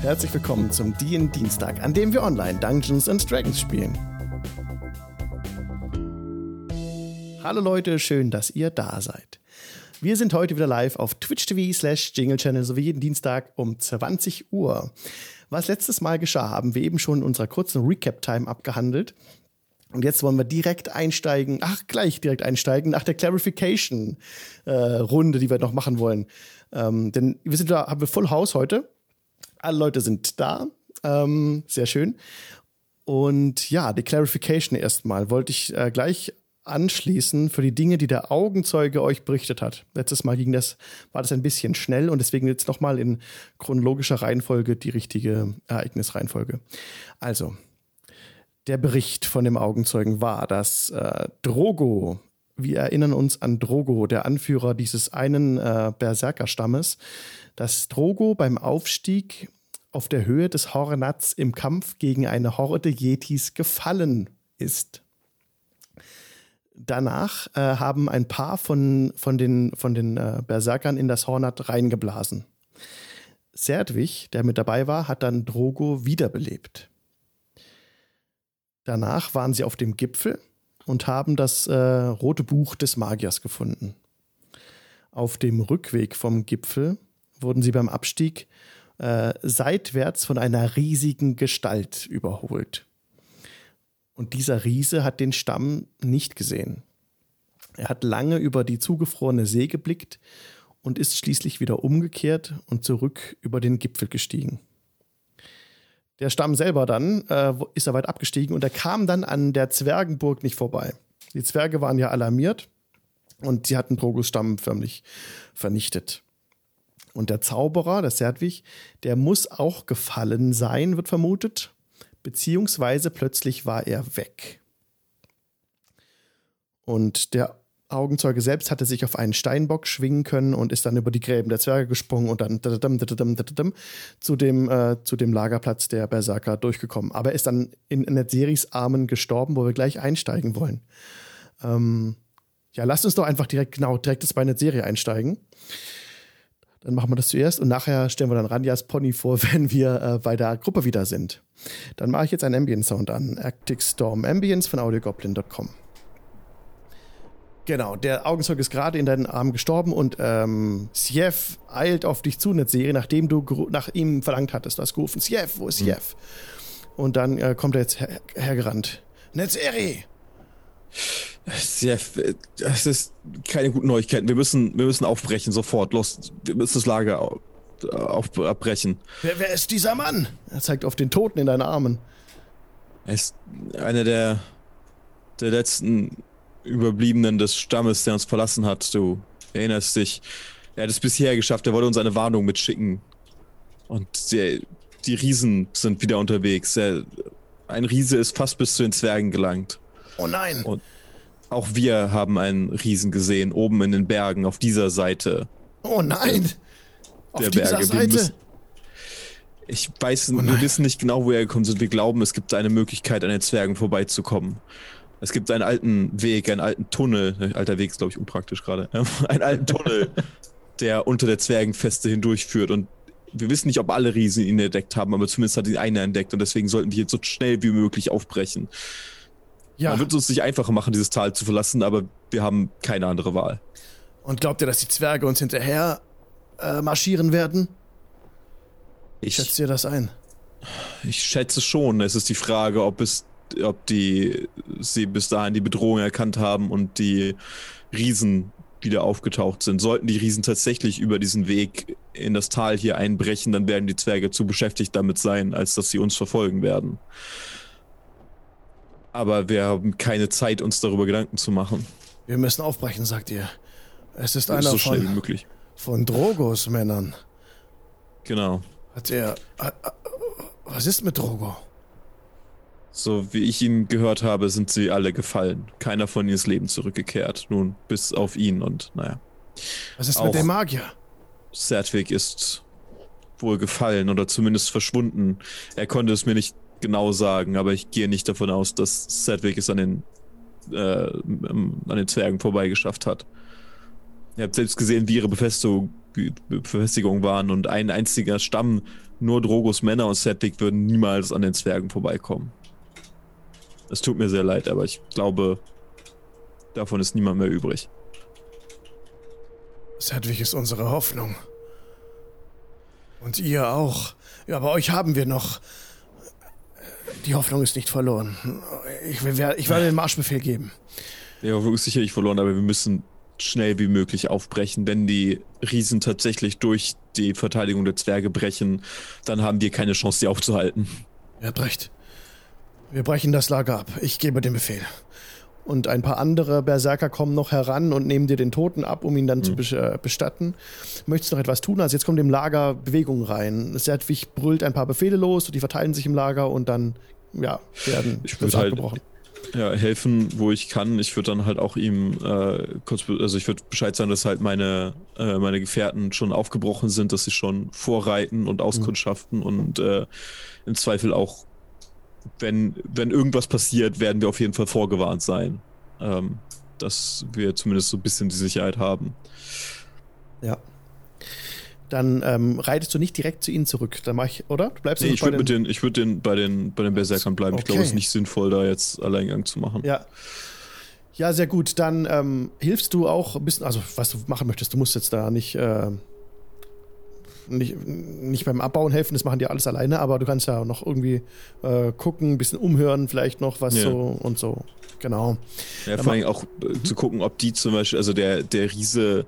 Herzlich willkommen zum DIN Dienstag, an dem wir online Dungeons and Dragons spielen. Hallo Leute, schön, dass ihr da seid. Wir sind heute wieder live auf Twitch TV slash Jingle Channel sowie jeden Dienstag um 20 Uhr. Was letztes Mal geschah, haben wir eben schon in unserer kurzen Recap-Time abgehandelt. Und jetzt wollen wir direkt einsteigen, ach, gleich direkt einsteigen nach der Clarification-Runde, äh, die wir noch machen wollen. Ähm, denn wir sind da, haben wir Full House heute. Alle Leute sind da. Ähm, sehr schön. Und ja, die Clarification erstmal wollte ich äh, gleich anschließen für die Dinge, die der Augenzeuge euch berichtet hat. Letztes Mal ging das, war das ein bisschen schnell und deswegen jetzt nochmal in chronologischer Reihenfolge die richtige Ereignisreihenfolge. Also, der Bericht von dem Augenzeugen war, dass äh, Drogo, wir erinnern uns an Drogo, der Anführer dieses einen äh, Berserker-Stammes, dass Drogo beim Aufstieg auf der Höhe des Hornats im Kampf gegen eine Horde Yetis gefallen ist. Danach äh, haben ein paar von, von den, von den äh, Berserkern in das Hornat reingeblasen. Serdwig, der mit dabei war, hat dann Drogo wiederbelebt. Danach waren sie auf dem Gipfel und haben das äh, rote Buch des Magiers gefunden. Auf dem Rückweg vom Gipfel wurden sie beim Abstieg äh, seitwärts von einer riesigen Gestalt überholt. Und dieser Riese hat den Stamm nicht gesehen. Er hat lange über die zugefrorene See geblickt und ist schließlich wieder umgekehrt und zurück über den Gipfel gestiegen. Der Stamm selber dann äh, ist er weit abgestiegen und er kam dann an der Zwergenburg nicht vorbei. Die Zwerge waren ja alarmiert und sie hatten Drogos Stamm förmlich vernichtet. Und der Zauberer, der Serdwig, der muss auch gefallen sein, wird vermutet beziehungsweise plötzlich war er weg. Und der Augenzeuge selbst hatte sich auf einen Steinbock schwingen können und ist dann über die Gräben der Zwerge gesprungen und dann zu dem, äh, zu dem Lagerplatz der Berserker durchgekommen. Aber er ist dann in Netzeris Armen gestorben, wo wir gleich einsteigen wollen. Ähm, ja, lasst uns doch einfach direkt, genau, direkt das bei Netzeri einsteigen. Dann machen wir das zuerst und nachher stellen wir dann Ranjas Pony vor, wenn wir äh, bei der Gruppe wieder sind. Dann mache ich jetzt einen Ambient Sound an. Arctic Storm Ambience von audiogoblin.com. Genau, der Augenzeuge ist gerade in deinen Armen gestorben und ähm, Sjev eilt auf dich zu, Netzeri, nachdem du nach ihm verlangt hattest. Du hast gerufen, Sjev, wo ist Sjev? Mhm. Und dann äh, kommt er jetzt her hergerannt. Netzeri! Sehr, das ist keine guten Neuigkeiten. Wir müssen, wir müssen aufbrechen sofort. Los, wir müssen das Lager auf, auf, abbrechen. Wer, wer ist dieser Mann? Er zeigt auf den Toten in deinen Armen. Er ist einer der, der letzten Überbliebenen des Stammes, der uns verlassen hat. Du erinnerst dich. Er hat es bisher geschafft. Er wollte uns eine Warnung mitschicken. Und die, die Riesen sind wieder unterwegs. Er, ein Riese ist fast bis zu den Zwergen gelangt. Oh nein. Und auch wir haben einen Riesen gesehen, oben in den Bergen, auf dieser Seite. Oh nein! Der auf Berge. Dieser Seite? Müssen, ich weiß, oh wir wissen nicht genau, woher gekommen sind. Wir glauben, es gibt eine Möglichkeit, an den Zwergen vorbeizukommen. Es gibt einen alten Weg, einen alten Tunnel. Alter Weg ist, glaube ich, unpraktisch gerade. einen alten Tunnel, der unter der Zwergenfeste hindurchführt. Und wir wissen nicht, ob alle Riesen ihn entdeckt haben, aber zumindest hat ihn einer entdeckt. Und deswegen sollten wir jetzt so schnell wie möglich aufbrechen. Ja. Man wird es uns nicht einfacher machen, dieses Tal zu verlassen, aber wir haben keine andere Wahl. Und glaubt ihr, dass die Zwerge uns hinterher äh, marschieren werden? Ich schätze ihr das ein. Ich schätze schon. Es ist die Frage, ob es, ob die sie bis dahin die Bedrohung erkannt haben und die Riesen wieder aufgetaucht sind. Sollten die Riesen tatsächlich über diesen Weg in das Tal hier einbrechen, dann werden die Zwerge zu beschäftigt damit sein, als dass sie uns verfolgen werden. Aber wir haben keine Zeit, uns darüber Gedanken zu machen. Wir müssen aufbrechen, sagt ihr. Es ist einer so von, möglich. von Drogos Männern. Genau. Hat er. Was ist mit Drogo? So wie ich ihn gehört habe, sind sie alle gefallen. Keiner von ihnen ist Leben zurückgekehrt. Nun, bis auf ihn und naja. Was ist mit dem Magier? Sertwig ist wohl gefallen oder zumindest verschwunden. Er konnte es mir nicht genau sagen, aber ich gehe nicht davon aus, dass Sedwick es an den, äh, an den Zwergen vorbeigeschafft hat. Ihr habt selbst gesehen, wie ihre Befestigung, Befestigungen waren und ein einziger Stamm, nur Drogos Männer und Sedwick würden niemals an den Zwergen vorbeikommen. Es tut mir sehr leid, aber ich glaube, davon ist niemand mehr übrig. Sedwick ist unsere Hoffnung. Und ihr auch. Ja, bei euch haben wir noch. Die Hoffnung ist nicht verloren. Ich, will, ich werde den Marschbefehl geben. Die Hoffnung ist sicherlich verloren, aber wir müssen schnell wie möglich aufbrechen. Wenn die Riesen tatsächlich durch die Verteidigung der Zwerge brechen, dann haben wir keine Chance, sie aufzuhalten. Ihr habt recht. Wir brechen das Lager ab. Ich gebe den Befehl. Und ein paar andere Berserker kommen noch heran und nehmen dir den Toten ab, um ihn dann mhm. zu äh, bestatten. Möchtest du noch etwas tun? Also jetzt kommt im Lager Bewegung rein. Sedwig brüllt ein paar Befehle los und die verteilen sich im Lager und dann, ja, werden ich würde halt, abgebrochen ja, helfen, wo ich kann. Ich würde dann halt auch ihm äh, kurz, also ich würde Bescheid sagen, dass halt meine, äh, meine Gefährten schon aufgebrochen sind, dass sie schon vorreiten und auskundschaften mhm. und äh, im Zweifel auch, wenn, wenn irgendwas passiert, werden wir auf jeden Fall vorgewarnt sein. Ähm, dass wir zumindest so ein bisschen die Sicherheit haben. Ja dann ähm, reitest du nicht direkt zu ihnen zurück. Dann mach ich, oder? Du bleibst nee, ich würde den, ich würde den bei den bei den Berserkern bleiben. Okay. Ich glaube, es ist nicht sinnvoll, da jetzt Alleingang zu machen. Ja. Ja, sehr gut. Dann ähm, hilfst du auch ein bisschen, also was du machen möchtest. Du musst jetzt da nicht, äh, nicht, nicht beim Abbauen helfen, das machen die alles alleine, aber du kannst ja noch irgendwie äh, gucken, ein bisschen umhören, vielleicht noch was ja. so und so. Genau. Ja, vor allem auch äh, zu gucken, ob die zum Beispiel, also der, der Riese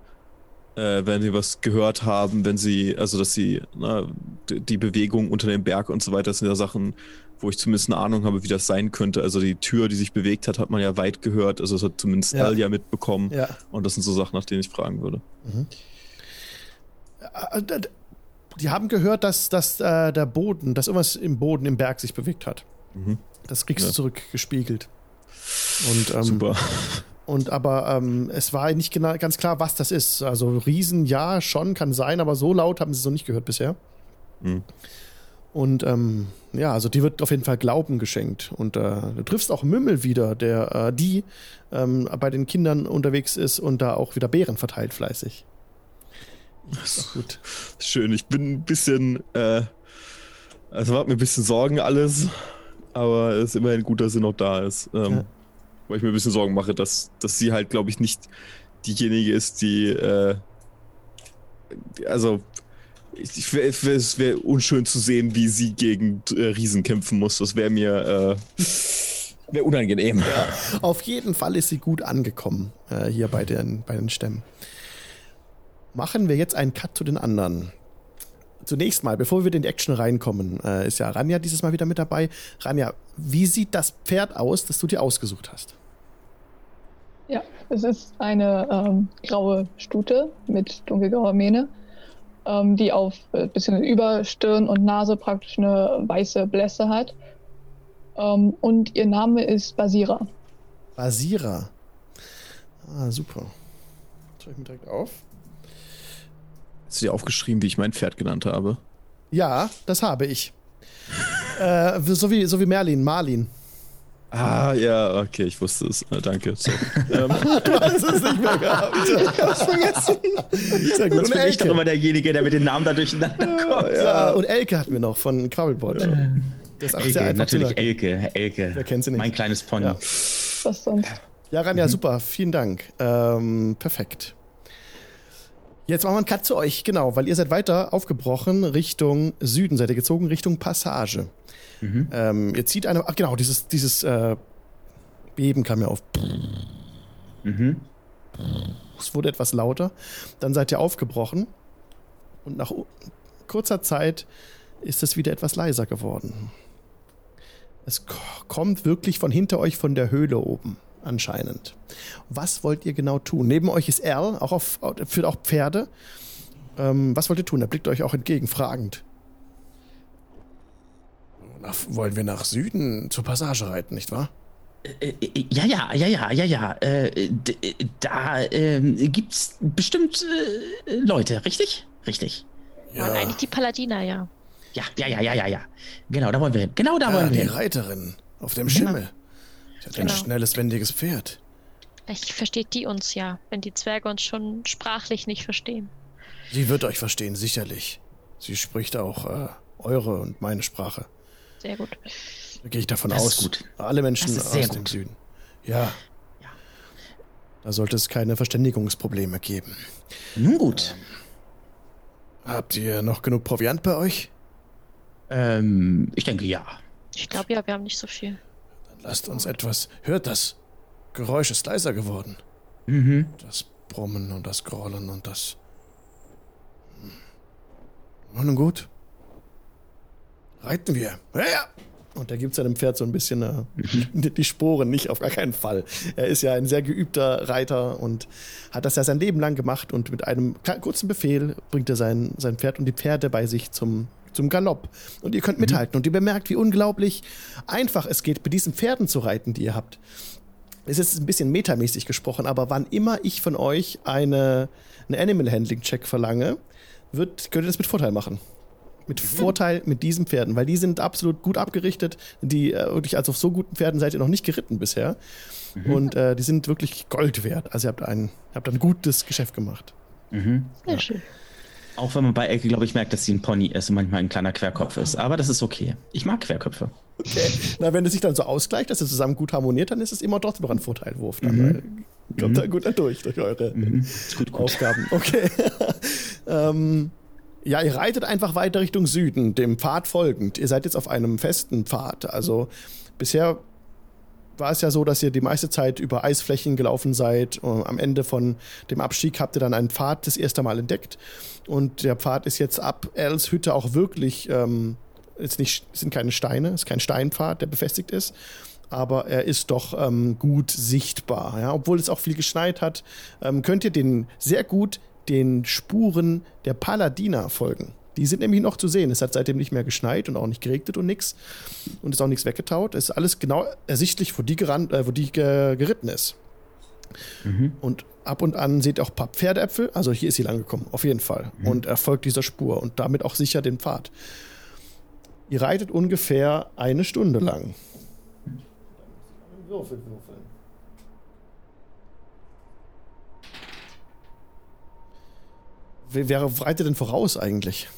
äh, wenn sie was gehört haben, wenn sie, also dass sie, na, die Bewegung unter dem Berg und so weiter, das sind ja Sachen, wo ich zumindest eine Ahnung habe, wie das sein könnte. Also die Tür, die sich bewegt hat, hat man ja weit gehört. Also das hat zumindest ja. Alia mitbekommen. Ja. Und das sind so Sachen, nach denen ich fragen würde. Mhm. Die haben gehört, dass, dass äh, der Boden, dass irgendwas im Boden im Berg sich bewegt hat. Mhm. Das kriegst ja. du zurückgespiegelt. Und, ähm, Super. Und aber ähm, es war nicht genau, ganz klar, was das ist. Also Riesen, ja, schon, kann sein, aber so laut haben sie es noch nicht gehört bisher. Mhm. Und ähm, ja, also die wird auf jeden Fall Glauben geschenkt. Und äh, du triffst auch Mümmel wieder, der äh, die ähm, bei den Kindern unterwegs ist und da auch wieder Beeren verteilt fleißig. Gut. Schön, ich bin ein bisschen, äh, also macht mir ein bisschen Sorgen alles, aber es ist immerhin gut, dass sie noch da ist. Ähm, ja weil ich mir ein bisschen Sorgen mache, dass, dass sie halt, glaube ich, nicht diejenige ist, die, äh, also, ich, ich, es wäre unschön zu sehen, wie sie gegen äh, Riesen kämpfen muss. Das wäre mir, äh, wäre unangenehm. Ja. Auf jeden Fall ist sie gut angekommen, äh, hier bei den, bei den Stämmen. Machen wir jetzt einen Cut zu den anderen. Zunächst mal, bevor wir in die Action reinkommen, äh, ist ja Ranja dieses Mal wieder mit dabei. Ranja, wie sieht das Pferd aus, das du dir ausgesucht hast? Ja, es ist eine ähm, graue Stute mit dunkelgrauer Mähne, ähm, die auf äh, bisschen über Stirn und Nase praktisch eine weiße Blässe hat. Ähm, und ihr Name ist Basira. Basira. Ah, super. Schreibe ich mir direkt auf. Hast du dir aufgeschrieben, wie ich mein Pferd genannt habe? Ja, das habe ich. äh, so, wie, so wie Merlin, Marlin. Ah, ja, okay, ich wusste es. Äh, danke. So. ähm. Du hast es nicht mehr gehabt. Ich hab's vergessen. Sehr gut. Und bin ich doch immer derjenige, der mit den Namen da durcheinander kommt. Ja, und Elke hatten wir noch von Quabbelbot. Das ist Elke, sehr natürlich Elke. Elke. Wer kennt sie nicht? Mein kleines Pony. Ja. Was sonst? Ja, Ranja, mhm. super. Vielen Dank. Ähm, perfekt. Jetzt machen wir einen Cut zu euch, genau, weil ihr seid weiter aufgebrochen Richtung Süden, seid ihr gezogen Richtung Passage. Mhm. Ähm, ihr zieht eine, ach genau, dieses, dieses äh, Beben kam ja auf. Mhm. Es wurde etwas lauter. Dann seid ihr aufgebrochen und nach kurzer Zeit ist es wieder etwas leiser geworden. Es kommt wirklich von hinter euch von der Höhle oben, anscheinend. Was wollt ihr genau tun? Neben euch ist Erl, auch auf, führt auch Pferde. Ähm, was wollt ihr tun? Er blickt euch auch entgegen, fragend. Nach, wollen wir nach Süden zur Passage reiten, nicht wahr? Äh, äh, ja, ja, ja, ja, ja, ja. Äh, da äh, gibt's bestimmt äh, Leute, richtig? Richtig. Ja. Und eigentlich die Paladiner, ja. Ja, ja, ja, ja, ja, ja. Genau, da wollen wir hin. Genau da ja, wollen wir die hin. Die Reiterin auf dem Schimmel. Genau. Sie hat genau. ein schnelles, wendiges Pferd. Vielleicht versteht die uns ja, wenn die Zwerge uns schon sprachlich nicht verstehen. Sie wird euch verstehen, sicherlich. Sie spricht auch äh, eure und meine Sprache. Sehr gut. Da gehe ich davon Das aus. ist gut. Alle Menschen Das ist aus sehr dem gut. Süden. Ja. Ja. Da sollte es keine Verständigungsprobleme geben. Nun gut. Habt ihr noch genug Proviant bei euch? Ähm, ich denke ja. Ich glaube ja, wir haben nicht so viel. Lasst uns etwas. Hört das? Geräusch ist leiser geworden. Mhm. Das Brummen und das Grollen und das. Hm. Nun gut. Reiten wir. Ja, ja. Und er gibt seinem Pferd so ein bisschen äh, die Sporen nicht, auf gar keinen Fall. Er ist ja ein sehr geübter Reiter und hat das ja sein Leben lang gemacht und mit einem kurzen Befehl bringt er sein, sein Pferd und die Pferde bei sich zum, zum Galopp. Und ihr könnt mithalten und ihr bemerkt, wie unglaublich einfach es geht, bei diesen Pferden zu reiten, die ihr habt es ist ein bisschen metamäßig gesprochen, aber wann immer ich von euch eine, einen Animal Handling Check verlange, wird, könnt ihr das mit Vorteil machen. Mit Vorteil mit diesen Pferden, weil die sind absolut gut abgerichtet. Die äh, wirklich, also auf so guten Pferden seid ihr noch nicht geritten bisher. Und äh, die sind wirklich Gold wert. Also ihr habt ein, ihr habt ein gutes Geschäft gemacht. Mhm. Sehr schön. Auch wenn man bei Elke, glaube ich, merkt, dass sie ein Pony ist und manchmal ein kleiner Querkopf ist. Aber das ist okay. Ich mag Querköpfe. Okay. Na, wenn es sich dann so ausgleicht, dass ihr zusammen gut harmoniert, dann ist es immer trotzdem noch ein Vorteilwurf. Dann äh, kommt ihr gut durch, durch eure Mhm. Gut, gut. Aufgaben. Okay. ähm, ja, ihr reitet einfach weiter Richtung Süden, dem Pfad folgend. Ihr seid jetzt auf einem festen Pfad. Also bisher war es ja so, dass ihr die meiste Zeit über Eisflächen gelaufen seid. Und am Ende von dem Abstieg habt ihr dann einen Pfad das erste Mal entdeckt. Und der Pfad ist jetzt ab Els Hütte auch wirklich, ähm, ist nicht, sind keine Steine, ist kein Steinpfad, der befestigt ist. Aber er ist doch ähm, gut sichtbar. Ja? Obwohl es auch viel geschneit hat, ähm, könnt ihr den sehr gut den Spuren der Paladiner folgen. Die sind nämlich noch zu sehen. Es hat seitdem nicht mehr geschneit und auch nicht geregnet und nix. Und ist auch nichts weggetaut. Es ist alles genau ersichtlich, wo die, gerannt, äh, wo die ge geritten ist. Und ab und an seht ihr auch ein paar Pferdeäpfel. Also hier ist sie lang gekommen, auf jeden Fall. Und er folgt dieser Spur und damit auch sicher den Pfad. Ihr reitet ungefähr eine Stunde lang. Würfel, würfeln. Wer, wer reitet denn voraus eigentlich?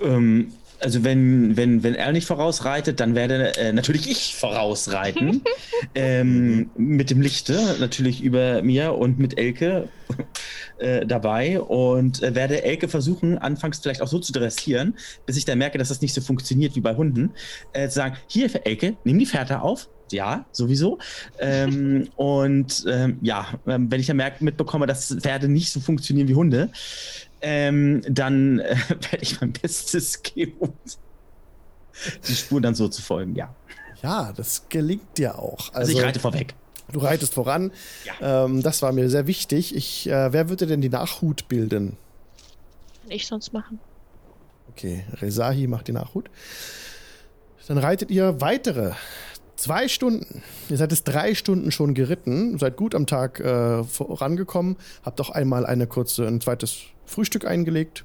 Ähm, also wenn, wenn, wenn er nicht vorausreitet, dann werde äh, natürlich ich vorausreiten. ähm, mit dem Lichte natürlich über mir und mit Elke äh, dabei und äh, werde Elke versuchen, anfangs vielleicht auch so zu dressieren, bis ich dann merke, dass das nicht so funktioniert wie bei Hunden. Äh, zu sagen, hier Elke, nimm die Fährte auf. Ja, sowieso. Ähm, und ähm, ja, ähm, wenn ich dann merke, mitbekomme, dass Pferde nicht so funktionieren wie Hunde, ähm, dann äh, werde ich mein Bestes geben, um die Spur dann so zu folgen, ja. Ja, das gelingt dir auch. Also, ich reite vorweg. Du reitest voran. Ähm, das war mir sehr wichtig. Ich, äh, wer würde denn die Nachhut bilden? Kann ich sonst machen. Okay, Rezahi macht die Nachhut. Dann reitet ihr weitere zwei Stunden. Ihr seid es drei Stunden schon geritten, seid gut am Tag äh, vorangekommen, habt auch einmal eine kurze, ein zweites Frühstück eingelegt.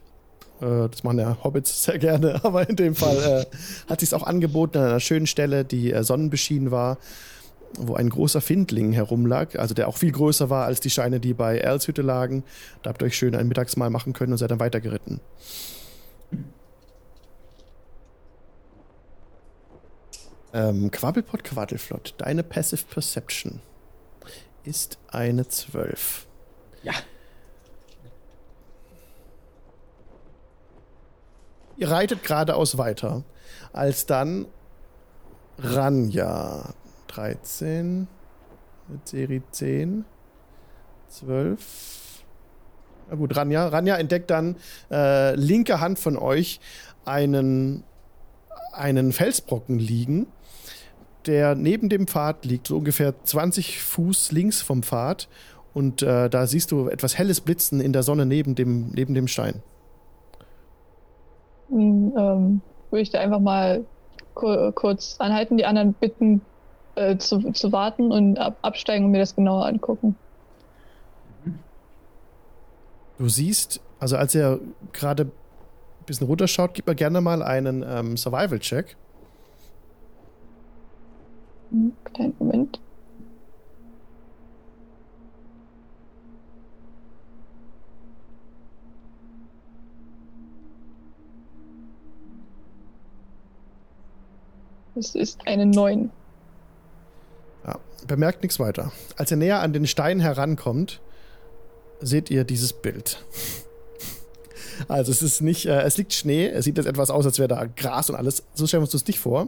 Äh, das machen ja Hobbits sehr gerne, aber in dem Fall äh, hat sich auch angeboten an einer schönen Stelle, die äh, sonnenbeschienen war, wo ein großer Findling herumlag, also der auch viel größer war als die Steine, die bei Erls Hütte lagen. Da habt ihr euch schön ein Mittagsmahl machen können und seid dann weitergeritten. Ähm, Quabbelpot, Quaddelflott, deine Passive Perception ist eine 12. Ja. Ihr reitet geradeaus weiter, als dann Ranja 13 mit Serie 10, 12. Na gut, Ranja. Ranja entdeckt dann äh, linke Hand von euch einen, einen Felsbrocken liegen, der neben dem Pfad liegt, so ungefähr 20 Fuß links vom Pfad. Und äh, da siehst du etwas helles Blitzen in der Sonne neben dem, neben dem Stein. Hm, Ähm, würde ich da einfach mal ku kurz anhalten, die anderen bitten äh, zu, zu warten und ab absteigen und mir das genauer angucken. Du siehst, also als er gerade bisschen runterschaut, gib mir gerne mal einen ähm, Survival-Check. Kleinen Moment. Es ist eine 9. Ja, bemerkt nichts weiter. Als ihr näher an den Stein herankommt, seht ihr dieses Bild. Also es ist nicht, äh, es liegt Schnee, es sieht jetzt etwas aus, als wäre da Gras und alles. So stellen wir uns das nicht vor.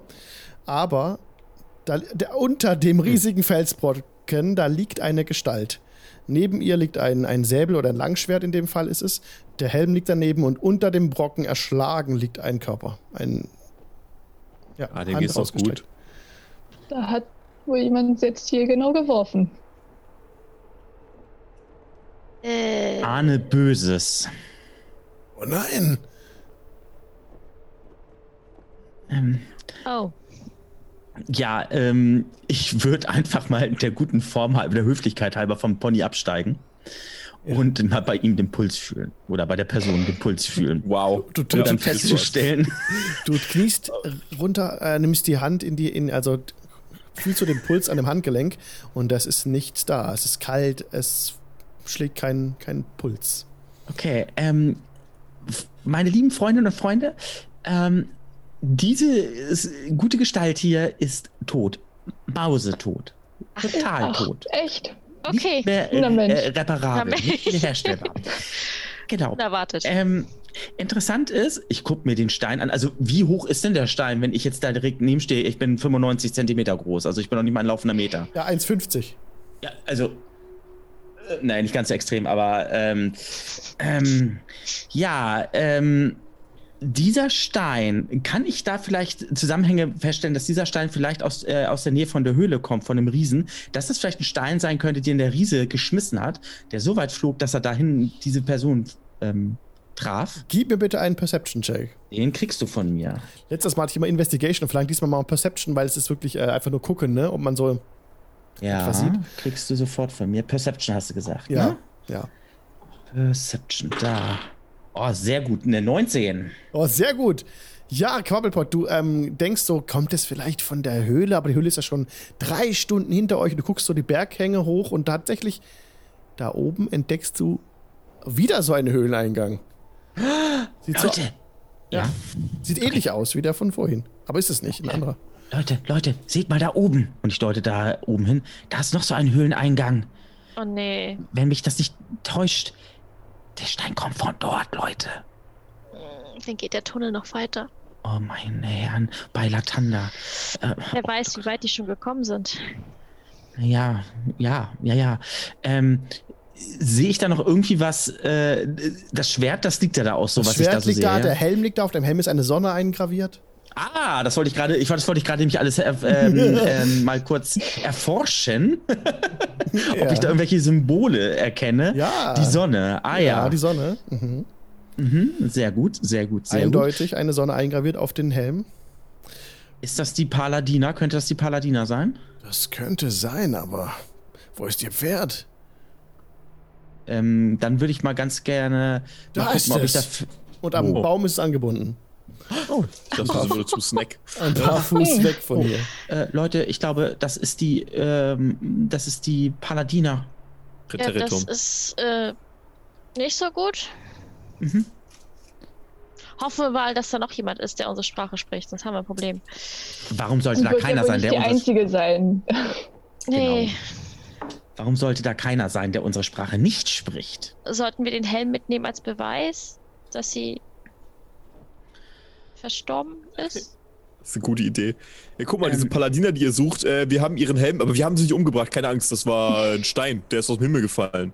Aber da, der, unter dem riesigen Felsbrocken, da liegt eine Gestalt. Neben ihr liegt ein, ein Säbel oder ein Langschwert, in dem Fall ist es. Der Helm liegt daneben und unter dem Brocken erschlagen liegt ein Körper. Ein. Ja, ah, dem geht's auch gut. Da hat wohl jemand jetzt hier genau geworfen. Äh. Ahne Böses. Oh nein! Ähm, oh. Ja, ähm, ich würde einfach mal der guten Form halber, der Höflichkeit halber vom Pony absteigen ja. und mal bei ihm den Puls fühlen. Oder bei der Person den Puls fühlen. Wow. Du, du, dann festzustellen. Du kniest runter, äh, nimmst die Hand in die, in, also fühlst du den Puls an dem Handgelenk und das ist nichts da. Es ist kalt, es schlägt kein, kein Puls. Okay, ähm, meine lieben Freundinnen und Freunde, ähm, diese gute Gestalt hier ist tot. Mausetot. Total Ach, tot. Echt? Okay. Nicht mehr, äh, äh, reparabel, nicht herstellbar. genau. Erwartet. Ähm, interessant ist, ich gucke mir den Stein an. Also, wie hoch ist denn der Stein, wenn ich jetzt da direkt neben stehe? Ich bin 95 Zentimeter groß, also ich bin noch nicht mal ein laufender Meter. Ja, 1,50. Ja, also nein, nicht ganz so extrem, aber ähm, ähm, ja, ähm, dieser Stein, kann ich da vielleicht Zusammenhänge feststellen, dass dieser Stein vielleicht aus, äh, aus der Nähe von der Höhle kommt, von dem Riesen, dass das vielleicht ein Stein sein könnte, den der Riese geschmissen hat, der so weit flog, dass er dahin diese Person ähm, traf? Gib mir bitte einen Perception-Check. Den kriegst du von mir. Letztes Mal hatte ich immer Investigation, vielleicht diesmal mal Perception, weil es ist wirklich äh, einfach nur gucken, ne? ob man so ja, kriegst du sofort von mir. Perception hast du gesagt, ja, ne? Ja. Perception, da. Oh, sehr gut. Eine 19. Oh, sehr gut. Ja, Quabbelpot, du ähm, denkst so, kommt es vielleicht von der Höhle, aber die Höhle ist ja schon drei Stunden hinter euch und du guckst so die Berghänge hoch und tatsächlich da oben entdeckst du wieder so einen Höhleneingang. Sieht Leute! So, ja, ja. Sieht okay. ähnlich aus wie der von vorhin. Aber ist es nicht, ein anderer. Leute, Leute, seht mal da oben. Und ich deute da oben hin. Da ist noch so ein Höhleneingang. Oh nee. Wenn mich das nicht täuscht, der Stein kommt von dort, Leute. Dann geht der Tunnel noch weiter. Oh meine Herren, bei Latanda. Äh, Wer weiß, wie weit die schon gekommen sind. Ja, ja, ja, ja. Ähm, Sehe ich da noch irgendwie was? Äh, das Schwert, das liegt ja da aus, so das was Schwert ich da so liegt sehe. Da, der Helm liegt da, auf dem Helm ist eine Sonne eingraviert. Ah, das wollte ich gerade, ich das wollte ich gerade nämlich alles äh, ähm, ähm, mal kurz erforschen, ob ja. ich da irgendwelche Symbole erkenne. Ja. Die Sonne. Ah ja. Ja, die Sonne. Mhm. Mhm, sehr gut, sehr gut, sehr Eindeutig gut. eine Sonne eingraviert auf den Helm. Ist das die Paladina? Könnte das die Paladina sein? Das könnte sein, aber wo ist ihr Pferd? Ähm, dann würde ich mal ganz gerne da gucken, ob ich da. Und am oh. Baum ist es angebunden. Oh, ich dachte, sie würde zum Snack. Ein paar Fuß weg von hier. Äh, Leute, ich glaube, das ist die, ähm, das ist die Paladina. Ja, das ist äh, nicht so gut. Mhm. Hoffen wir mal, dass da noch jemand ist, der unsere Sprache spricht, sonst haben wir ein Problem. Warum sollte da keiner sein, der die einzige sein? Nee. Genau. Warum sollte da keiner sein, der unsere Sprache nicht spricht? Sollten wir den Helm mitnehmen als Beweis, dass sie verstorben ist? Das ist eine gute Idee. Ja, guck mal, ähm, diese Paladiner, die ihr sucht, äh, wir haben ihren Helm, aber wir haben sie nicht umgebracht. Keine Angst, das war ein Stein, der ist aus dem Himmel gefallen.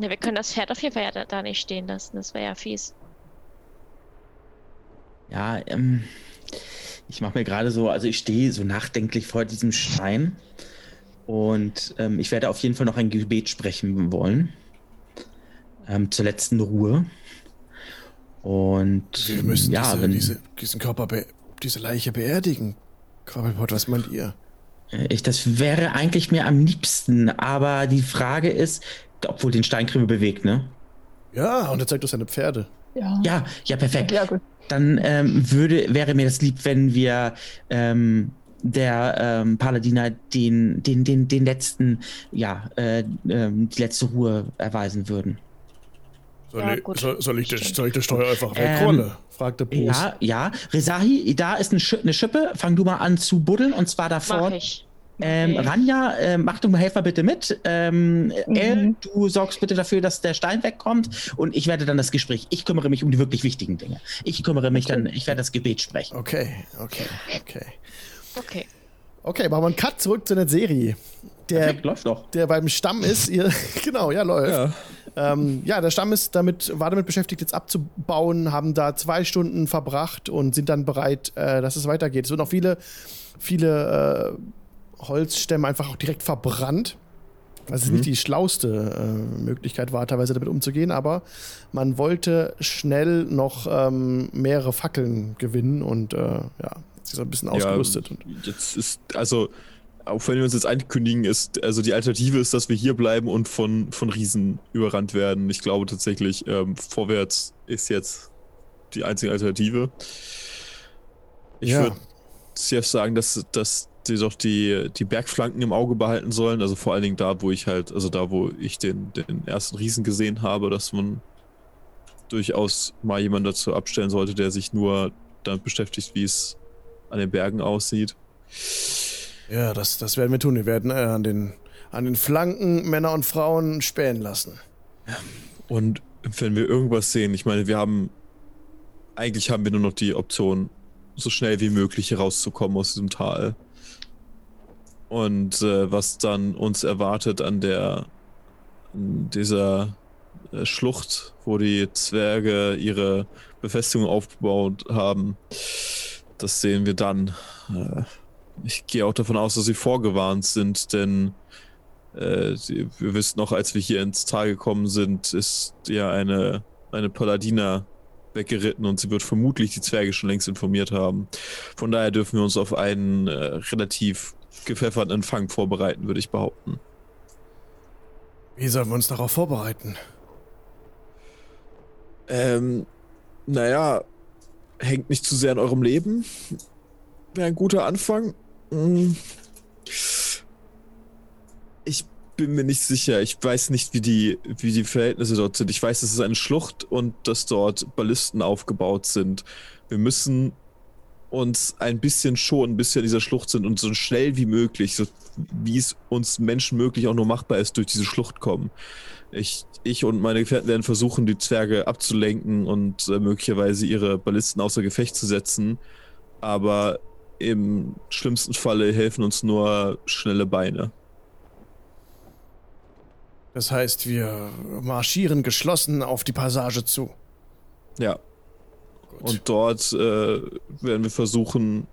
Ja, wir können das Pferd auf jeden Fall ja da, da nicht stehen lassen. Das wäre ja fies. Ja, ähm, ich mache mir gerade so, also ich stehe so nachdenklich vor diesem Stein und ähm, ich werde auf jeden Fall noch ein Gebet sprechen wollen. Ähm, zur letzten Ruhe. Und wir müssen ja, diese, wenn, diese, diesen Körper, diese Leiche beerdigen. Quabbelpot, was meint ihr? Äh, ich, das wäre eigentlich mir am liebsten, aber die Frage ist, obwohl den Steinkrümel bewegt, ne? Ja, und er zeigt uns seine Pferde. Ja, ja, ja perfekt. Ja, gut. Dann ähm, würde, wäre mir das lieb, wenn wir ähm, der ähm, Paladiner den, den, den, den letzten, ja, äh, ähm, die letzte Ruhe erweisen würden. Soll, ja, ich, soll, soll, ich, den, soll ich das Steuer einfach wegrollen? Ähm, fragte Bruce. Ja, ja. Resahi, da ist eine, Sch eine Schippe. Fang du mal an zu buddeln und zwar davor. Mach ich. Ähm, Okay. Ranja, äh, mach du mal Helfer bitte mit. Ähm, Mhm. El, du sorgst bitte dafür, dass der Stein wegkommt und ich werde dann das Gespräch. Ich kümmere mich um die wirklich wichtigen Dinge. Ich kümmere mich dann, ich werde das Gebet sprechen. Okay, okay, okay. Okay. Okay, machen wir einen Cut zurück zu der Serie. Der, Perfekt, läuft doch. der beim Stamm ist, ihr, genau, ja, läuft. Ja. Ähm, ja, der Stamm ist damit, war damit beschäftigt, jetzt abzubauen, haben da zwei Stunden verbracht und sind dann bereit, äh, dass es weitergeht. Es wurden auch viele, viele äh, Holzstämme einfach auch direkt verbrannt. Was es nicht die schlauste äh, Möglichkeit war, teilweise damit umzugehen, aber man wollte schnell noch ähm, mehrere Fackeln gewinnen und äh, ja, sich so ein bisschen ausgerüstet. und Jetzt ist, also, auch wenn wir uns jetzt ankündigen, ist, also die Alternative ist, dass wir hier bleiben und von, von Riesen überrannt werden. Ich glaube tatsächlich, ähm, vorwärts ist jetzt die einzige Alternative. Ich Ja. würde jetzt sagen, dass, dass die doch die, die Bergflanken im Auge behalten sollen. Also vor allen Dingen da, wo ich halt, also da, wo ich den, den ersten Riesen gesehen habe, dass man durchaus mal jemanden dazu abstellen sollte, der sich nur damit beschäftigt, wie es an den Bergen aussieht. Ja, das, das werden wir tun. Wir werden äh, an, den, an den Flanken Männer und Frauen spähen lassen. Und wenn wir irgendwas sehen, ich meine, wir haben, eigentlich haben wir nur noch die Option, so schnell wie möglich rauszukommen aus diesem Tal. Und äh, was dann uns erwartet an der, an dieser äh, Schlucht, wo die Zwerge ihre Befestigung aufgebaut haben, das sehen wir dann. Äh, ich gehe auch davon aus, dass sie vorgewarnt sind, denn äh, wir wissen noch, als wir hier ins Tal gekommen sind, ist ja eine, eine Paladina weggeritten und sie wird vermutlich die Zwerge schon längst informiert haben. Von daher dürfen wir uns auf einen äh, relativ gepfefferten Empfang vorbereiten, würde ich behaupten. Wie sollen wir uns darauf vorbereiten? Ähm, naja, hängt nicht zu sehr an eurem Leben. Wäre ein guter Anfang. Hm. Ich bin mir nicht sicher. Ich weiß nicht, wie die, wie die Verhältnisse dort sind. Ich weiß, es ist eine Schlucht und dass dort Ballisten aufgebaut sind. Wir müssen uns ein bisschen schonen, bis wir an dieser Schlucht sind und so schnell wie möglich, so wie es uns Menschen möglich auch nur machbar ist, durch diese Schlucht kommen. Ich, ich und meine Gefährten werden versuchen, die Zwerge abzulenken und äh, möglicherweise ihre Ballisten außer Gefecht zu setzen. Aber im schlimmsten Falle helfen uns nur schnelle Beine. Das heißt, wir marschieren geschlossen auf die Passage zu. Ja. Und dort äh, werden wir versuchen,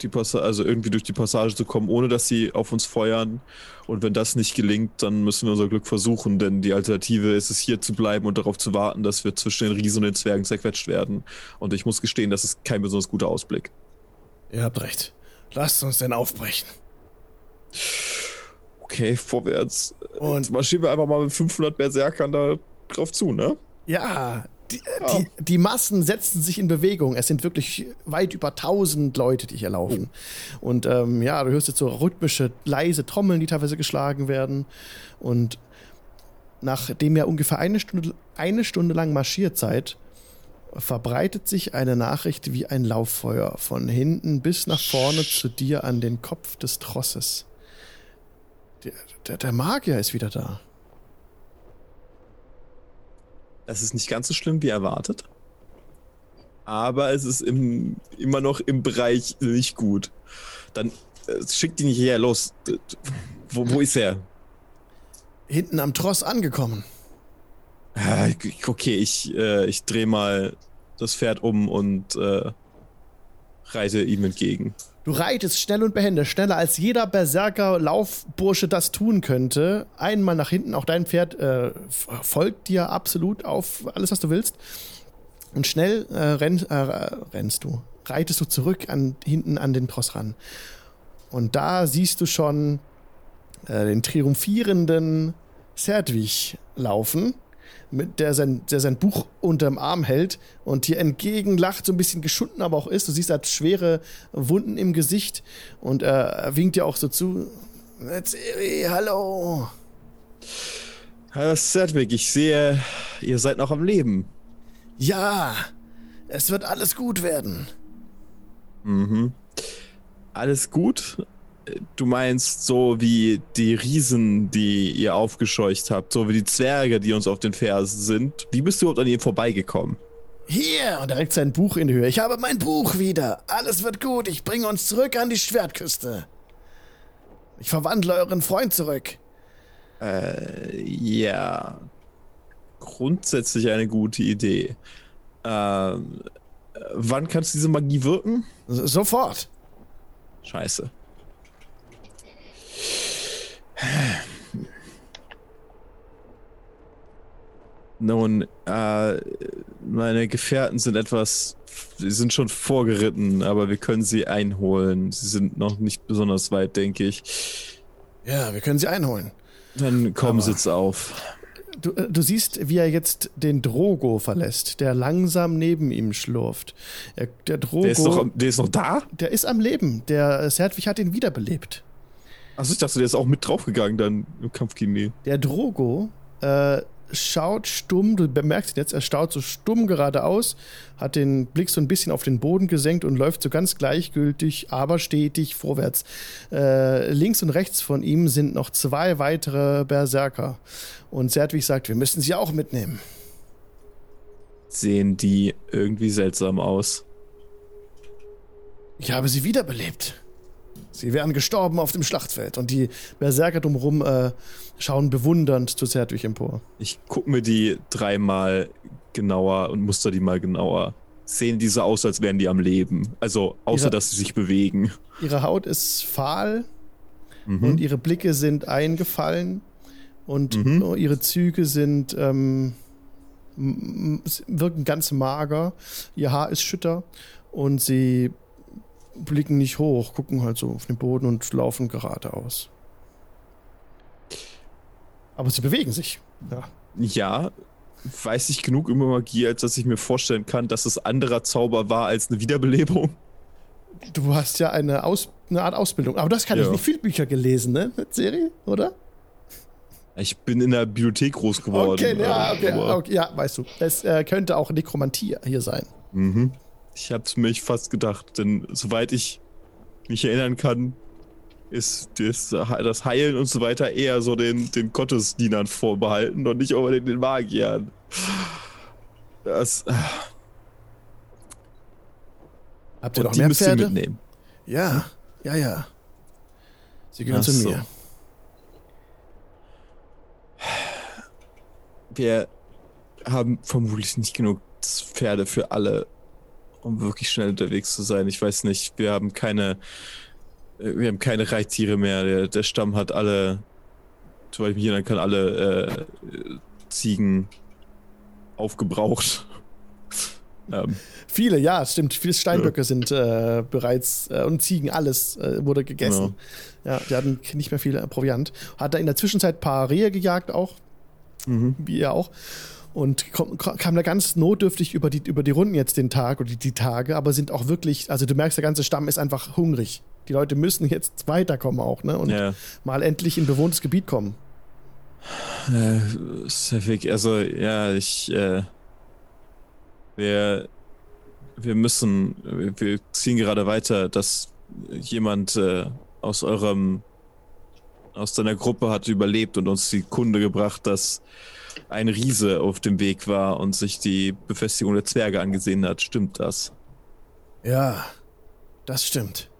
die Passage, also irgendwie durch die Passage zu kommen, ohne dass sie auf uns feuern. Und wenn das nicht gelingt, dann müssen wir unser Glück versuchen, denn die Alternative ist es, hier zu bleiben und darauf zu warten, dass wir zwischen den Riesen und den Zwergen zerquetscht werden. Und ich muss gestehen, das ist kein besonders guter Ausblick. Ihr habt recht. Lasst uns denn aufbrechen. Okay, vorwärts. Und- Jetzt marschieren wir einfach mal mit 500 Berserkern da drauf zu, ne? Ja, die, die, die Massen setzen sich in Bewegung. Es sind wirklich weit über 1000 Leute, die hier laufen. Und ähm, ja, du hörst jetzt so rhythmische, leise Trommeln, die teilweise geschlagen werden. Und nachdem ihr ungefähr eine Stunde, eine Stunde lang marschiert seid, verbreitet sich eine Nachricht wie ein Lauffeuer von hinten bis nach vorne zu dir an den Kopf des Trosses. Der, der, der Magier ist wieder da. Das ist nicht ganz so schlimm wie erwartet. Aber es ist im, immer noch im Bereich nicht gut. Dann äh, schickt ihn nicht her, los. Wo, wo ist er? Hinten am Tross angekommen. Ah, Okay, ich, äh, ich drehe mal das Pferd um und äh, reite ihm entgegen. Du reitest schnell und behende, schneller als jeder Berserker-Laufbursche das tun könnte. Einmal nach hinten, auch dein Pferd äh, folgt dir absolut auf alles, was du willst. Und schnell äh, renn, äh, rennst du, reitest du zurück an, hinten an den Tross ran. Und da siehst du schon äh, den triumphierenden Serdwig laufen, mit der sein, der sein Buch unterm Arm hält und dir entgegenlacht, so ein bisschen geschunden aber auch ist. Du siehst, er hat schwere Wunden im Gesicht und er winkt dir auch so zu. Zeri, hallo. Herr Sedwick, ich sehe, ihr seid noch am Leben. Ja, Es wird alles gut werden. Mhm. Alles gut? Du meinst so wie die Riesen, die ihr aufgescheucht habt, so wie die Zwerge, die uns auf den Fersen sind. Wie bist du überhaupt an ihnen vorbeigekommen? Hier, und er reckt sein Buch in die Höhe. Ich habe mein Buch wieder. Alles wird gut. Ich bringe uns zurück an die Schwertküste. Ich verwandle euren Freund zurück. Äh, ja. Grundsätzlich eine gute Idee. Ähm, wann kannst du diese Magie wirken? Sofort. Scheiße. Nun, äh, meine Gefährten sind etwas, sie sind schon vorgeritten, aber wir können sie einholen. Sie sind noch nicht besonders weit, denke ich. Ja, wir können sie einholen. Dann komm, sitz auf. Du, äh, du, siehst, wie er jetzt den Drogo verlässt, der langsam neben ihm schlurft. Er, der Drogo. Der ist, noch, der ist noch da? Der ist am Leben. Der Serdwig hat ihn wiederbelebt. Achso, ich dachte, der ist auch mit draufgegangen dann im Kampf gegen die. Der Drogo äh, schaut stumm, du bemerkst ihn jetzt, er schaut so stumm geradeaus, hat den Blick so ein bisschen auf den Boden gesenkt und läuft so ganz gleichgültig, aber stetig vorwärts. Äh, links und rechts von ihm sind noch zwei weitere Berserker. Und Zertwig sagt, wir müssen sie auch mitnehmen. Sehen die irgendwie seltsam aus? Ich habe sie wiederbelebt. Sie wären gestorben auf dem Schlachtfeld und die Berserker drumherum äh, schauen bewundernd zu Zertwig empor. Ich gucke mir die dreimal genauer und muster die mal genauer. Sehen diese aus, als wären die am Leben. Also, außer ihre, dass sie sich bewegen. Ihre Haut ist fahl mhm. und ihre Blicke sind eingefallen und mhm. ihre Züge sind ähm, wirken ganz mager. Ihr Haar ist schütter und sie blicken nicht hoch, gucken halt so auf den Boden und laufen geradeaus. Aber sie bewegen sich. Ja. Ja, weiß ich genug über Magie, als dass ich mir vorstellen kann, dass es anderer Zauber war als eine Wiederbelebung. Du hast ja eine, Aus eine Art Ausbildung. Aber das kann ja. ich nicht viel Bücher gelesen, ne? Mit Serie, oder? Ich bin in der Bibliothek groß geworden. Okay, ja, okay, okay, ja, weißt du. Es äh, könnte auch Nekromantie hier sein. Mhm. Ich hab's mich fast gedacht, denn soweit ich mich erinnern kann, ist das, das Heilen und so weiter eher so den, den Gottesdienern vorbehalten und nicht unbedingt den Magiern. Das. Habt ihr noch mehr Pferde? mitnehmen? Ja, ja, ja. Sie gehören zu mir. Wir haben vermutlich nicht genug Pferde für alle um wirklich schnell unterwegs zu sein. Ich weiß nicht, wir haben keine, äh, wir haben keine Reittiere mehr. Der, der Stamm hat alle, soweit ich mich erinnern kann, alle äh, Ziegen aufgebraucht. ähm. Viele, ja, stimmt. Viele Steinböcke ja. sind äh, bereits äh, und Ziegen, alles äh, wurde gegessen. Ja. ja, die hatten nicht mehr viel Proviant. Hat er in der Zwischenzeit ein paar Rehe gejagt auch, mhm. wie er auch und kam, kam da ganz notdürftig über die, über die Runden jetzt den Tag oder die, die, Tage, aber sind auch wirklich, also du merkst, der ganze Stamm ist einfach hungrig. Die Leute müssen jetzt weiterkommen auch, ne? Und ja. mal endlich in bewohntes Gebiet kommen. Äh, Sefik, also ja, ich, äh, wir, wir müssen, wir ziehen gerade weiter, dass jemand äh, aus eurem, aus deiner Gruppe hat überlebt und uns die Kunde gebracht, dass ein Riese auf dem Weg war und sich die Befestigung der Zwerge angesehen hat. Stimmt das? Ja, das stimmt.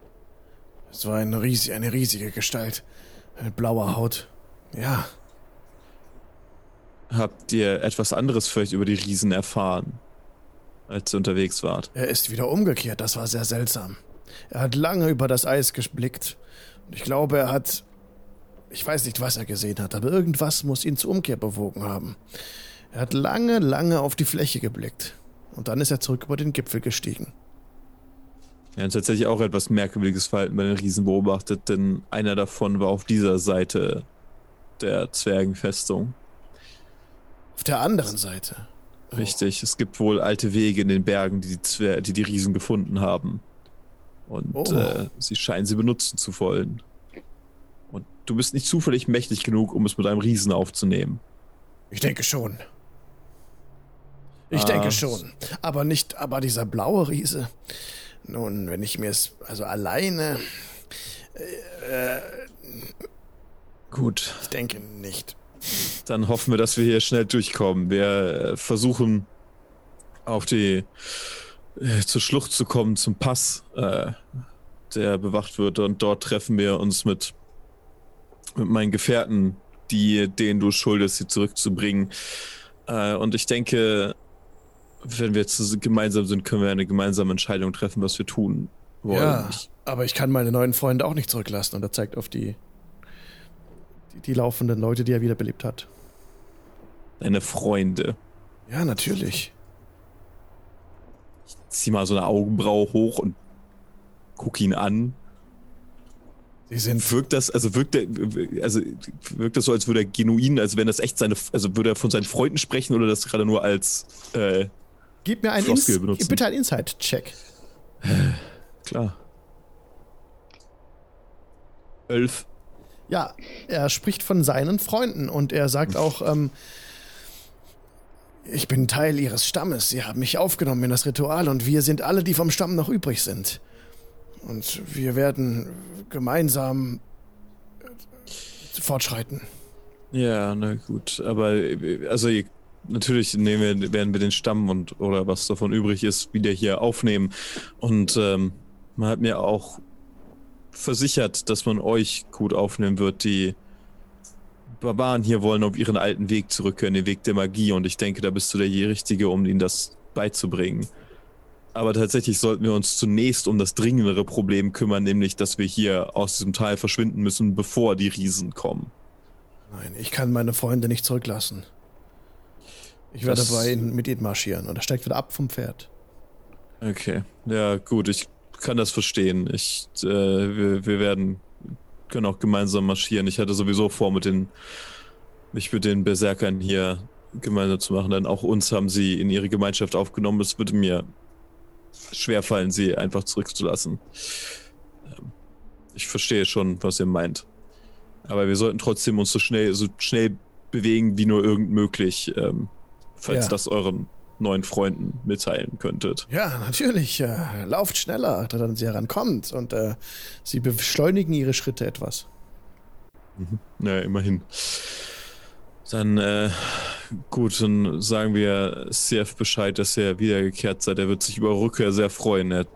Es war eine, riesige, eine riesige Gestalt. Eine blaue Haut. Ja. Habt ihr etwas anderes vielleicht über die Riesen erfahren, als ihr unterwegs wart? Er ist wieder umgekehrt. Das war sehr seltsam. Er hat lange über das Eis geblickt. Und ich glaube, er hat ich weiß nicht, was er gesehen hat, aber irgendwas muss ihn zur Umkehr bewogen haben. Er hat lange, lange auf die Fläche geblickt. Und dann ist er zurück über den Gipfel gestiegen. Er hat tatsächlich auch etwas merkwürdiges Verhalten bei den Riesen beobachtet, denn einer davon war auf dieser Seite der Zwergenfestung. Auf der anderen Seite? Oh. Richtig, es gibt wohl alte Wege in den Bergen, die die, Zwer die, die Riesen gefunden haben. Und oh. äh, sie scheinen sie benutzen zu wollen. Du bist nicht zufällig mächtig genug, um es mit einem Riesen aufzunehmen. Ich denke schon. Ich ah. denke schon. Aber nicht, aber dieser blaue Riese. Nun, wenn ich mir es also alleine. Äh, äh, Gut. Ich denke nicht. Dann hoffen wir, dass wir hier schnell durchkommen. Wir äh, versuchen auf die äh, zur Schlucht zu kommen, zum Pass, äh, der bewacht wird. Und dort treffen wir uns mit, mit meinen Gefährten, die, denen du schuldest, sie zurückzubringen. Äh, und ich denke, wenn wir zu, gemeinsam sind, können wir eine gemeinsame Entscheidung treffen, was wir tun wollen. Ja, aber ich kann meine neuen Freunde auch nicht zurücklassen. Und er zeigt auf die, die, die laufenden Leute, die er wiederbelebt hat. Deine Freunde. Ja, natürlich. Ich zieh mal so eine Augenbraue hoch und guck ihn an. Sie sind wirkt das, also wirkt der, also wirkt das so, als würde er genuin, als wenn das echt seine, also würde er von seinen Freunden sprechen oder das gerade nur als äh, Gib mir einen Ins bitte einen Insight-Check. Klar. Elf. Ja, er spricht von seinen Freunden und er sagt auch, ähm, ich bin Teil ihres Stammes. Sie haben mich aufgenommen in das Ritual und wir sind alle, die vom Stamm noch übrig sind. Und wir werden gemeinsam fortschreiten. Ja, na gut. Aber also natürlich nehmen wir, werden wir den Stamm und oder was davon übrig ist, wieder hier aufnehmen. Und ähm, man hat mir auch versichert, dass man euch gut aufnehmen wird, die Barbaren hier wollen auf ihren alten Weg zurückkehren, den Weg der Magie. Und ich denke, da bist du der Richtige, um ihnen das beizubringen. Aber tatsächlich sollten wir uns zunächst um das dringendere Problem kümmern, nämlich, dass wir hier aus diesem Tal verschwinden müssen, bevor die Riesen kommen. Nein, ich kann meine Freunde nicht zurücklassen. Ich werde das, bei ihnen mit ihnen marschieren und er steigt wieder ab vom Pferd. Okay, ja gut, ich kann das verstehen. Ich, äh, wir, wir werden können auch gemeinsam marschieren. Ich hatte sowieso vor, mit den mich mit den Berserkern hier gemeinsam zu machen, denn auch uns haben sie in ihre Gemeinschaft aufgenommen. Es würde mir schwerfallen, sie einfach zurückzulassen. Ähm, ich verstehe schon, was ihr meint. Aber wir sollten trotzdem uns so schnell, so schnell bewegen wie nur irgend möglich, ähm, falls ja. das euren neuen Freunden mitteilen könntet. Ja, natürlich. Äh, lauft schneller, dann sie herankommt und äh, sie beschleunigen ihre Schritte etwas. Mhm. Naja, immerhin. Dann, äh, gut, dann sagen wir CF Bescheid, dass er wiedergekehrt seid. Er wird sich über Rückkehr sehr freuen. Er,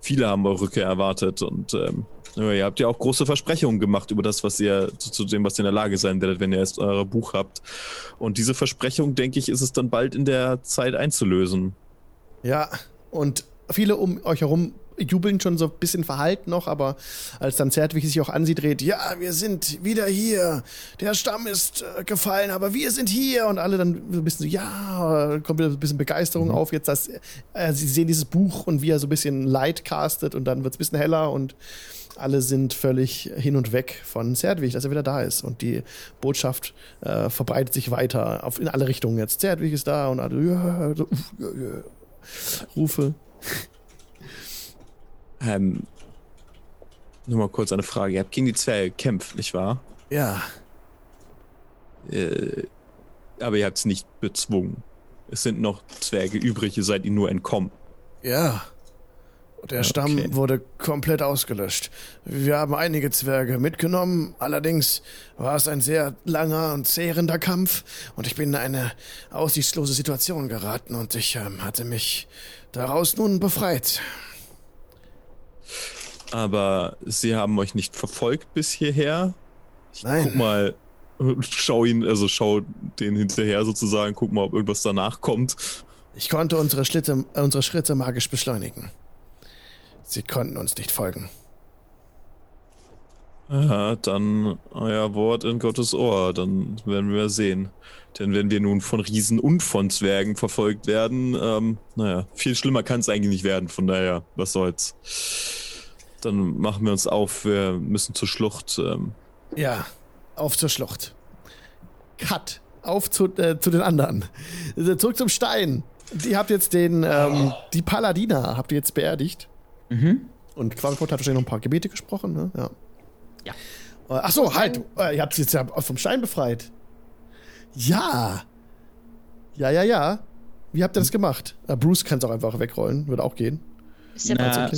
viele haben eure Rückkehr erwartet und ähm, ihr habt ja auch große Versprechungen gemacht über das, was ihr zu, zu, dem, was ihr in der Lage sein werdet, wenn ihr erst euer Buch habt. Und diese Versprechung, denke ich, ist es dann bald in der Zeit einzulösen. Ja, und viele um euch herum jubeln schon so ein bisschen verhalten noch, aber als dann Zertwig sich auch an sie dreht, ja, wir sind wieder hier, der Stamm ist äh, gefallen, aber wir sind hier und alle dann so ein bisschen so, ja, kommt wieder ein bisschen Begeisterung mhm. auf jetzt, dass äh, sie sehen dieses Buch und wie er so ein bisschen Light castet und dann wird es ein bisschen heller und alle sind völlig hin und weg von Zerdwig, dass er wieder da ist und die Botschaft äh, verbreitet sich weiter auf, in alle Richtungen jetzt. Zerdwig ist da und alle ja, so, ja, ja, Rufe. Ähm, nur mal kurz eine Frage. Ihr habt gegen die Zwerge gekämpft, nicht wahr? Ja. Äh, aber ihr habt es nicht bezwungen. Es sind noch Zwerge übrig, ihr seid ihnen nur entkommen. Ja. Der Stamm okay. wurde komplett ausgelöscht. Wir haben einige Zwerge mitgenommen, allerdings war es ein sehr langer und zehrender Kampf und ich bin in eine aussichtslose Situation geraten und ich ähm, hatte mich daraus nun befreit. Aber sie haben euch nicht verfolgt bis hierher? Ich Nein. Guck mal, schau ihn, also schau den hinterher sozusagen, guck mal, ob irgendwas danach kommt. Ich konnte unsere, Schritte, unsere Schritte magisch beschleunigen. Sie konnten uns nicht folgen. Ja, dann euer Wort in Gottes Ohr, dann werden wir sehen. Denn wenn wir nun von Riesen und von Zwergen verfolgt werden, ähm, naja, viel schlimmer kann es eigentlich nicht werden, von daher, was soll's. Dann machen wir uns auf, wir müssen zur Schlucht. Ähm. Ja, auf zur Schlucht. Cut. Auf zu, äh, zu den anderen. Zurück zum Stein. Die habt jetzt den, ähm, die Paladiner habt ihr jetzt beerdigt. Mhm. Und Quackpot hat wahrscheinlich noch ein paar Gebete gesprochen, ne? Ja. Ja. Äh, ach so, halt. Äh, ihr habt sie jetzt ja vom Stein befreit. Ja. Ja, ja, ja. Wie habt ihr das gemacht? Äh, Bruce kann es auch einfach wegrollen, würde auch gehen. Ist ja Na,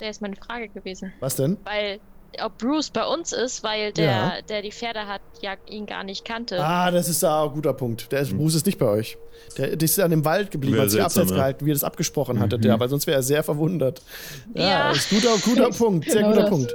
wäre jetzt meine Frage gewesen. Was denn? Weil, ob Bruce bei uns ist, weil der, Ja. der die Pferde hat, ja ihn gar nicht kannte. Ah, das ist ein guter Punkt. Der ist, Bruce ist nicht bei euch. Der, der ist an dem Wald geblieben, hat sich abseits ja. gehalten, wie ihr das abgesprochen hattet, Mhm. ja, weil sonst wäre er sehr verwundert. Ja, Ja. ist guter, guter Punkt, sehr Genau guter das. Punkt.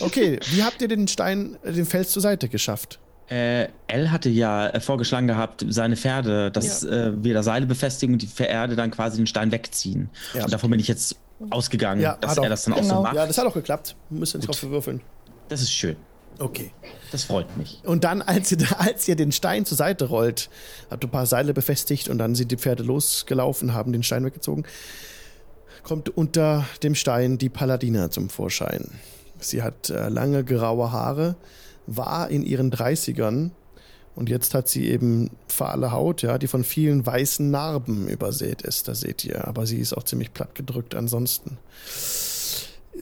Okay, wie habt ihr den Stein, den Fels zur Seite geschafft? Äh, Elle hatte ja äh, vorgeschlagen gehabt, seine Pferde, dass äh, wir da Seile befestigen und die Pferde dann quasi den Stein wegziehen. Ja. Und davon bin ich jetzt ausgegangen, Ja, dass er auch- das dann auch genau. so macht. Ja, das hat auch geklappt. Müsst ihr nicht drauf würfeln. Das ist schön. Okay. Das freut mich. Und dann, als ihr, als ihr den Stein zur Seite rollt, habt ihr ein paar Seile befestigt und dann sind die Pferde losgelaufen, haben den Stein weggezogen, kommt unter dem Stein die Paladina zum Vorschein. Sie hat äh, lange graue Haare, war in ihren 30ern und jetzt hat sie eben fahle Haut, ja, die von vielen weißen Narben übersät ist, das seht ihr. Aber sie ist auch ziemlich platt gedrückt ansonsten.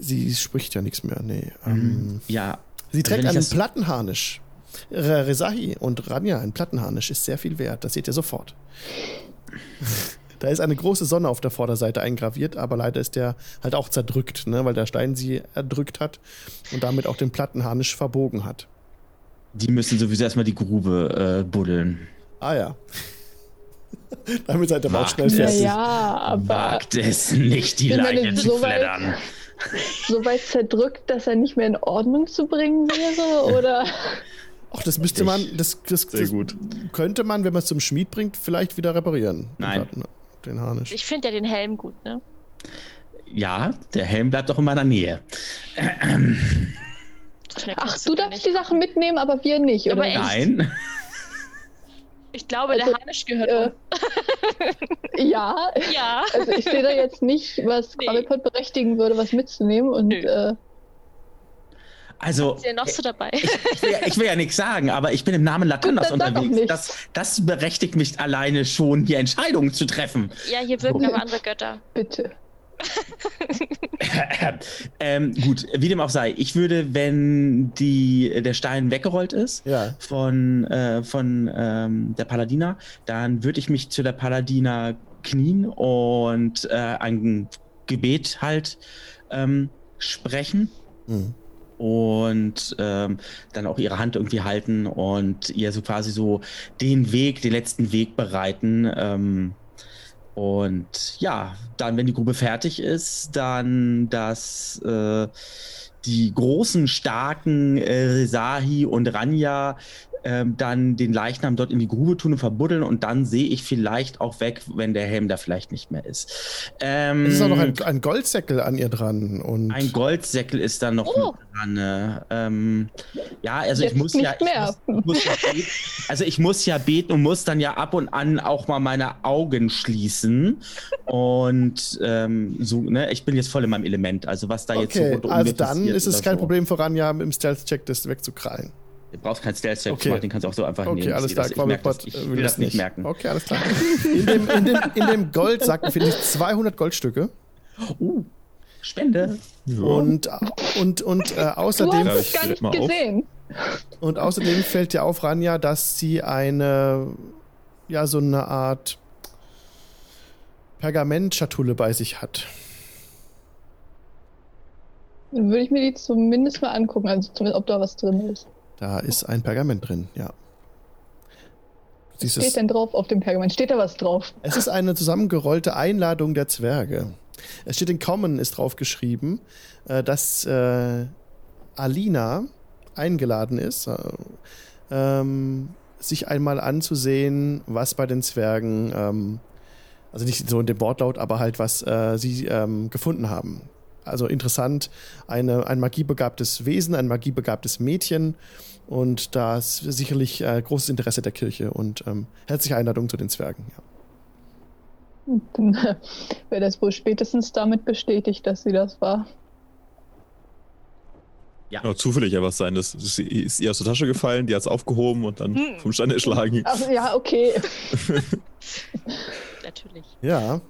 Sie spricht ja nichts mehr, nee. Ähm, Ja. Sie trägt einen Plattenharnisch. Re- Rezahi und Ranja, ein Plattenharnisch ist sehr viel wert. Das seht ihr sofort. Da ist eine große Sonne auf der Vorderseite eingraviert, aber leider ist der halt auch zerdrückt, ne, weil der Stein sie erdrückt hat und damit auch den Plattenharnisch verbogen hat. Die müssen sowieso erstmal die Grube äh, buddeln. Ah ja. damit seid ihr aber auch Mag schnell Ja, fertig. ja, aber Wagt es nicht, die er nicht zu so weit- fleddern. so weit zerdrückt, dass er nicht mehr in Ordnung zu bringen wäre? Oder? Ach, das müsste man, das, das, Sehr das gut. könnte man, wenn man es zum Schmied bringt, vielleicht wieder reparieren. Den Nein. Den Harnisch. Ich finde ja den Helm gut, ne? Ja, der Helm bleibt doch in meiner Nähe. Ach, du darfst die Sachen mitnehmen, aber wir nicht, Aber oder? Nein. Ich glaube, Also, der Harnisch gehört Äh, ja, Ja. also ich sehe da jetzt nicht, was Nee. Berechtigen würde, was mitzunehmen. Und Nö. äh, Also, Ist ja noch so dabei. ich will, ja- ich will ja nichts sagen, aber ich bin im Namen auch unterwegs. Das, das berechtigt mich alleine schon, die Entscheidungen zu treffen. Ja, hier wirken aber andere Götter. bitte. ähm, gut, wie dem auch sei. Ich würde, wenn die, der Stein weggerollt ist Ja. von, äh, von ähm, der Paladina, dann würde ich mich zu der Paladina knien und äh, ein Gebet halt ähm, sprechen. Mhm. und ähm, dann auch ihre Hand irgendwie halten und ihr so quasi so den Weg, den letzten Weg bereiten. Und ja, dann, wenn die Grube fertig ist, dann dass äh, die großen, starken äh, Resahi und Ranja ähm, dann den Leichnam dort in die Grube tun und verbuddeln und dann sehe ich vielleicht auch weg, wenn der Helm da vielleicht nicht mehr ist. Ähm, Es ist auch noch ein, ein Goldsäckel an ihr dran. Und ein Goldsäckel ist da noch Oh. dran. äh, Ähm, ja, also Jetzt ich muss ja. Ich mehr. muss, ich muss ja beten, also ich muss ja beten und muss dann ja ab und an auch mal meine Augen schließen. Und ähm, so, ne, ich bin jetzt voll in meinem Element. Also was da jetzt so okay, rund um also dann ist es kein so. Problem voran, ja, mit dem Stealth-Check das wegzukrallen. Du brauchst keinen Stealth-Check Okay. machen, den kannst du auch so einfach Okay, nehmen. alles Ich klar, das- Ich, merk das, Quabblepot ich äh, will das nicht merken. Okay, alles klar. In dem, in dem, in dem Goldsack befinden sich 200 Goldstücke Uh, Spende. und, und, und, äh, Du außerdem, hast Ja, es ich gar nicht auf. gesehen. und außerdem fällt dir auf, Ranja, dass sie eine, ja, so eine Art Pergamentschatulle bei sich hat. Dann würde ich mir die zumindest mal angucken, also zumindest, ob da was drin ist. Da ist ein Pergament drin, ja. Siehst Was steht es, denn drauf auf dem Pergament? Steht da was drauf? es ist eine zusammengerollte Einladung der Zwerge. Es steht in Common, ist drauf geschrieben, äh, dass äh, Alina eingeladen ist, äh, ähm, sich einmal anzusehen, was bei den Zwergen, ähm, also nicht so in dem Wortlaut, aber halt, was äh, sie ähm, gefunden haben. Also interessant, eine, ein magiebegabtes Wesen, ein magiebegabtes Mädchen und da ist sicherlich äh, großes Interesse der Kirche und ähm, herzliche Einladung zu den Zwergen. Ja. Dann äh, wäre das wohl spätestens damit bestätigt, dass sie das war. Auch zufällig ja was sein. Das ist ist ihr aus der Tasche gefallen, die hat es aufgehoben und dann Hm. vom Stein erschlagen. Ach ja, okay. Natürlich. ja.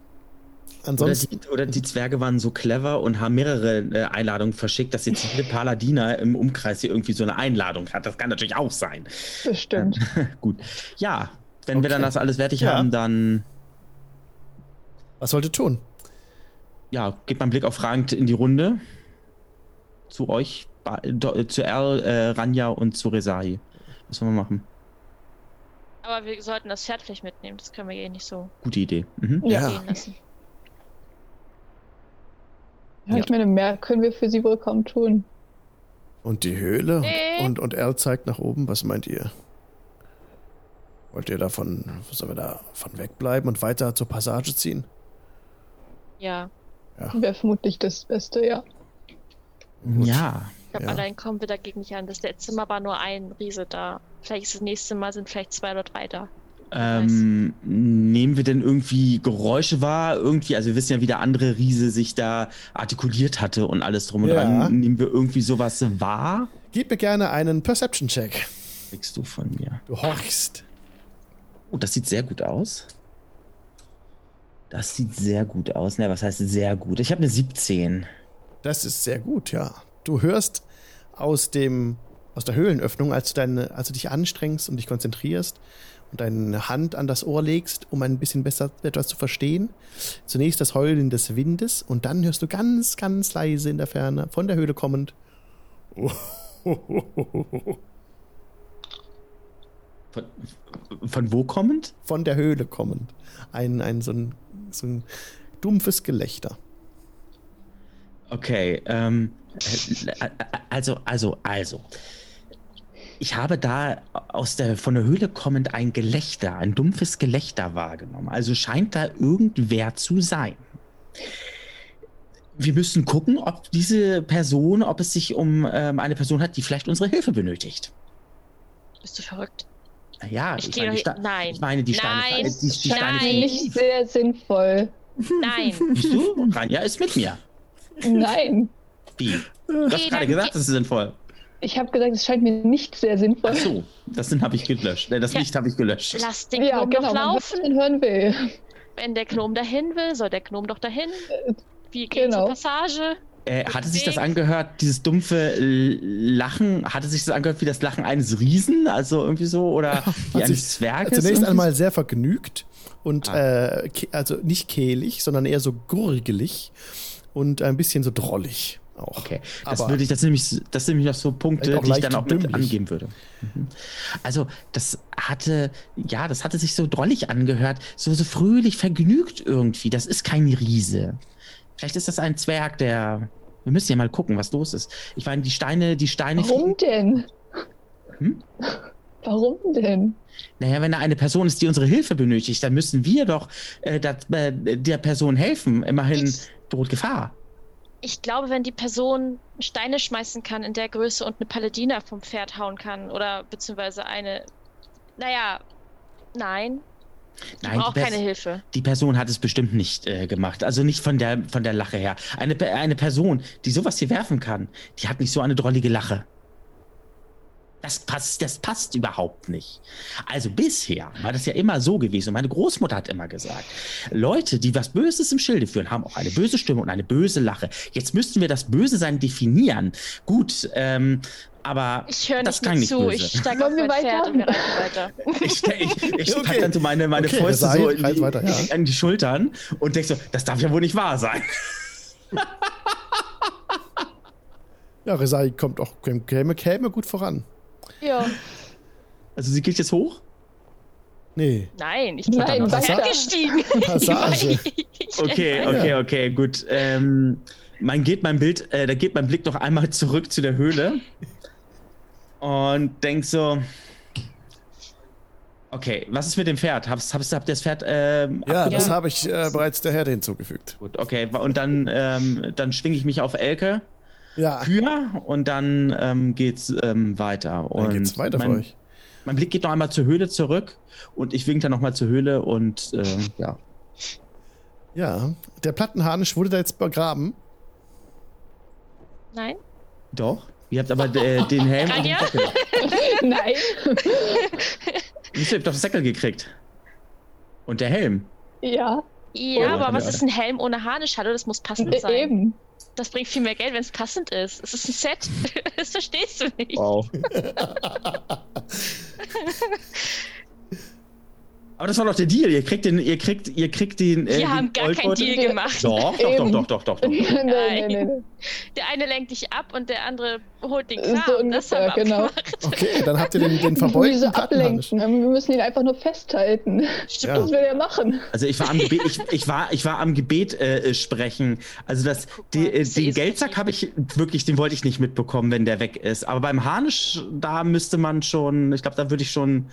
Oder Ansonsten, die, oder die Zwerge waren so clever und haben mehrere äh, Einladungen verschickt, dass jetzt jede Paladina im Umkreis hier irgendwie so eine Einladung hat. Das kann natürlich auch sein. Bestimmt. Gut. Ja, Wenn wir dann das alles fertig Ja. haben, dann Was sollte tun? ja, geht mein Blick auch fragend in die Runde. Zu euch, do- zu Erl, äh, Ranja und zu Resai. Was wollen wir machen? Aber wir sollten das Pferd vielleicht mitnehmen. Das können wir eh nicht so Gute Idee. Mhm. Ja. gehen lassen. Ja, ich meine, mehr können wir für sie wohl kaum tun. Und die Höhle? Nee. Und, und Al zeigt nach oben. Was meint ihr? Wollt ihr davon, sollen wir davon wegbleiben und weiter zur Passage ziehen? Ja. Wäre vermutlich das Beste, ja. Ja. Ich glaube, Ja. allein kommen wir dagegen nicht an. Das letzte Mal war nur ein Riese da. Vielleicht ist das nächste Mal sind vielleicht zwei oder drei da. Ähm, nehmen wir denn irgendwie Geräusche wahr? Irgendwie, also wir wissen ja, wie der andere Riese sich da artikuliert hatte und alles drum und Ja. dran. Nehmen wir irgendwie sowas wahr? Gib mir gerne einen Perception-Check. Kriegst du von mir. Du horchst. Oh, das sieht sehr gut aus. Das sieht sehr gut aus. Ne, was heißt sehr gut? Ich habe eine 17. Das ist sehr gut, ja. Du hörst aus dem aus der Höhlenöffnung, als du, deine, als du dich anstrengst und dich konzentrierst und deine Hand an das Ohr legst, um ein bisschen besser etwas zu verstehen. Zunächst das Heulen des Windes und dann hörst du ganz, ganz leise in der Ferne, von der Höhle kommend. Von, von wo kommend? Von der Höhle kommend. Ein, ein, so, ein, so ein dumpfes Gelächter. Okay, ähm, äh, also, also, also. Ich habe da aus der, von der Höhle kommend ein Gelächter, ein dumpfes Gelächter wahrgenommen. Also scheint da irgendwer zu sein. Wir müssen gucken, ob diese Person, ob es sich um ähm, eine Person hat, die vielleicht unsere Hilfe benötigt. Bist du verrückt? Ja, Ich ich, gehe meine, die Sta- nein. ich meine, die Steine. Nein. äh, die, die Nein. Steine Nicht sehr sinnvoll. Nein. Du? Ranja ist mit mir. Nein. Wie? Du hast gerade gesagt, das ist sinnvoll. Ich habe gesagt, es scheint mir nicht sehr sinnvoll. Ach so, das habe ich gelöscht. Äh, Das Ja. Licht habe ich gelöscht. Lass den Ja, Gnom genau, doch laufen. man hören will. Wenn der Gnom dahin will, soll der Gnom doch dahin. Wir gehen genau. zur Passage. Äh, hatte sich das angehört, dieses dumpfe Lachen, hatte sich das angehört wie das Lachen eines Riesen? Also irgendwie so? Oder wie eines Zwerges? Zunächst einmal sehr vergnügt und Ah. äh, also nicht kehlig, sondern eher so gurgelig und ein bisschen so drollig auch. Okay, das Aber- würde ich, das sind nämlich, das sind nämlich noch so Punkte, die ich dann auch mit dümmlich. angeben würde. Mhm. Also, das hatte, ja, das hatte sich so drollig angehört, so, so fröhlich vergnügt irgendwie. Das ist kein Riese. Vielleicht ist das ein Zwerg, der. Wir müssen ja mal gucken, was los ist. Ich meine, die Steine, die Steine. Warum denn? Hm? Warum denn? Naja, wenn da eine Person ist, die unsere Hilfe benötigt, dann müssen wir doch äh, dat, äh, der Person helfen. Immerhin droht Gefahr. Ich glaube, wenn die Person Steine schmeißen kann in der Größe und eine Paladina vom Pferd hauen kann oder beziehungsweise eine. Naja, nein. Die Nein, braucht die keine Hilfe. Die Person hat es bestimmt nicht äh, gemacht. Also nicht von der, von der Lache her. Eine, eine Person, die sowas hier werfen kann, die hat nicht so eine drollige Lache. Das passt, das passt überhaupt nicht. Also bisher war das ja immer so gewesen. Und meine Großmutter hat immer gesagt, Leute, die was Böses im Schilde führen, haben auch eine böse Stimme und eine böse Lache. Jetzt müssten wir das Böse sein definieren. Gut, ähm, aber Ich höre das nicht nicht zu. böse. Ich steige auf mein Pferd weiter? und wir reiten weiter. Ich, ich, ich Okay. pack dann so meine, meine Okay, Fäuste so in die, weiter, ja. an die Schultern und denk so, das darf ja wohl nicht wahr sein. Ja, Resai kommt auch, käme, käme gut voran. Ja. Also sie geht jetzt hoch? Nee, Nein, ich bin Nein, aufs Pferd weiter. gestiegen. Passage. Okay, okay, okay, gut. Ähm, mein geht mein Bild, äh, da geht mein Blick noch einmal zurück zu der Höhle und denk so. Okay, was ist mit dem Pferd? Hab's, hab's, habt ihr das Pferd? Ähm, Ja, das habe ich äh, bereits der Herde hinzugefügt. Gut, okay. Und dann, ähm, dann schwinge ich mich auf Elke, Ja, Kühe und dann ähm, geht's ähm, weiter. Und dann geht's weiter mein, für euch. Mein Blick geht noch einmal zur Höhle zurück und ich wink dann noch mal zur Höhle und äh, ja. Ja, der Plattenharnisch wurde da jetzt begraben. Nein? Doch. Ihr habt aber äh, den Helm und den? Säckel. Nein. Ihr habt doch das Säckel gekriegt. Und der Helm. Ja, Ja, aber was ist ein Helm ohne Harnisch? Hallo, das muss passend sein. eben. Das bringt viel mehr Geld, wenn es passend ist. Es ist ein Set. Das verstehst du nicht. Wow. Aber das war doch der Deal. Ihr kriegt den, ihr kriegt, ihr kriegt den. Äh, Wir haben gar keinen Deal gemacht. Doch, doch, doch, doch, doch, doch, doch. nein, nein, nein, Der eine lenkt dich ab und der andere holt den Kram. So das haben wir genau. Okay, dann habt ihr den, den verbeulten Wieso ablenken? Wir müssen ihn einfach nur festhalten. Stimmt, ja. was will er machen? Also ich war am Gebet, ich, ich war, ich war am Gebet äh, sprechen. Also das, die, äh, den Geldsack habe ich wirklich, den wollte ich nicht mitbekommen, wenn der weg ist. Aber beim Harnisch, da müsste man schon, ich glaube, da würde ich schon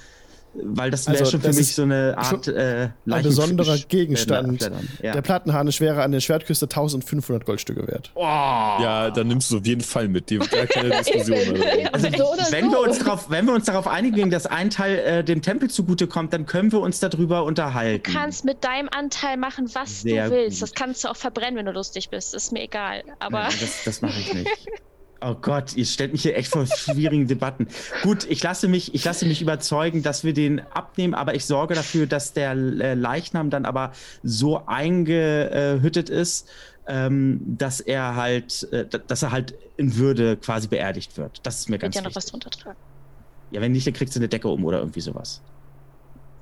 weil das wäre also, schon für mich so eine Art äh, ein besonderer Gegenstand. Ja. Der Plattenharnisch wäre an der Schwertküste 1500 Goldstücke wert. Oh. Ja, dann nimmst du auf jeden Fall mit. Die, gar keine Diskussion mehr. Also, wenn, wir uns darauf, wenn wir uns darauf einigen, dass ein Teil äh, dem Tempel zugutekommt, dann können wir uns darüber unterhalten. Du kannst mit deinem Anteil machen, was Sehr du willst. Gut. Das kannst du auch verbrennen, wenn du lustig bist. Das ist mir egal. Aber Nein, das, das mache ich nicht. Oh Gott, ihr stellt mich hier echt vor schwierigen Debatten. Gut, ich lasse, mich, ich lasse mich überzeugen, dass wir den abnehmen, aber ich sorge dafür, dass der äh, Leichnam dann aber so eingehüttet ist, ähm, dass er halt, äh, dass er halt in Würde quasi beerdigt wird. Das ist mir ganz wichtig. ja noch was drunter tragen. Ja, wenn nicht, dann kriegst du eine Decke um oder irgendwie sowas.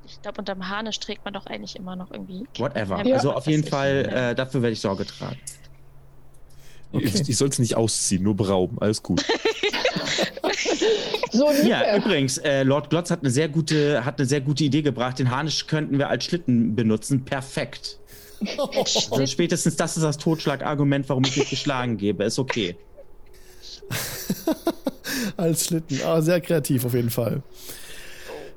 Ich glaube, unterm Harnisch trägt man doch eigentlich immer noch irgendwie. Whatever. Ja. Also auf jeden Fall, äh, dafür werde ich Sorge tragen. Okay. Ich, ich soll es nicht ausziehen, nur berauben. Alles gut. so ja, übrigens, äh, Lord Glotz hat eine, sehr gute, hat eine sehr gute Idee gebracht. Den Harnisch könnten wir als Schlitten benutzen. Perfekt. Also spätestens das ist das Totschlagargument, warum ich mich geschlagen gebe. Ist okay. als Schlitten. Ah, sehr kreativ auf jeden Fall.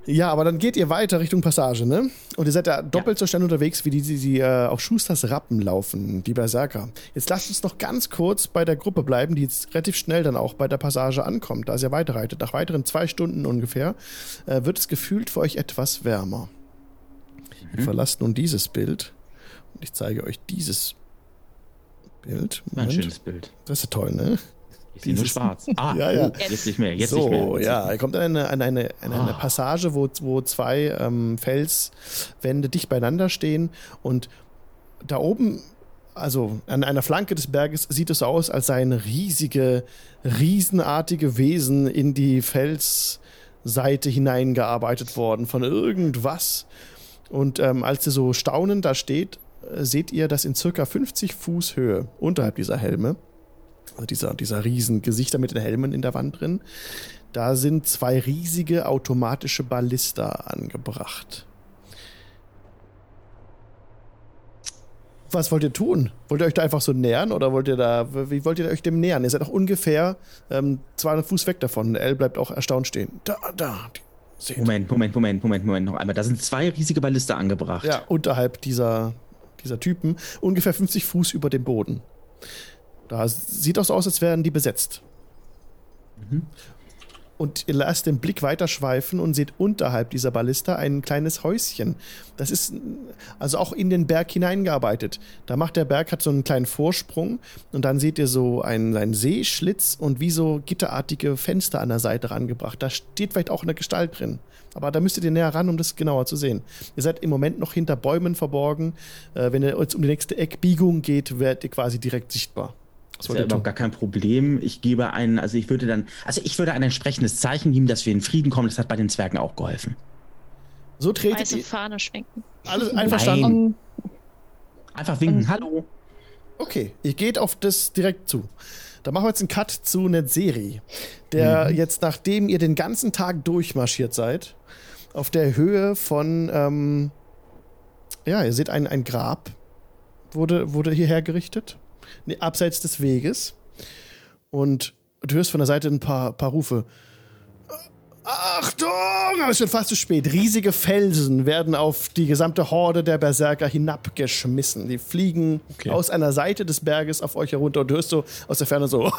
Ja, aber dann geht ihr weiter Richtung Passage, ne? Und ihr seid ja doppelt ja. so schnell unterwegs, wie die, die, die äh, auf Schusters Rappen laufen, die Berserker. Jetzt lasst uns noch ganz kurz bei der Gruppe bleiben, die jetzt relativ schnell dann auch bei der Passage ankommt, da ihr weiterreitet. Nach weiteren zwei Stunden ungefähr äh, wird es gefühlt für euch etwas wärmer. Mhm. Ihr verlasst nun dieses Bild und ich zeige euch dieses Bild. Moment. Ein schönes Bild. Das ist toll, ne? Ich sehe nur schwarz. Ah, ja, ja. Oh, jetzt nicht mehr. Jetzt so, nicht mehr. ja, er kommt an eine, an eine, an eine ah. Passage, wo, wo zwei ähm, Felswände dicht beieinander stehen und da oben, also an einer Flanke des Berges, sieht es aus, als seien riesige, riesenartige Wesen in die Felsseite hineingearbeitet worden von irgendwas. Und ähm, als ihr so staunend da steht, äh, seht ihr, dass in circa 50 Fuß Höhe unterhalb dieser Helme also dieser, dieser riesen Gesichter mit den Helmen in der Wand drin. Da sind zwei riesige automatische Ballista angebracht. Was wollt ihr tun? Wollt ihr euch da einfach so nähern oder wollt ihr da, wie wollt ihr euch dem nähern? Ihr seid noch ungefähr ähm, 200 Fuß weg davon. L bleibt auch erstaunt stehen. Da, da. Seht. Moment, Moment, Moment, Moment, Moment, noch einmal. Da sind zwei riesige Ballista angebracht. Ja, unterhalb dieser, dieser Typen. Ungefähr 50 Fuß über dem Boden. Da sieht auch so aus, als wären die besetzt. Mhm. Und ihr lasst den Blick weiterschweifen und seht unterhalb dieser Ballista ein kleines Häuschen. Das ist also auch in den Berg hineingearbeitet. Da macht der Berg hat so einen kleinen Vorsprung und dann seht ihr so einen, einen Seeschlitz und wie so gitterartige Fenster an der Seite rangebracht. Da steht vielleicht auch eine Gestalt drin. Aber da müsstet ihr näher ran, um das genauer zu sehen. Ihr seid im Moment noch hinter Bäumen verborgen. Äh, wenn ihr jetzt um die nächste Eckbiegung geht, werdet ihr quasi direkt sichtbar. Das wäre überhaupt gar kein Problem. Ich gebe einen, also ich würde dann, also ich würde ein entsprechendes Zeichen geben, dass wir in Frieden kommen. Das hat bei den Zwergen auch geholfen. So tretet Weiße. Fahne schwenken. Alles einverstanden. Nein. Einfach winken. Mhm. Hallo. Okay, ihr geht auf das direkt zu. Da machen wir jetzt einen Cut zu einer Serie, der mhm. jetzt, nachdem ihr den ganzen Tag durchmarschiert seid, auf der Höhe von, ähm, ja, ihr seht ein, ein Grab, wurde, wurde hierher gerichtet abseits des Weges. Und du hörst von der Seite ein paar, paar Rufe. Achtung! Aber es ist schon fast zu spät. Riesige Felsen werden auf die gesamte Horde der Berserker hinabgeschmissen. Die fliegen okay. aus einer Seite des Berges auf euch herunter und du hörst so aus der Ferne so.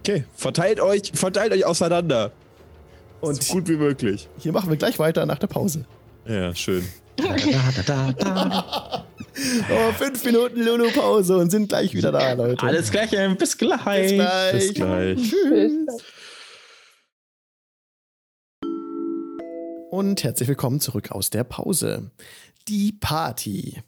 okay, verteilt euch, verteilt euch auseinander. Und so gut wie möglich. Hier machen wir gleich weiter nach der Pause. Ja, schön. Da, da, da, oh, fünf Minuten Lulu-Pause und sind gleich wieder da, Leute. Alles gleich, bis gleich. Bis gleich. Bis gleich. Tschüss. Und herzlich willkommen zurück aus der Pause. Die Party.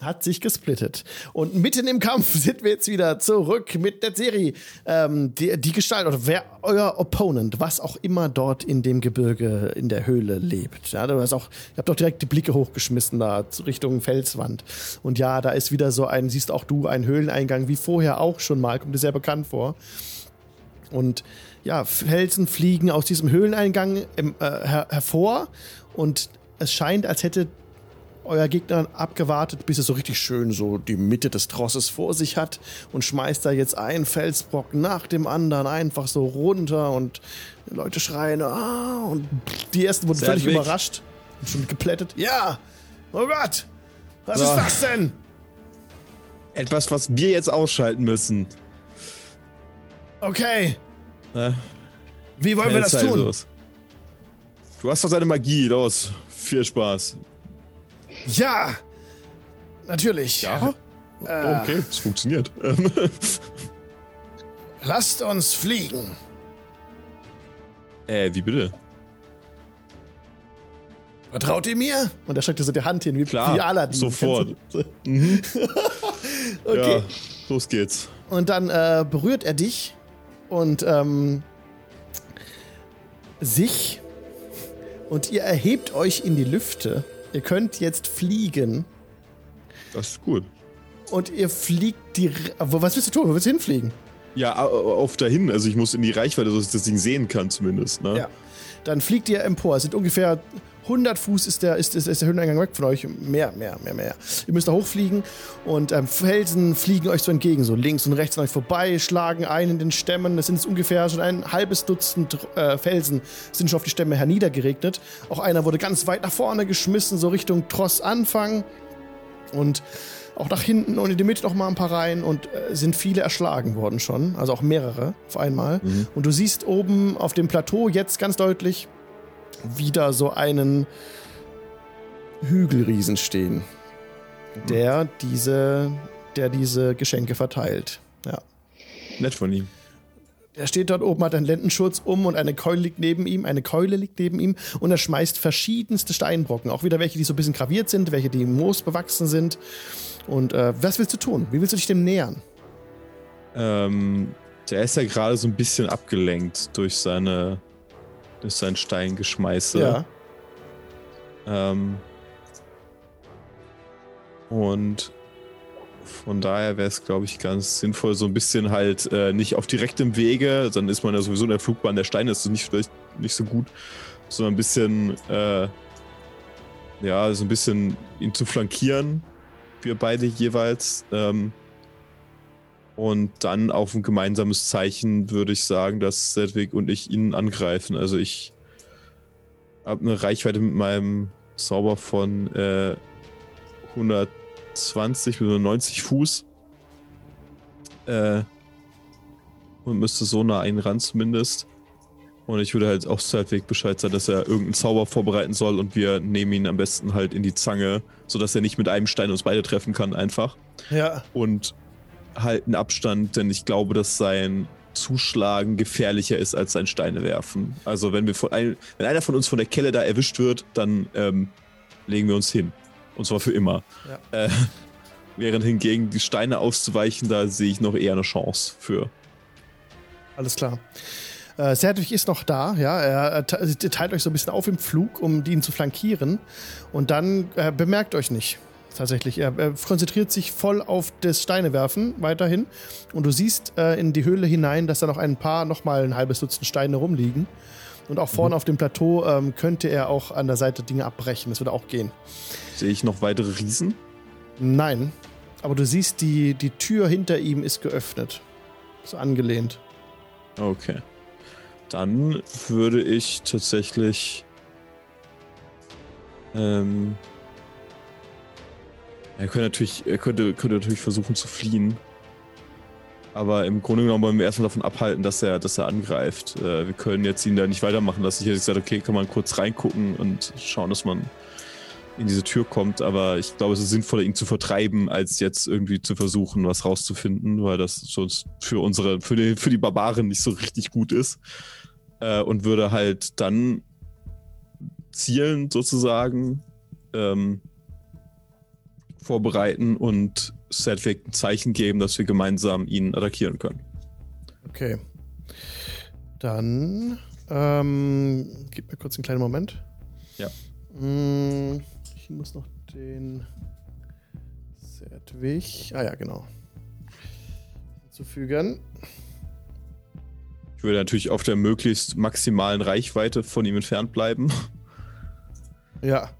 Hat sich gesplittet. Und mitten im Kampf sind wir jetzt wieder zurück mit der Serie. Ähm, die, die Gestalt oder wer euer Opponent, was auch immer dort in dem Gebirge in der Höhle lebt. Ja, du hast auch, ihr habt doch direkt die Blicke hochgeschmissen da Richtung Felswand. Und ja, da ist wieder so ein, siehst auch du, ein Höhleneingang, wie vorher auch schon mal, kommt dir sehr bekannt vor. Und ja, Felsen fliegen aus diesem Höhleneingang äh, her hervor und es scheint, als hätte euer Gegner abgewartet, bis er so richtig schön so die Mitte des Trosses vor sich hat und schmeißt da jetzt einen Felsbrock nach dem anderen einfach so runter und die Leute schreien, ah, und die ersten wurden völlig überrascht und schon geplättet. Ja! Oh Gott! Was so. ist das denn? Etwas, was wir jetzt ausschalten müssen. Okay. Äh, Wie wollen wir das tun? Los. Du hast doch deine Magie, los. Viel Spaß. Ja, natürlich. Ja. Äh, okay, es funktioniert. lasst uns fliegen. Äh, wie bitte? Vertraut ihr mir? Und er streckt so die Hand hin, wie, Klar, wie Aladdin. Sofort. Mhm. okay. Ja, los geht's. Und dann äh, berührt er dich und ähm, sich und ihr erhebt euch in die Lüfte Ihr könnt jetzt fliegen. Das ist gut. Und ihr fliegt die. Was willst du tun? Wo willst du hinfliegen? Ja, auf dahin. Also ich muss in die Reichweite, dass ich das Ding sehen kann zumindest. Ne? Ja. Dann fliegt ihr empor. Es sind ungefähr 100 Fuß ist der, ist, ist, ist der Höheneingang weg von euch. Mehr, mehr, mehr, mehr. Ihr müsst da hochfliegen und ähm, Felsen fliegen euch so entgegen, so links und rechts an euch vorbei, schlagen ein in den Stämmen. Das sind jetzt ungefähr schon ein halbes Dutzend äh, Felsen sind schon auf die Stämme herniedergeregnet. Auch einer wurde ganz weit nach vorne geschmissen, so Richtung Tross Anfang. Und auch nach hinten und in die Mitte noch mal ein paar Reihen und äh, sind viele erschlagen worden schon, also auch mehrere auf einmal. Mhm. Und du siehst oben auf dem Plateau jetzt ganz deutlich wieder so einen Hügelriesen stehen, der diese, der diese Geschenke verteilt. Ja. Nett von ihm. Er steht dort oben, hat einen Lendenschutz um und eine Keule liegt neben ihm, eine Keule liegt neben ihm und er schmeißt verschiedenste Steinbrocken, auch wieder welche, die so ein bisschen graviert sind, welche, die im Moos bewachsen sind. Und äh, was willst du tun? Wie willst du dich dem nähern? Ähm, der ist ja gerade so ein bisschen abgelenkt durch seine ist ein Steingeschmeiße. Ja. Ähm, und von daher wäre es, glaube ich, ganz sinnvoll, so ein bisschen halt äh, nicht auf direktem Wege, dann ist man ja sowieso in der Flugbahn der Steine, ist nicht vielleicht nicht so gut, sondern ein bisschen, äh, ja, so ein bisschen ihn zu flankieren, wir beide jeweils. Ähm, und dann auf ein gemeinsames Zeichen würde ich sagen, dass Sedwig und ich ihn angreifen. Also ich habe eine Reichweite mit meinem Zauber von äh, 120 bis 90 Fuß. Äh, und müsste so nah einen ran zumindest. Und ich würde halt auch Sedwig Bescheid sagen, dass er irgendeinen Zauber vorbereiten soll und wir nehmen ihn am besten halt in die Zange, sodass er nicht mit einem Stein uns beide treffen kann einfach. Ja. Und halten Abstand, denn ich glaube, dass sein Zuschlagen gefährlicher ist als sein Steine werfen. Also wenn wir von ein, wenn einer von uns von der Kelle da erwischt wird, dann ähm, legen wir uns hin. Und zwar für immer. Ja. Äh, während hingegen die Steine auszuweichen, da sehe ich noch eher eine Chance für. Alles klar. Äh, Serdwig ist noch da, ja. Er, teilt euch so ein bisschen auf im Flug, um ihn zu flankieren. Und dann äh, bemerkt euch nicht tatsächlich. Er, er, konzentriert sich voll auf das Steinewerfen weiterhin. Und du siehst äh, in die Höhle hinein, dass da noch ein paar, noch mal ein halbes Dutzend Steine rumliegen. Und auch vorne mhm. auf dem Plateau ähm, könnte er auch an der Seite Dinge abbrechen. Das würde auch gehen. Sehe ich noch weitere Riesen? Nein. Aber du siehst, die, die Tür hinter ihm ist geöffnet. Ist angelehnt. Okay. Dann würde ich tatsächlich ähm, er könnte natürlich, er könnte, könnte natürlich versuchen zu fliehen. Aber im Grunde genommen wollen wir erstmal davon abhalten, dass er, dass er angreift. Äh, wir können jetzt ihn da nicht weitermachen lassen. Ich hätte gesagt, okay, kann man kurz reingucken und schauen, dass man in diese Tür kommt. Aber ich glaube, es ist sinnvoller, ihn zu vertreiben, als jetzt irgendwie zu versuchen, was rauszufinden, weil das sonst für unsere, für die, für die Barbaren nicht so richtig gut ist. Äh, und würde halt dann zielen, sozusagen. Ähm, vorbereiten und Sedwick ein Zeichen geben, dass wir gemeinsam ihn attackieren können. Okay. Dann ähm, gib mir kurz einen kleinen Moment. Ja. Mm, ich muss noch den Sedwig. Ah ja, genau. Zufügen. Ich würde natürlich auf der möglichst maximalen Reichweite von ihm entfernt bleiben. Ja.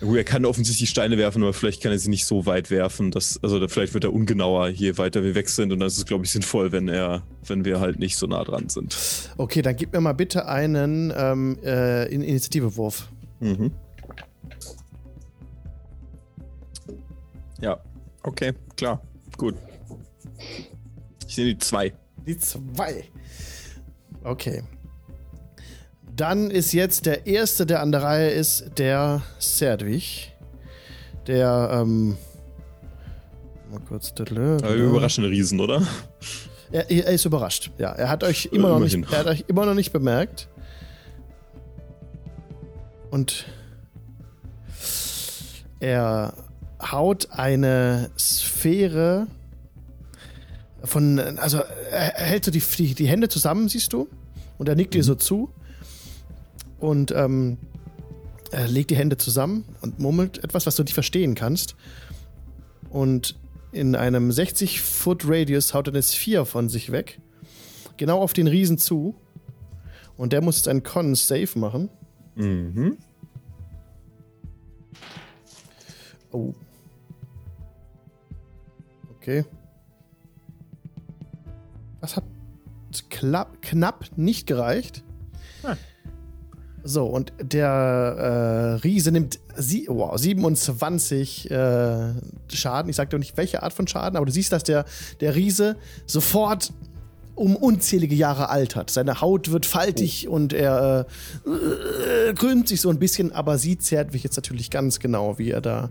Er kann offensichtlich Steine werfen, aber vielleicht kann er sie nicht so weit werfen. Dass, also vielleicht wird er ungenauer, je weiter wir weg sind. Und dann ist es, glaube ich, sinnvoll, wenn er, wenn wir halt nicht so nah dran sind. Okay, dann gib mir mal bitte einen ähm, äh, Initiativewurf. Mhm. Ja, okay, klar, gut. Ich nehme die zwei. Die zwei. Okay. Dann ist jetzt der erste, der an der Reihe ist, der Serdwig. Der, ähm. Mal kurz. Aber überraschende Riesen, oder? Er, er, ist überrascht. Ja, er hat euch immer noch nicht, er hat euch immer noch nicht bemerkt. Und er haut eine Sphäre von, also er hält so die, die, die Hände zusammen, siehst du? Und er nickt mhm. dir so zu und ähm, er legt die Hände zusammen und murmelt etwas, was du nicht verstehen kannst. Und in einem 60-Foot-Radius haut er eine Sphäre von sich weg. Genau auf den Riesen zu. Und der muss jetzt einen Con-Save machen. Mhm. Oh. Okay. Das hat knapp, nicht gereicht. Hm. So, und der äh, Riese nimmt sie, wow, 27 äh, Schaden. Ich sag dir nicht, welche Art von Schaden, aber du siehst, dass der, der Riese sofort um unzählige Jahre altert. Seine Haut wird faltig oh. und er äh, krümmt sich so ein bisschen, aber sie zerrt mich jetzt natürlich ganz genau, wie er da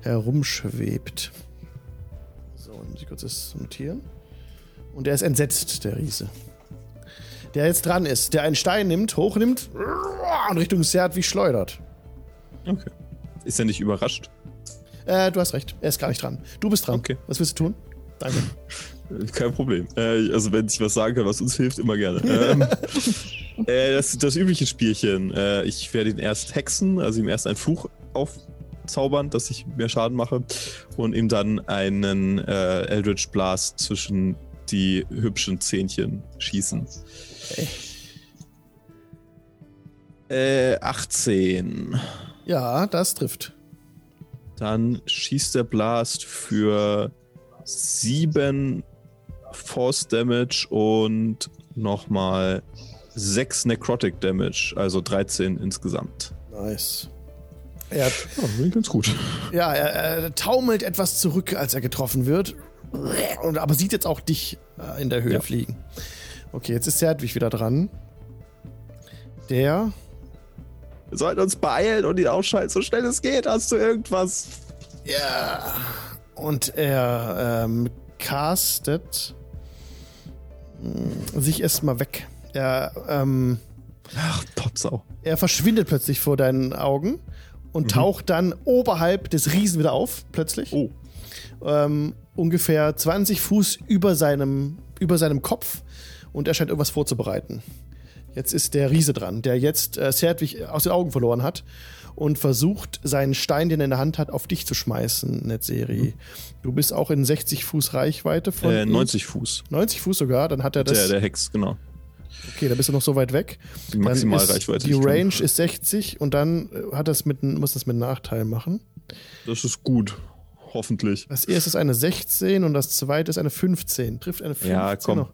herumschwebt. So, muss ich kurz das notieren. Und er ist entsetzt, der Riese der jetzt dran ist, der einen Stein nimmt, hochnimmt und Richtung Serdwig schleudert. Okay. Ist er nicht überrascht? Äh, du hast recht, er ist gar nicht dran. Du bist dran. Okay. Was willst du tun? Danke. Kein Problem. Äh, also, wenn ich was sagen kann, was uns hilft, immer gerne. ähm, äh, das, das übliche Spielchen. Äh, ich werde ihn erst hexen, also ihm erst einen Fluch aufzaubern, dass ich mehr Schaden mache, und ihm dann einen äh, Eldritch Blast zwischen die hübschen Zähnchen schießen. Äh, 18. Ja, das trifft. Dann schießt der Blast für 7 Force Damage und nochmal 6 Necrotic Damage, also 13 insgesamt. Nice. Er hat, ja, ganz gut. Ja, er, er, taumelt etwas zurück, als er getroffen wird. Aber sieht jetzt auch dich äh, in der Höhe ja. fliegen. Okay, jetzt ist Serdwig wieder dran. Der. Wir sollten uns beeilen und ihn ausschalten, so schnell es geht. Hast du irgendwas? Ja. Und er ähm, castet hm, sich erstmal weg. Er, ähm, Ach, Potsau. Er verschwindet plötzlich vor deinen Augen und mhm. taucht dann oberhalb des Riesen wieder auf, plötzlich. Oh. Ähm, ungefähr 20 Fuß über seinem, über seinem Kopf und er scheint irgendwas vorzubereiten. Jetzt ist der Riese dran, der jetzt äh, Serdwig aus den Augen verloren hat und versucht, seinen Stein, den er in der Hand hat, auf dich zu schmeißen, Netzeri. Mhm. Du bist auch in 60 Fuß Reichweite von. Äh, 90 Fuß. 90 Fuß sogar, dann hat er das. Der, der Hex, genau. Okay, da bist du noch so weit weg. Die Maximalreichweite. Die Range ist 60 und dann äh, hat das mit, muss das mit Nachteil machen. Das ist gut. Hoffentlich. Das erste ist eine 16 und das zweite ist eine 15. Trifft eine 15 ja, komm. noch.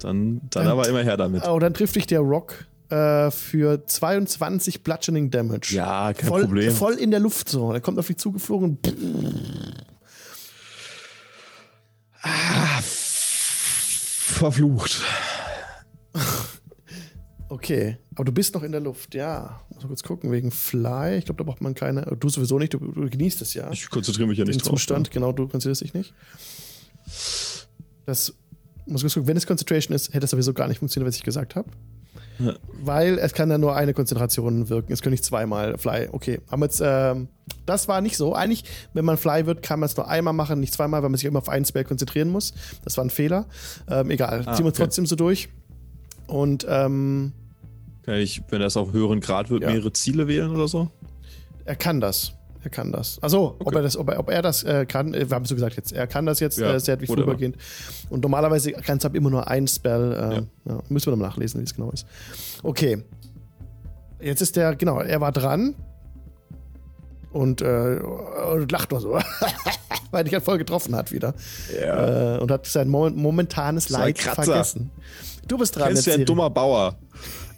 Dann, dann, aber immer her damit. Oh, dann trifft dich der Rock äh, für 22 Bludgeoning Damage. Ja, kein voll, Problem. Voll in der Luft so. Er kommt auf dich zugeflogen. Ah, verflucht. Okay, aber du bist noch in der Luft, ja. Muss mal kurz gucken, wegen Fly. Ich glaube, da braucht man keine. Du sowieso nicht, du, du genießt es ja. Ich konzentriere mich ja nicht Den drauf. Zustand, ja. genau, du konzentrierst dich nicht. Das muss ich gucken, wenn es Concentration ist, hätte es sowieso gar nicht funktioniert, was ich gesagt habe. Weil es kann ja nur eine Konzentration wirken. Es können nicht zweimal Fly. Okay, haben wir jetzt, ähm, das war nicht so. Eigentlich, wenn man Fly wird, kann man es nur einmal machen, nicht zweimal, weil man sich immer auf einen Spell konzentrieren muss. Das war ein Fehler. Ähm, egal, ah, ziehen wir okay. trotzdem so durch. Und, ähm, Kann ich, wenn das auf höheren Grad wird, ja. mehrere Ziele wählen oder so? Er kann das. Er kann das. Also, okay. ob, er das, ob, er, ob er das äh, kann, äh, wir haben es so gesagt jetzt, er kann das jetzt ja, äh, sehr wie vorübergehend. Und normalerweise kann es ab immer nur ein Spell. Äh, ja. Müssen wir dann nachlesen, wie es genau ist. Okay. Jetzt ist der, genau, er war dran und, äh, und lacht nur so, weil dich halt voll getroffen hat wieder. Ja. Äh, und hat sein momentanes Leid vergessen. Du bist dran. Du bist ja ein dummer Bauer.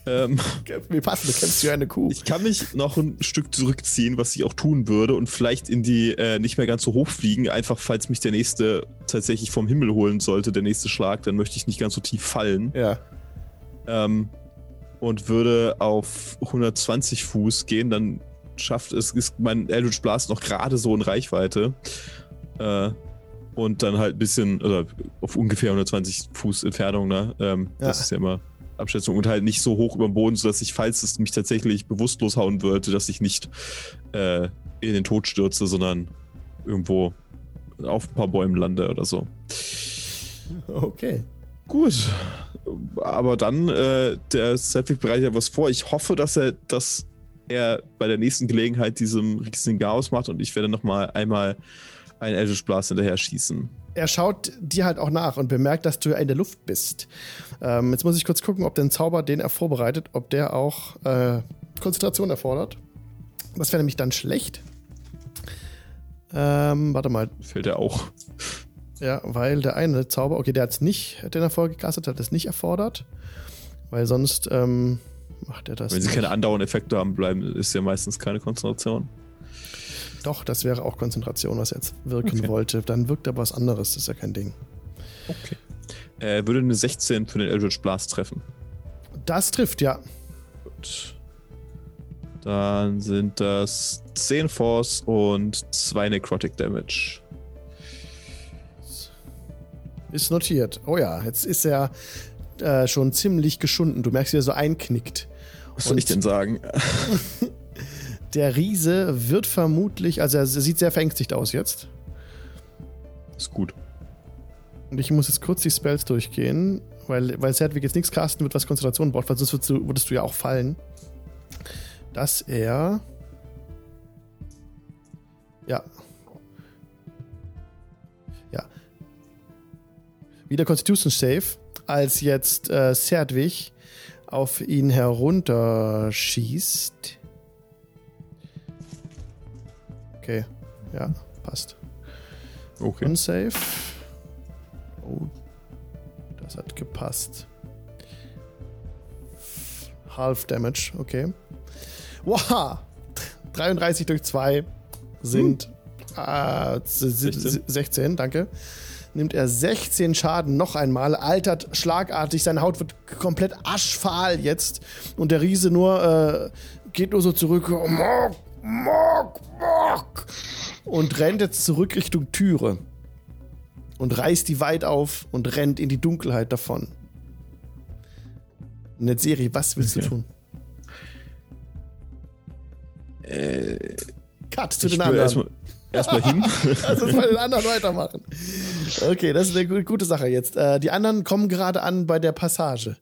Ähm, Wie passend, du kennst ja eine Kuh. Ich kann mich noch ein Stück zurückziehen, was ich auch tun würde und vielleicht in die äh, nicht mehr ganz so hoch fliegen, einfach falls mich der nächste tatsächlich vom Himmel holen sollte, der nächste Schlag, dann möchte ich nicht ganz so tief fallen. Ja. Ähm, und würde auf 120 Fuß gehen, dann schafft es, ist mein Eldritch Blast noch gerade so in Reichweite. Äh, und dann halt ein bisschen, oder auf ungefähr 120 Fuß Entfernung, ne? Ähm, ja. Das ist ja immer Abschätzung und halt nicht so hoch über dem Boden, sodass ich, falls es mich tatsächlich bewusstlos hauen würde, dass ich nicht äh, in den Tod stürze, sondern irgendwo auf ein paar Bäumen lande oder so. Okay. Gut. Aber dann, äh, der Sedwick bereitet ja was vor. Ich hoffe, dass er, dass er bei der nächsten Gelegenheit diesem riesigen Chaos macht und ich werde nochmal einmal einen Eldritch Blast hinterher schießen er schaut dir halt auch nach und bemerkt, dass du in der Luft bist. Ähm, jetzt muss ich kurz gucken, ob der Zauber, den er vorbereitet, ob der auch äh, Konzentration erfordert. Das wäre nämlich dann schlecht. Ähm, warte mal. Fällt er auch. Ja, weil der eine Zauber, okay, der hat es nicht, den er vorgecastet hat, es nicht erfordert. Weil sonst ähm, macht er das. Wenn sie nicht. keine andauernden Effekte haben, bleiben, ist ja meistens keine Konzentration. Doch, das wäre auch Konzentration, was er jetzt wirken okay. wollte. Dann wirkt aber was anderes, das ist ja kein Ding. Okay. Er würde eine 16 für den Eldritch Blast treffen. Das trifft, ja. Gut. Dann sind das 10 Force und 2 Necrotic Damage. Ist notiert. Oh ja, jetzt ist er äh, schon ziemlich geschunden. Du merkst, wie er so einknickt. Was soll ich denn sagen? Der Riese wird vermutlich, also er sieht sehr verängstigt aus jetzt. Ist gut. Und ich muss jetzt kurz die Spells durchgehen, weil, weil Sedwick jetzt nichts casten wird, was Konzentration braucht, weil sonst würdest du, würdest du ja auch fallen. Dass er. Ja. Ja. Wieder Constitution Save, als jetzt äh, Serdwig auf ihn herunterschießt. Okay. Ja, passt. Okay. Unsafe. Oh. Das hat gepasst. Half Damage, okay. Wow! 33 durch 2 sind hm. äh, 16. 16, danke. Nimmt er 16 Schaden noch einmal, altert schlagartig, seine Haut wird komplett aschfahl jetzt und der Riese nur äh, geht nur so zurück. Mock, Mock! Und rennt jetzt zurück Richtung Türe. Und reißt die weit auf und rennt in die Dunkelheit davon. Netzeri, was willst okay. du tun? Äh, Cut zu den anderen. Erstmal erst hin. Lass uns mal den anderen weitermachen. Okay, das ist eine gute Sache jetzt. Äh, die anderen kommen gerade an bei der Passage.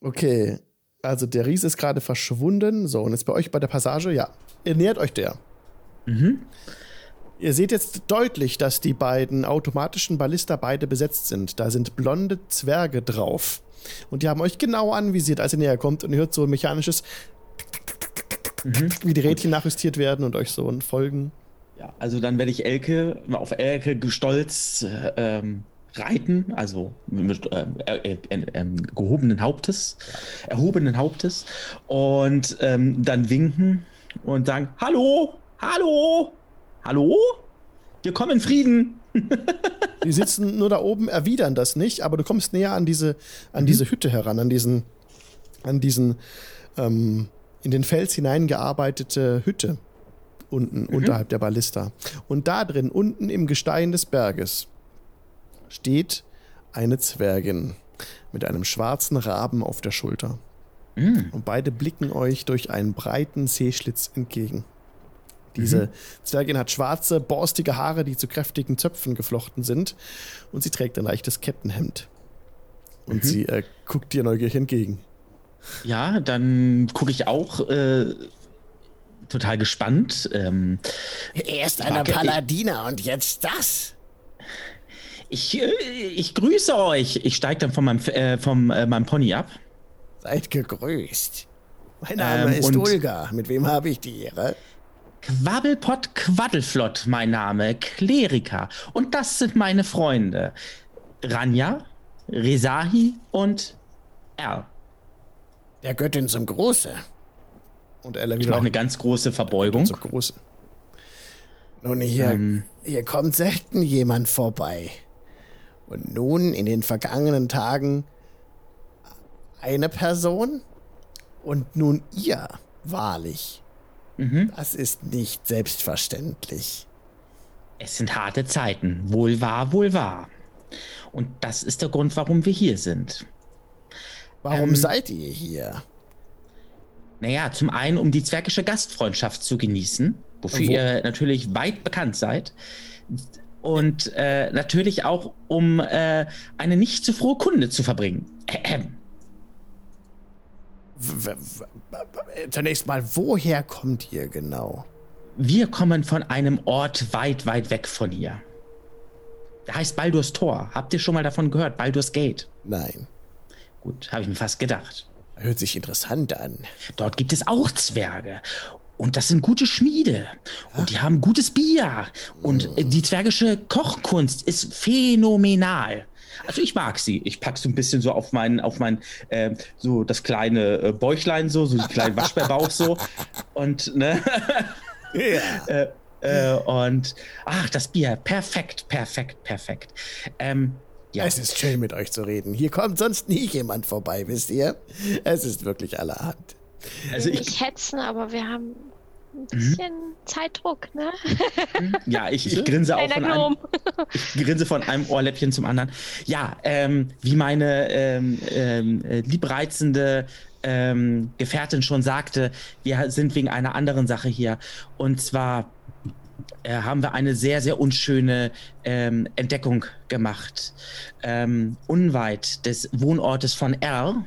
Okay. Also der Ries ist gerade verschwunden. So, und jetzt bei euch bei der Passage, ja. Ihr nähert euch der. Mhm. Ihr seht jetzt deutlich, dass die beiden automatischen Ballista beide besetzt sind. Da sind blonde Zwerge drauf. Und die haben euch genau anvisiert, als ihr näher kommt und ihr hört so ein mechanisches, mhm. wie die Rädchen nachjustiert werden und euch so folgen. Ja, also dann werde ich Elke auf Elke gestolzt äh, ähm, reiten, also mit äh, äh, äh, gehobenen Hauptes, erhobenen Hauptes und ähm, dann winken und sagen: Hallo, hallo, hallo, wir kommen in Frieden. Die sitzen nur da oben, erwidern das nicht, aber du kommst näher an diese, an mhm. diese Hütte heran, an diesen, an diesen ähm, in den Fels hineingearbeitete Hütte unten mhm. unterhalb der Ballista. Und da drin, unten im Gestein des Berges, steht eine Zwergin mit einem schwarzen Raben auf der Schulter. Mm. Und beide blicken euch durch einen breiten Seeschlitz entgegen. Diese mhm. Zwergin hat schwarze, borstige Haare, die zu kräftigen Zöpfen geflochten sind. Und sie trägt ein leichtes Kettenhemd. Und mhm. sie äh, guckt dir neugierig entgegen. Ja, dann gucke ich auch äh, total gespannt. Ähm, Erst eine Paladiner und jetzt das. Ich, äh, ich grüße euch. Ich steige dann von meinem, äh, vom, äh, meinem Pony ab. Seid gegrüßt. Mein Name ähm, ist Ulga. Mit wem habe ich die Ehre? Quabbelpott Quaddelflott, mein Name, Klerika. Und das sind meine Freunde. Ranja, Rezahi und Er. Der Göttin zum Gruße. Und Ella wieder. auch eine ganz große Verbeugung. Zum Gruße. Nun, hier, ähm, hier kommt selten jemand vorbei. Und nun in den vergangenen Tagen eine Person und nun ihr, wahrlich. Mhm. Das ist nicht selbstverständlich. Es sind harte Zeiten. Wohl wahr, wohl wahr. Und das ist der Grund, warum wir hier sind. Warum ähm, seid ihr hier? Naja, zum einen, um die zwergische Gastfreundschaft zu genießen, wofür Wo? ihr natürlich weit bekannt seid. Und äh, natürlich auch, um äh, eine nicht zu frohe Kunde zu verbringen. Zunächst mal, woher kommt ihr genau? Wir kommen von einem Ort weit, weit weg von hier. Der heißt Baldur's Tor. Habt ihr schon mal davon gehört? Baldur's Gate? Nein. Gut, habe ich mir fast gedacht. Hört sich interessant an. Dort gibt es auch Zwerge. Und das sind gute Schmiede. Und die haben gutes Bier. Und mm. die zwergische Kochkunst ist phänomenal. Also ich mag sie. Ich packe so ein bisschen so auf meinen, auf mein, äh, so das kleine äh, Bäuchlein so, so den kleinen Waschbärbauch so. Und, ne? Ja. äh, äh, und, ach, das Bier, perfekt, perfekt, perfekt. Ähm, ja. Es ist schön, mit euch zu reden. Hier kommt sonst nie jemand vorbei, wisst ihr? Es ist wirklich allerhand. Also ich, ich hetzen, aber wir haben ein mhm. bisschen mhm. Zeitdruck, ne? Ja, ich, ich grinse auch von einem, ich grinse von einem Ohrläppchen zum anderen. Ja, ähm, wie meine ähm, ähm, liebreizende ähm, Gefährtin schon sagte, wir sind wegen einer anderen Sache hier. Und zwar äh, haben wir eine sehr, sehr unschöne ähm, Entdeckung gemacht. Ähm, unweit des Wohnortes von R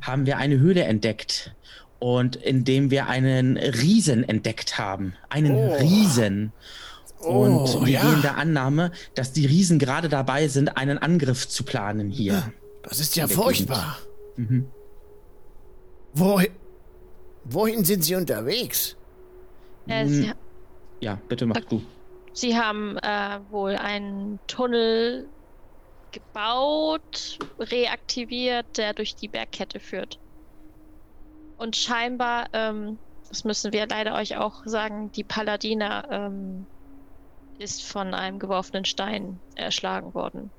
haben wir eine Höhle entdeckt und indem wir einen Riesen entdeckt haben. Einen oh. Riesen. Und oh, wir ja. gehen der Annahme, dass die Riesen gerade dabei sind, einen Angriff zu planen hier. Das ist ja furchtbar. Mhm. Wohin, wohin sind sie unterwegs? Äh, sie hm. Ja, bitte mach du. Sie haben äh, wohl einen Tunnel gebaut, reaktiviert, der durch die Bergkette führt. Und scheinbar, ähm, das müssen wir leider euch auch sagen, die Paladina ähm, ist von einem geworfenen Stein erschlagen worden.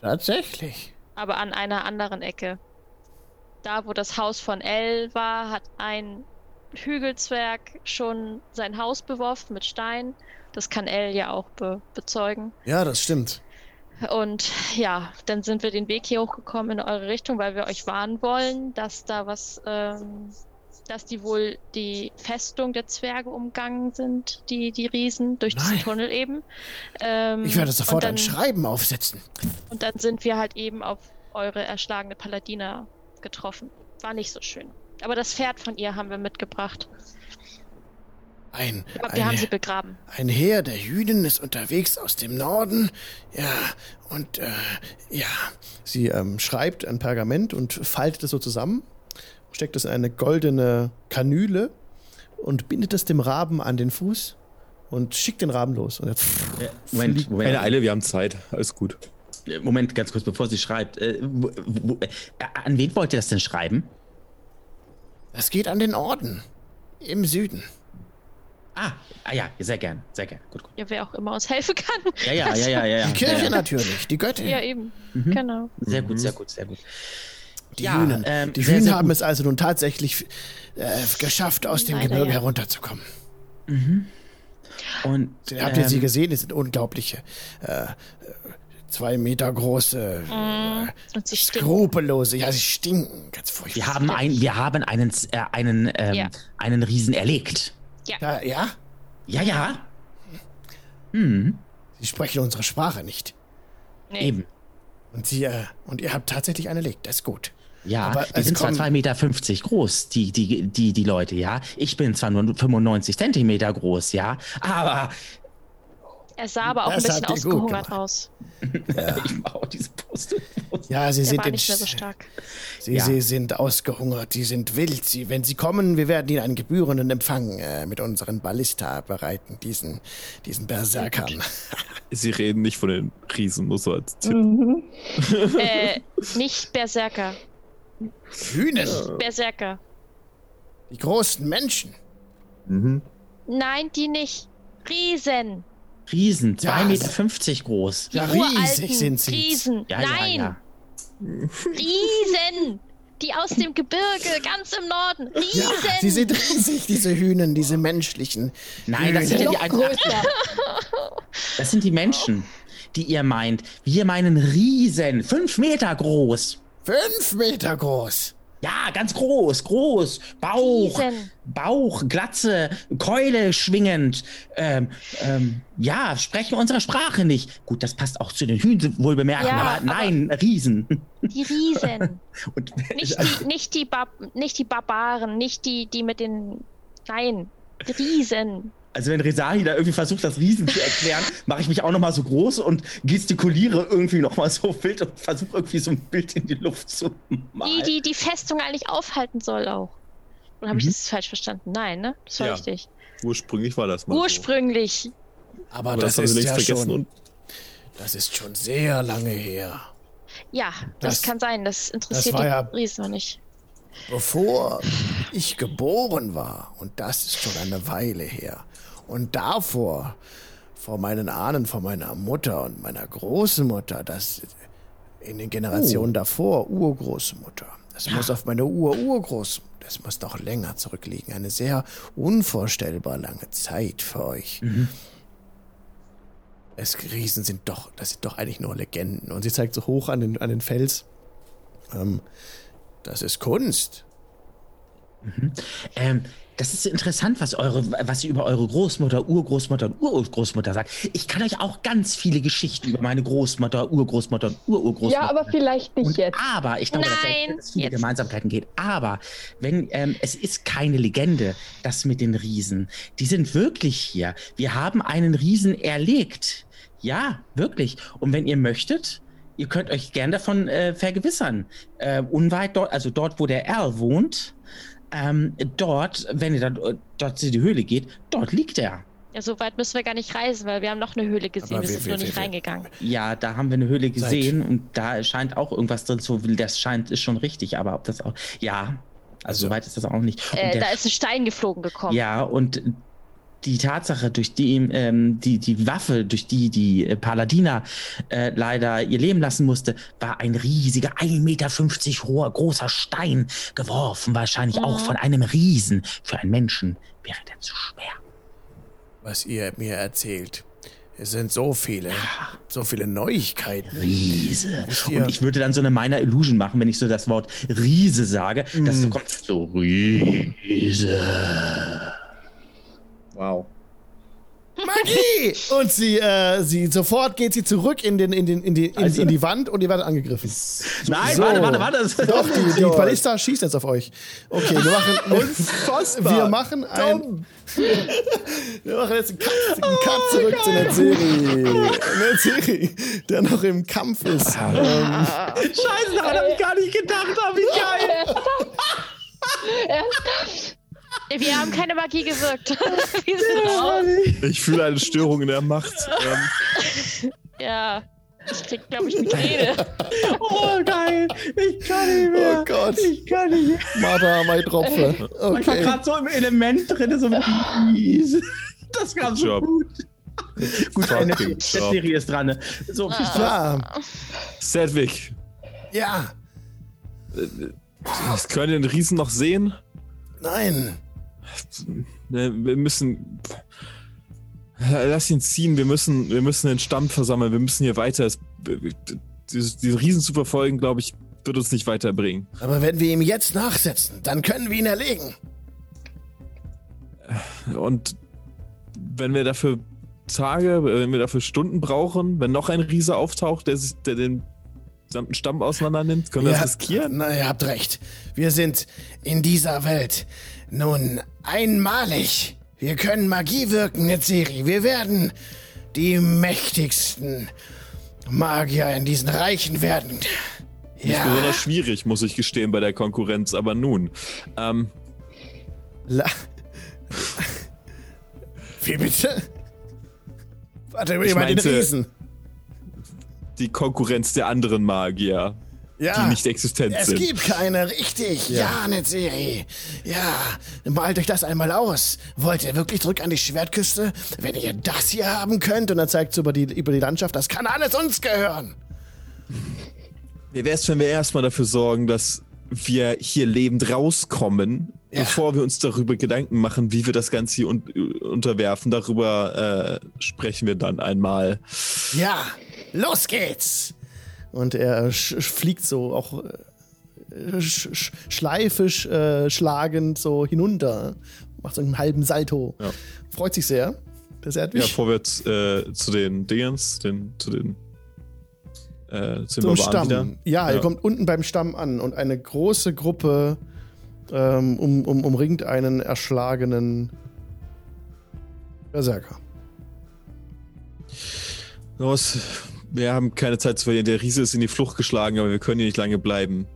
Tatsächlich. Aber an einer anderen Ecke. Da, wo das Haus von El war, hat ein Hügelzwerg schon sein Haus beworfen mit Stein. Das kann El ja auch be bezeugen. Ja, das stimmt. Und ja, dann sind wir den Weg hier hochgekommen in eure Richtung, weil wir euch warnen wollen, dass da was, ähm, dass die wohl die Festung der Zwerge umgangen sind, die, die Riesen, durch Nein. diesen Tunnel eben. Ähm, ich werde sofort dann, ein Schreiben aufsetzen. Und dann sind wir halt eben auf eure erschlagene Paladina getroffen. War nicht so schön. Aber das Pferd von ihr haben wir mitgebracht. Ein, Aber wir eine, haben sie begraben. Ein Heer der Jüden ist unterwegs aus dem Norden. Ja, und äh, ja. Sie ähm, schreibt ein Pergament und faltet es so zusammen, steckt es in eine goldene Kanüle und bindet es dem Raben an den Fuß und schickt den Raben los. Und jetzt ja, Moment, Moment. Keine Eile, wir haben Zeit. Alles gut. Moment, ganz kurz, bevor sie schreibt. Äh, wo, wo, äh, an wen wollt ihr das denn schreiben? Das geht an den Orden. Im Süden. Ah, ah ja, sehr gern, sehr gern. Gut, gut. Ja, wer auch immer uns helfen kann. Ja, ja, ja, ja, ja. ja. Die Kirche ja. natürlich, die Göttin. Ja, eben. Mhm. Genau. Sehr gut, sehr gut, sehr gut. Die ja, Hühnen. Ähm, die Hühnen haben gut. es also nun tatsächlich äh, geschafft, aus dem Leider, Gebirge ja. herunterzukommen. Mhm. Und habt ihr ähm, sie gesehen? Es sind unglaubliche äh, zwei Meter große, Mm, äh, und sie stinken. skrupellose, ja, sie stinken, ganz furchtbar. Wir haben, ein, wir haben einen, äh, einen, ähm, Ja. einen Riesen erlegt. Ja, ja, Ja, ja. Hm, sie sprechen unsere Sprache nicht. Nee. eben. Und sie, äh, und ihr habt tatsächlich eine Legt, das ist gut. Ja, Aber die es sind zwar kommen- 2,50 Meter groß, die, die, die, die Leute, ja. Ich bin zwar nur 95 Zentimeter groß, ja. Aber Er sah aber auch Das ein bisschen ausgehungert aus. ich mache auch diese Post. Ja, sie sind, nicht mehr so stark. sie, Ja. sie sind ausgehungert, sie sind wild. Sie, wenn sie kommen, wir werden ihnen einen gebührenden Empfang äh, mit unseren Ballista bereiten, diesen, diesen Berserkern. Sie reden nicht von den Riesen, nur so als Tipp. Mhm. äh, nicht Berserker. Hühnen, Berserker. die großen Menschen. Mhm. Nein, die nicht. Riesen. Riesen, 2,50 Ja, Meter groß. Die Ja, riesig sind sie. Riesen. Ja, Nein, ja, ja. Riesen. Die aus dem Gebirge, ganz im Norden. Riesen. Ja, sie sind riesig, diese Hühnen, diese menschlichen. Nein, das sind ja die größer. Das sind die Menschen, die ihr meint. Wir meinen Riesen, fünf Meter groß. Fünf Meter groß. Ja, ganz groß, groß. Bauch, Riesen. Bauch, Glatze, Keule schwingend. Ähm, ähm, ja, sprechen unsere Sprache nicht. Gut, das passt auch zu den Hühn, wohl bemerken, Ja, aber aber- nein, Riesen. Die Riesen. Und, Nicht die, nicht die, nicht die Barbaren, nicht die, die mit den. Nein. Riesen. Also wenn Resali da irgendwie versucht, das Riesen zu erklären, mache ich mich auch noch mal so groß und gestikuliere irgendwie noch mal so wild und versuche irgendwie so ein Bild in die Luft zu malen. Die, die die Festung eigentlich aufhalten soll auch. Oder habe ich Mhm. das falsch verstanden? Nein, ne? Das war Ja. richtig. Ursprünglich war das mal. Ursprünglich. Aber Aber das, das, haben sie ist ja vergessen schon, und das ist schon sehr lange her. Ja, das, Das- kann sein. Das interessiert war die ja- Riesen noch nicht. Bevor ich geboren war, und das ist schon eine Weile her, und davor, vor meinen Ahnen, vor meiner Mutter und meiner Großmutter, das in den Generationen davor, Urgroßmutter. Das muss auf meine Ur-Urgroßmutter, das muss noch länger zurückliegen. Eine sehr unvorstellbar lange Zeit für euch. Es Riesen sind doch, das sind doch eigentlich nur Legenden. Und sie zeigt so hoch an den, an den Fels. Ähm, das ist Kunst. Ähm, das ist interessant, was eure, was ihr über eure Großmutter, Urgroßmutter und Urgroßmutter sagt. Ich kann euch auch ganz viele Geschichten über meine Großmutter, Urgroßmutter und Ururgroßmutter. Ja, aber vielleicht nicht und, jetzt. Aber ich glaube, Nein, dass es viele jetzt. Gemeinsamkeiten geht. Aber wenn ähm, es ist keine Legende, das mit den Riesen. Die sind wirklich hier. Wir haben einen Riesen erlegt. Ja, wirklich. Und wenn ihr möchtet, ihr könnt euch gern davon äh, vergewissern. Äh, unweit dort, also dort, wo der Erl wohnt, ähm, dort, wenn ihr dann äh, dort in die Höhle geht, dort liegt er. Ja, so weit müssen wir gar nicht reisen, weil wir haben noch eine Höhle gesehen. Aber wir wir- sind wir- nur nicht wir- reingegangen. Ja, da haben wir eine Höhle gesehen und da scheint auch irgendwas drin zu. Das scheint ist schon richtig, aber ob das auch. Ja, also, Also- soweit ist das auch nicht. Äh, der- da ist ein Stein geflogen gekommen. ja, und die Tatsache, durch die ähm, die, die Waffe, durch die die äh, Paladina äh, leider ihr Leben lassen musste, war ein riesiger, 1,50 Meter hoher, großer Stein geworfen, wahrscheinlich auch Mhm. von einem Riesen. Für einen Menschen wäre der zu schwer. was ihr mir erzählt. Es sind so viele, so viele Neuigkeiten. Riese. Und ich würde dann so eine Minor Illusion machen, wenn ich so das Wort Riese sage, dass Mm. so kommt so Riese. Wow. Magie! Und sie, äh, sie, sofort geht sie zurück in, den, in, den, in, die, in, Also- in die Wand und ihr werdet angegriffen. Nein, So. warte, warte, warte. Doch, die, die Ballista schießt jetzt auf euch. Okay, wir machen, Unfassbar. wir machen ein, wir machen jetzt einen Cut, einen Cut zurück zu Netzeri. Netzeri, der noch im Kampf ist. Ah. Ähm, Scheiße, daran habe ich gar nicht gedacht. Oh, wie geil. Ernsthaft? Wir haben keine Magie gewirkt. Ich fühle eine Störung in der Macht. Ähm, Ja. Ich krieg, glaube ich, Migräne. Oh, geil. Ich kann nicht mehr. Oh Gott. Ich kann nicht mehr. Martha, mein Tropfe. Ich war Okay. gerade so im Element drin, so mit Riese. Das kam so Job. gut. Gut, eine Fucking der job. Serie ist dran. ne? So, viel Spaß. Ja, Sedwick, ja, das können den Riesen noch sehen? nein. Ne, wir müssen. Lass ihn ziehen, wir müssen, wir müssen den Stamm versammeln, wir müssen hier weiter. Es, diese Riesen zu verfolgen, glaube ich, wird uns nicht weiterbringen. Aber wenn wir ihm jetzt nachsetzen, dann können wir ihn erlegen. Und wenn wir dafür Tage, wenn wir dafür Stunden brauchen, wenn noch ein Riese auftaucht, der, sich, der den gesamten Stamm auseinander nimmt, können wir das riskieren? Na, ihr habt recht. Wir sind in dieser Welt nun einmalig. Wir können Magie wirken, Netzeri. Wir werden die mächtigsten Magier in diesen Reichen werden. Nicht ja. besonders schwierig, muss ich gestehen, bei der Konkurrenz, aber nun. Ähm. La Wie bitte? Warte, ich meine den Riesen. Die Konkurrenz der anderen Magier. Ja, die nicht existent es sind. Es gibt keine, richtig. Ja, ja Netzeri. Ja, malt euch das einmal aus. Wollt ihr wirklich zurück an die Schwertküste? Wenn ihr das hier haben könnt, und dann zeigt es über die, über die Landschaft, das kann alles uns gehören. Wie wäre es, wenn wir erstmal dafür sorgen, dass wir hier lebend rauskommen, ja. bevor wir uns darüber Gedanken machen, wie wir das Ganze hier un unterwerfen. Darüber äh, sprechen wir dann einmal. Ja, los geht's! Und er fliegt so auch äh, sch schleifisch äh, schlagend so hinunter, macht so einen halben Salto. Ja. Freut sich sehr. Der Erdwig. Ja, vorwärts äh, zu den Dingens, den, zu den äh, zum Stamm. Ja, ja, ihr kommt unten beim Stamm an und eine große Gruppe ähm, um, um, umringt einen erschlagenen Berserker. Los, wir haben keine Zeit zu verlieren. Der Riese ist in die Flucht geschlagen, aber wir können hier nicht lange bleiben.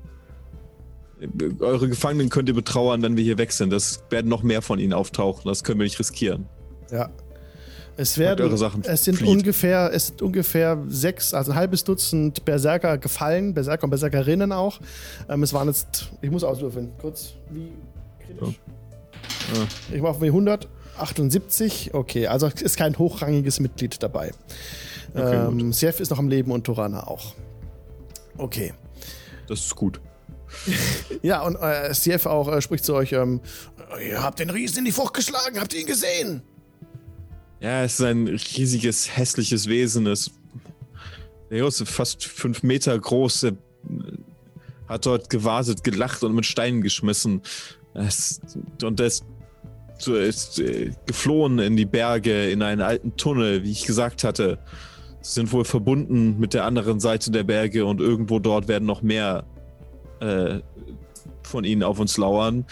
Eure Gefangenen könnt ihr betrauern, wenn wir hier weg sind. Das werden noch mehr von ihnen auftauchen. Das können wir nicht riskieren. Ja, es werden, es sind flieht. ungefähr, es sind ungefähr sechs, also ein halbes Dutzend Berserker gefallen, Berserker und Berserkerinnen auch. Ähm, es waren jetzt, ich muss auswürfeln, kurz, wie kritisch? Ja. Ja. Ich mache wie 178, okay, also ist kein hochrangiges Mitglied dabei. Okay, ähm, Sef ist noch am Leben und Torana auch. Okay. Das ist gut. ja, und äh, Sief auch äh, spricht zu euch, ähm, ihr habt den Riesen in die Frucht geschlagen, habt ihr ihn gesehen? Ja, es ist ein riesiges, hässliches Wesen. Es ist fast fünf Meter groß. Er hat dort gewartet, gelacht und mit Steinen geschmissen. Es, und er ist, ist äh, geflohen in die Berge, in einen alten Tunnel, wie ich gesagt hatte. Sie sind wohl verbunden mit der anderen Seite der Berge und irgendwo dort werden noch mehr äh, von ihnen auf uns lauern.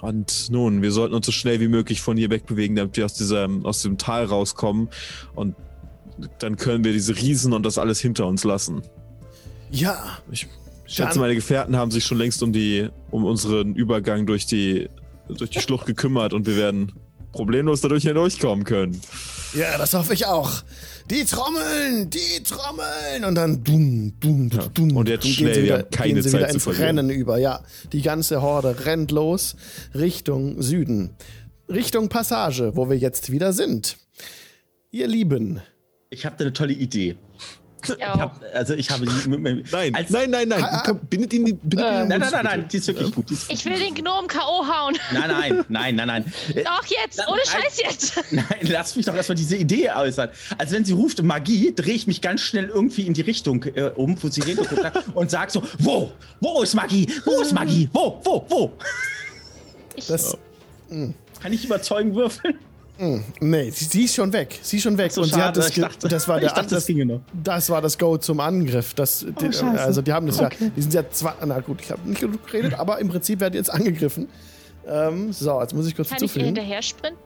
Und nun, wir sollten uns so schnell wie möglich von hier wegbewegen, damit wir aus, diesem, aus dem Tal rauskommen. Und dann können wir diese Riesen und das alles hinter uns lassen. Ja. Ich schätze, meine Gefährten haben sich schon längst um, die, um unseren Übergang durch die, durch die Schlucht gekümmert und wir werden problemlos dadurch hindurchkommen können. Ja, das hoffe ich auch. Die Trommeln, die Trommeln und dann dumm, dumm, ja. dumm. Und jetzt schnell, sie wieder, keine gehen sie Zeit wieder ins Rennen über. Ja, die ganze Horde rennt los Richtung Süden, Richtung Passage, wo wir jetzt wieder sind. Ihr Lieben. Ich habe eine tolle Idee. Ich hab, also ich habe nein, nein, nein, nein, Komm, bindet ihn, bindet äh, ihn nein, nein, nein, nein, die ist wirklich gut. Ist ich will den Gnom K.O. hauen. Nein, nein, nein, nein, nein. Doch jetzt, ohne nein, Scheiß jetzt. Nein, lass mich doch erstmal diese Idee äußern. Also wenn sie ruft Magie, drehe ich mich ganz schnell irgendwie in die Richtung äh, um, wo sie redet und sag so, wo, wo ist Magie, wo ist Magie, wo, wo, wo? Das, Kann ich überzeugen würfeln? Mm, nee, sie, sie, ist schon weg. Sie ist schon weg. So, und sie hat das, dachte, das war der dachte, das, das, war das Go zum Angriff. Das, oh, die, also die haben das okay. ja, die sind ja zwar, na gut, ich habe nicht genug geredet, aber im Prinzip werden die jetzt angegriffen. Ähm, so, jetzt muss ich kurz Kann ich hinterher sprinten?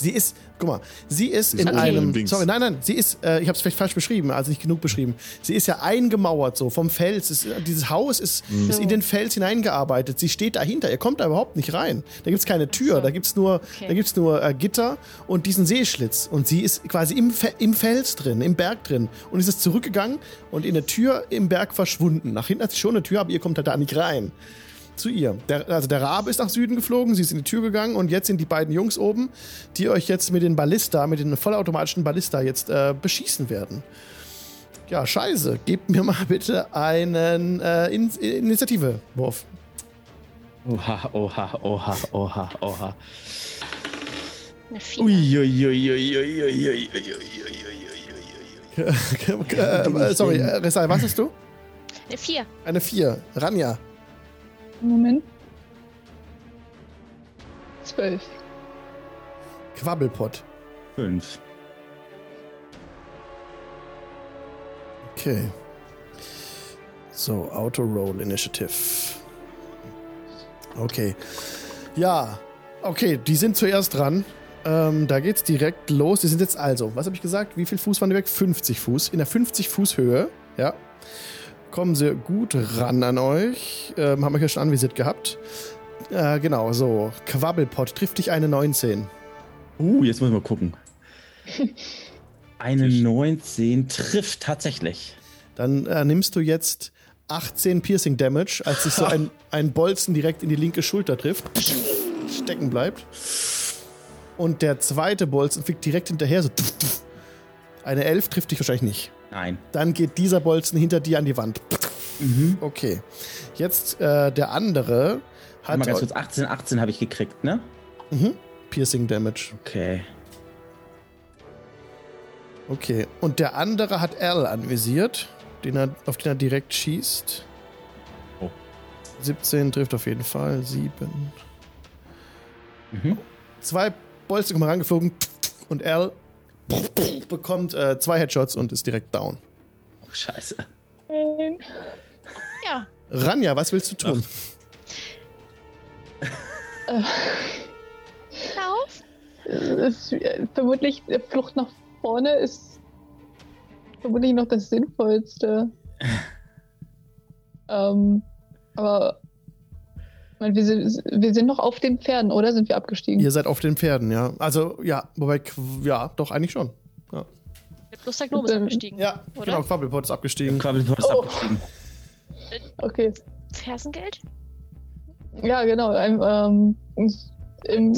Sie ist, guck mal, sie ist in einem. Sorry, nein, nein, sie ist, äh, ich habe es vielleicht falsch beschrieben, also nicht genug beschrieben. Sie ist ja eingemauert so vom Fels. Ist, dieses Haus ist, mhm. ist in den Fels hineingearbeitet. Sie steht dahinter. Ihr kommt da überhaupt nicht rein. Da gibt es keine Tür, so. da gibt es nur, okay. da gibt's nur äh, Gitter und diesen Seeschlitz. Und sie ist quasi im, Fe im Fels drin, im Berg drin. Und ist es zurückgegangen und in der Tür im Berg verschwunden. Nach hinten hat sie schon eine Tür, aber ihr kommt halt da nicht rein zu ihr. Der, also der Rabe ist nach Süden geflogen, sie ist in die Tür gegangen und jetzt sind die beiden Jungs oben, die euch jetzt mit den Ballista, mit den vollautomatischen Ballista jetzt äh, beschießen werden. Ja, scheiße. Gebt mir mal bitte einen äh, In Initiative-Wurf. Oha, oha, oha, oha, oha. Eine 4. Uiuiuiuiuiuiuiui. Sorry, äh, Resai, was hast du? Eine 4. Eine 4. Ranja. Moment. 12. Quabbelpott. Fünf. Okay. So, Auto Roll Initiative. Okay. Ja, okay, die sind zuerst dran. Ähm, da geht's direkt los. Die sind jetzt also, was habe ich gesagt? Wie viel Fuß waren die weg? 50 Fuß. In der 50 Fuß Höhe, ja. Kommen sie gut ran an euch. Ähm, haben euch ja schon anvisiert gehabt. Äh, genau, so. Quabbelpott trifft dich eine 19. Uh, jetzt müssen wir gucken. Eine 19 trifft tatsächlich. Dann äh, nimmst du jetzt 18 Piercing Damage, als sich so ein, ein Bolzen direkt in die linke Schulter trifft, stecken bleibt. Und der zweite Bolzen fliegt direkt hinterher, so. Eine 11 trifft dich wahrscheinlich nicht. Nein. Dann geht dieser Bolzen hinter dir an die Wand. Mhm. Okay. Jetzt äh, der andere hat Mal ganz kurz, 18, 18 habe ich gekriegt, ne? Mhm. Piercing Damage. Okay. Okay. Und der andere hat L anvisiert, den er, auf den er direkt schießt. Oh. 17 trifft auf jeden Fall. 7. Mhm. Zwei Bolzen kommen rangeflogen und L bekommt äh, zwei Headshots und ist direkt down. Oh, scheiße. Nein. Ja. Ranja, was willst du tun? Lauf. Ist, äh, vermutlich, äh, Flucht nach vorne ist vermutlich noch das Sinnvollste. ähm, aber meine, wir, sind, wir sind noch auf den Pferden, oder? Sind wir abgestiegen? Ihr seid auf den Pferden, ja. Also, ja, wobei, ja, doch, eigentlich schon. Ja, Bloß der Gnome ist Ähm, abgestiegen. ja Oder? genau, Quabbelpot ist abgestiegen. Quabbelpot ist Oh. abgestiegen. Okay. Fersengeld? Ja, genau. Ein, ähm, im,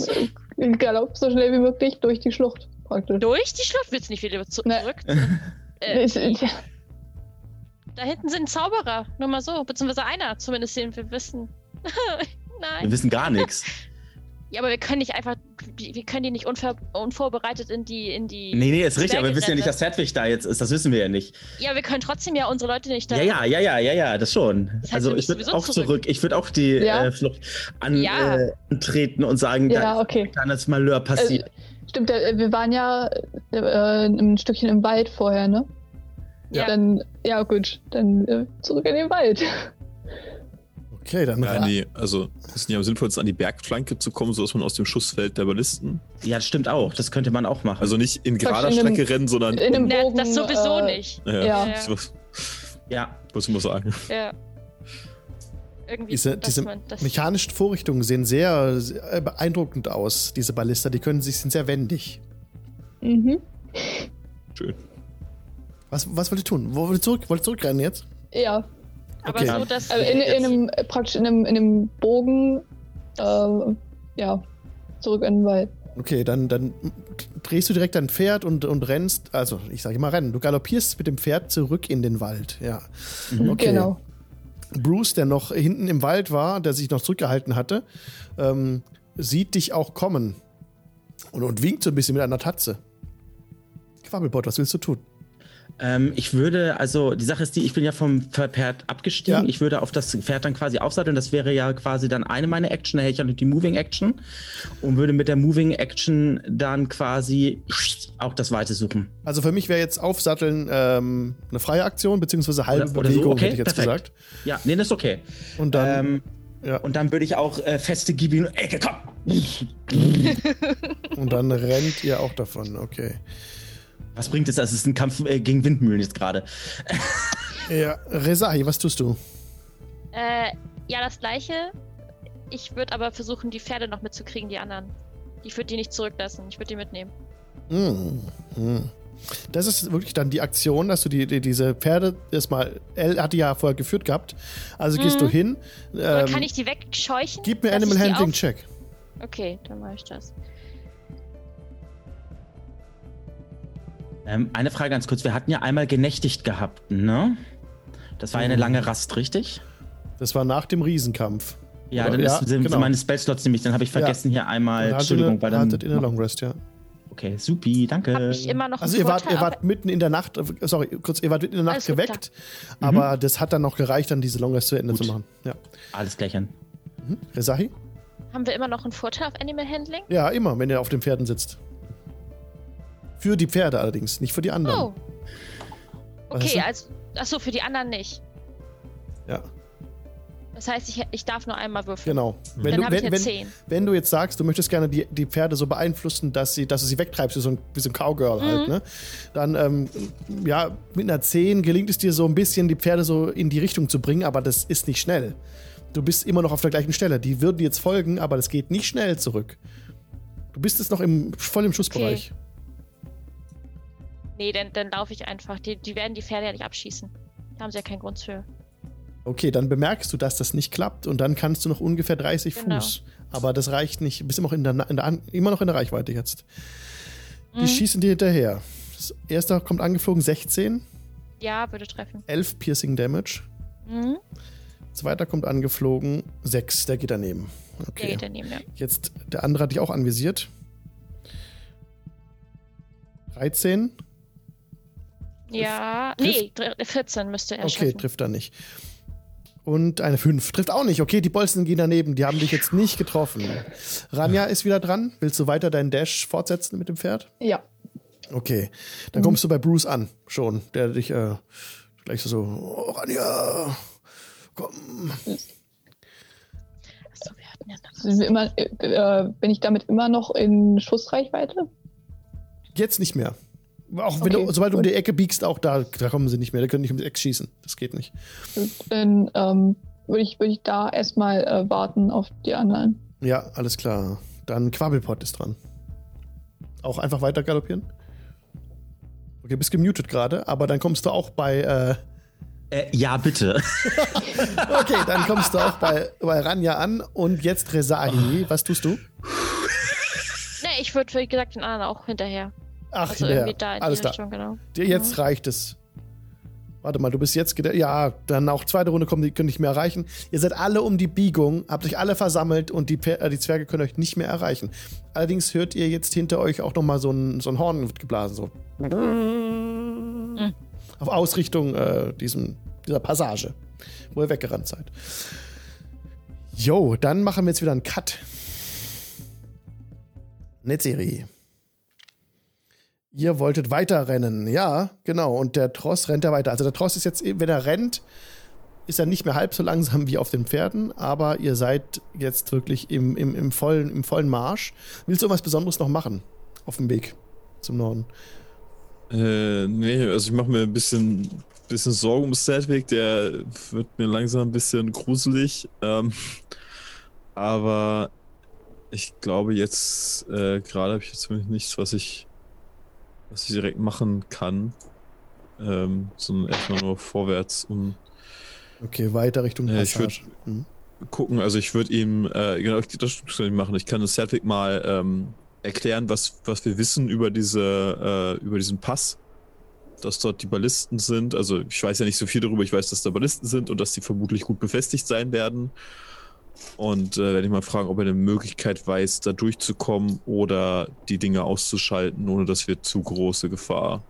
Im Galopp so schnell wie möglich durch die Schlucht praktisch. Durch die Schlucht willst du nicht wieder zu zurück? äh, Ich, ich, da hinten sind Zauberer, nur mal so. Beziehungsweise einer, zumindest den wir wissen. Nein. Wir wissen gar nichts. Ja, aber wir können nicht einfach, wir können die nicht unver unvorbereitet in die, in die. Nee, nee, ist richtig, aber wir wissen ja nicht, dass Hedwig da jetzt ist. Das wissen wir ja nicht. Ja, wir können trotzdem ja unsere Leute nicht da. Ja, ja, ja, ja, ja, ja, das schon. Das heißt, also ich würde auch sowieso zurück. Ich würde auch die Ja. äh, Flucht an, Ja. äh, antreten und sagen, ja, da okay. kann das Malheur passieren. Stimmt, äh, wir waren ja äh, ein Stückchen im Wald vorher, ne? Ja. Dann, ja gut, dann äh, zurück in den Wald. Okay, dann Ja, nee, also es ist nicht am sinnvollsten, an die Bergflanke zu kommen, sodass man aus dem Schussfeld der Ballisten, ja, das stimmt auch. Das könnte man auch machen. also nicht in gerader in einem- Strecke rennen, sondern in einem Ne, Bogen, das sowieso äh, nicht. ja, Ja. ja. Was, ja, muss man sagen? Ja. Irgendwie, Diese, diese mechanischen Vorrichtungen sehen sehr, sehr beeindruckend aus, diese Ballista. Die können sich, sind sehr wendig. Mhm. Schön. Was, was wollt ihr tun? Wo wollt ihr zurück? Wollt ihr zurückrennen jetzt? Ja, aber okay. so, dass also in, in einem, äh, praktisch in einem, in einem Bogen, äh, ja, zurück in den Wald. Okay, dann, dann drehst du direkt dein Pferd und, und rennst, also ich sage mal rennen, du galoppierst mit dem Pferd zurück in den Wald, ja. Okay. Genau. Bruce, der noch hinten im Wald war, der sich noch zurückgehalten hatte, ähm, sieht dich auch kommen und, und winkt so ein bisschen mit einer Tatze. Quabbelpot, was willst du tun? Ähm, ich würde, also die Sache ist die, ich bin ja vom Pferd abgestiegen. Ja. Ich würde auf das Pferd dann quasi aufsatteln. Das wäre ja quasi dann eine meiner Action. Da hätte ich ja noch die Moving Action und würde mit der Moving Action dann quasi auch das Weite suchen. Also für mich wäre jetzt Aufsatteln ähm, eine freie Aktion, beziehungsweise halbe Oder- oder so, Bewegung, okay, hätte ich jetzt perfekt. gesagt. Ja, nee, das ist okay. Und dann, ähm, ja, und dann würde ich auch äh, feste Gibi Ecke, komm! und dann rennt ihr auch davon, okay. Was bringt es? Das ist ein Kampf äh, gegen Windmühlen jetzt gerade. Ja, Rezahi, was tust du? Äh, ja, das gleiche. Ich würde aber versuchen, die Pferde noch mitzukriegen, die anderen. Ich würde die nicht zurücklassen. Ich würde die mitnehmen. Hm, hm. Das ist wirklich dann die Aktion, dass du die, die, diese Pferde erstmal, Elle hat die ja vorher geführt gehabt, also gehst Mhm. du hin. Oder Ähm, kann ich die wegscheuchen? gib mir Animal Handling Check. Okay, dann mache ich das. Ähm, eine Frage ganz kurz. Wir hatten ja einmal genächtigt gehabt, ne? Das war ja eine Mhm. lange Rast, richtig? Das war nach dem Riesenkampf. Ja, dann ja, sind genau. meine Spellslots nämlich, dann habe ich vergessen ja. hier einmal. Entschuldigung, weil dann. in der Long Rest, ja. Okay, supi, danke. Hab ich immer noch also ihr wart, ihr wart mitten in der Nacht, sorry, kurz, ihr wart mitten in der Nacht geweckt, mhm. aber das hat dann noch gereicht, dann diese Long Rest zu Ende Gut. zu machen. Ja. Alles gleich an. Mhm. Resahi? Haben wir immer noch einen Vorteil auf Animal Handling? Ja, immer, wenn ihr auf den Pferden sitzt. Für die Pferde allerdings, nicht für die anderen. Oh. Okay, also, achso, für die anderen nicht. Ja. Das heißt, ich, ich darf nur einmal würfeln. Genau. Wenn Dann habe ich jetzt wenn, Wenn du jetzt sagst, du möchtest gerne die, die Pferde so beeinflussen, dass, sie, dass du sie wegtreibst, wie so ein, wie so ein Cowgirl halt, mhm. halt, ne? Dann, ähm, ja, mit einer 10 gelingt es dir so ein bisschen, die Pferde so in die Richtung zu bringen, aber das ist nicht schnell. Du bist immer noch auf der gleichen Stelle. Die würden dir jetzt folgen, aber das geht nicht schnell zurück. Du bist jetzt noch im, voll im Schussbereich. Okay. Nee, dann, dann laufe ich einfach. Die, die werden die Pferde ja nicht abschießen. Da haben sie ja keinen Grund für. Okay, dann bemerkst du, dass das nicht klappt und dann kannst du noch ungefähr 30 genau. Fuß. Aber das reicht nicht. Du bist immer noch in der, in der, immer noch in der Reichweite jetzt. Die mhm. schießen dir hinterher. Das erste kommt angeflogen 16. Ja, würde treffen. 11 Piercing Damage. Mhm. Zweiter kommt angeflogen 6. Der geht daneben. Okay. Der geht daneben, ja. Jetzt, der andere hat dich auch anvisiert. 13. Ja, trifft, nee, 14 müsste er Okay, schaffen. trifft er nicht. Und eine 5. Trifft auch nicht. Okay, die Bolzen gehen daneben. Die haben dich jetzt nicht getroffen. Ranja ist wieder dran. Willst du weiter deinen Dash fortsetzen mit dem Pferd? Ja. Okay. Dann kommst du bei Bruce an, schon. Der dich äh, gleich so, oh, Ranja, komm. Achso, wir hatten ja noch. Immer, äh, bin ich damit immer noch in Schussreichweite? Jetzt nicht mehr. Auch wenn okay, du, sobald du um die Ecke biegst, auch da, da kommen sie nicht mehr. Da können nicht ums Eck schießen. Das geht nicht. Dann ähm, würde ich, würd ich da erstmal äh, warten auf die anderen. Ja, alles klar. Dann Quabbelpot ist dran. Auch einfach weiter galoppieren? Okay, bist gemutet gerade, aber dann kommst du auch bei. Äh äh, ja, bitte. okay, dann kommst du auch bei, bei Ranja an und jetzt Resahi. Was tust du? Nee, ich würde, wie gesagt, den anderen auch hinterher. Ach, also da in Alles Richtung, genau. Jetzt mhm. reicht es. Warte mal, du bist jetzt. Ja, dann auch zweite Runde kommen, die können nicht mehr erreichen. Ihr seid alle um die Biegung, habt euch alle versammelt und die, äh, die Zwerge können euch nicht mehr erreichen. Allerdings hört ihr jetzt hinter euch auch nochmal so ein, so ein Horn geblasen. So. Mhm. Auf Ausrichtung äh, diesem, dieser Passage, wo ihr weggerannt seid. Jo, dann machen wir jetzt wieder einen Cut. Netzserie. Ihr wolltet weiterrennen. Ja, genau. Und der Tross rennt ja weiter. Also der Tross ist jetzt, wenn er rennt, ist er nicht mehr halb so langsam wie auf den Pferden, aber ihr seid jetzt wirklich im, im, im, vollen, im vollen Marsch. Willst du irgendwas Besonderes noch machen auf dem Weg zum Norden? Äh, nee, also ich mache mir ein bisschen, bisschen Sorgen um Sadweg. Der wird mir langsam ein bisschen gruselig. Ähm, aber ich glaube jetzt, äh, gerade habe ich jetzt nichts, was ich was ich direkt machen kann, ähm, sondern erstmal nur vorwärts um. Okay, weiter Richtung Passage. Äh, ich würde mhm. gucken, also ich würde ihm, äh, genau, das ich machen. Ich kann das Sedwick mal ähm, erklären, was, was wir wissen über diese, äh, über diesen Pass. Dass dort die Ballisten sind. Also ich weiß ja nicht so viel darüber, ich weiß, dass da Ballisten sind und dass die vermutlich gut befestigt sein werden. Und äh, werde ich mal fragen, ob er eine Möglichkeit weiß, da durchzukommen oder die Dinge auszuschalten, ohne dass wir zu große Gefahr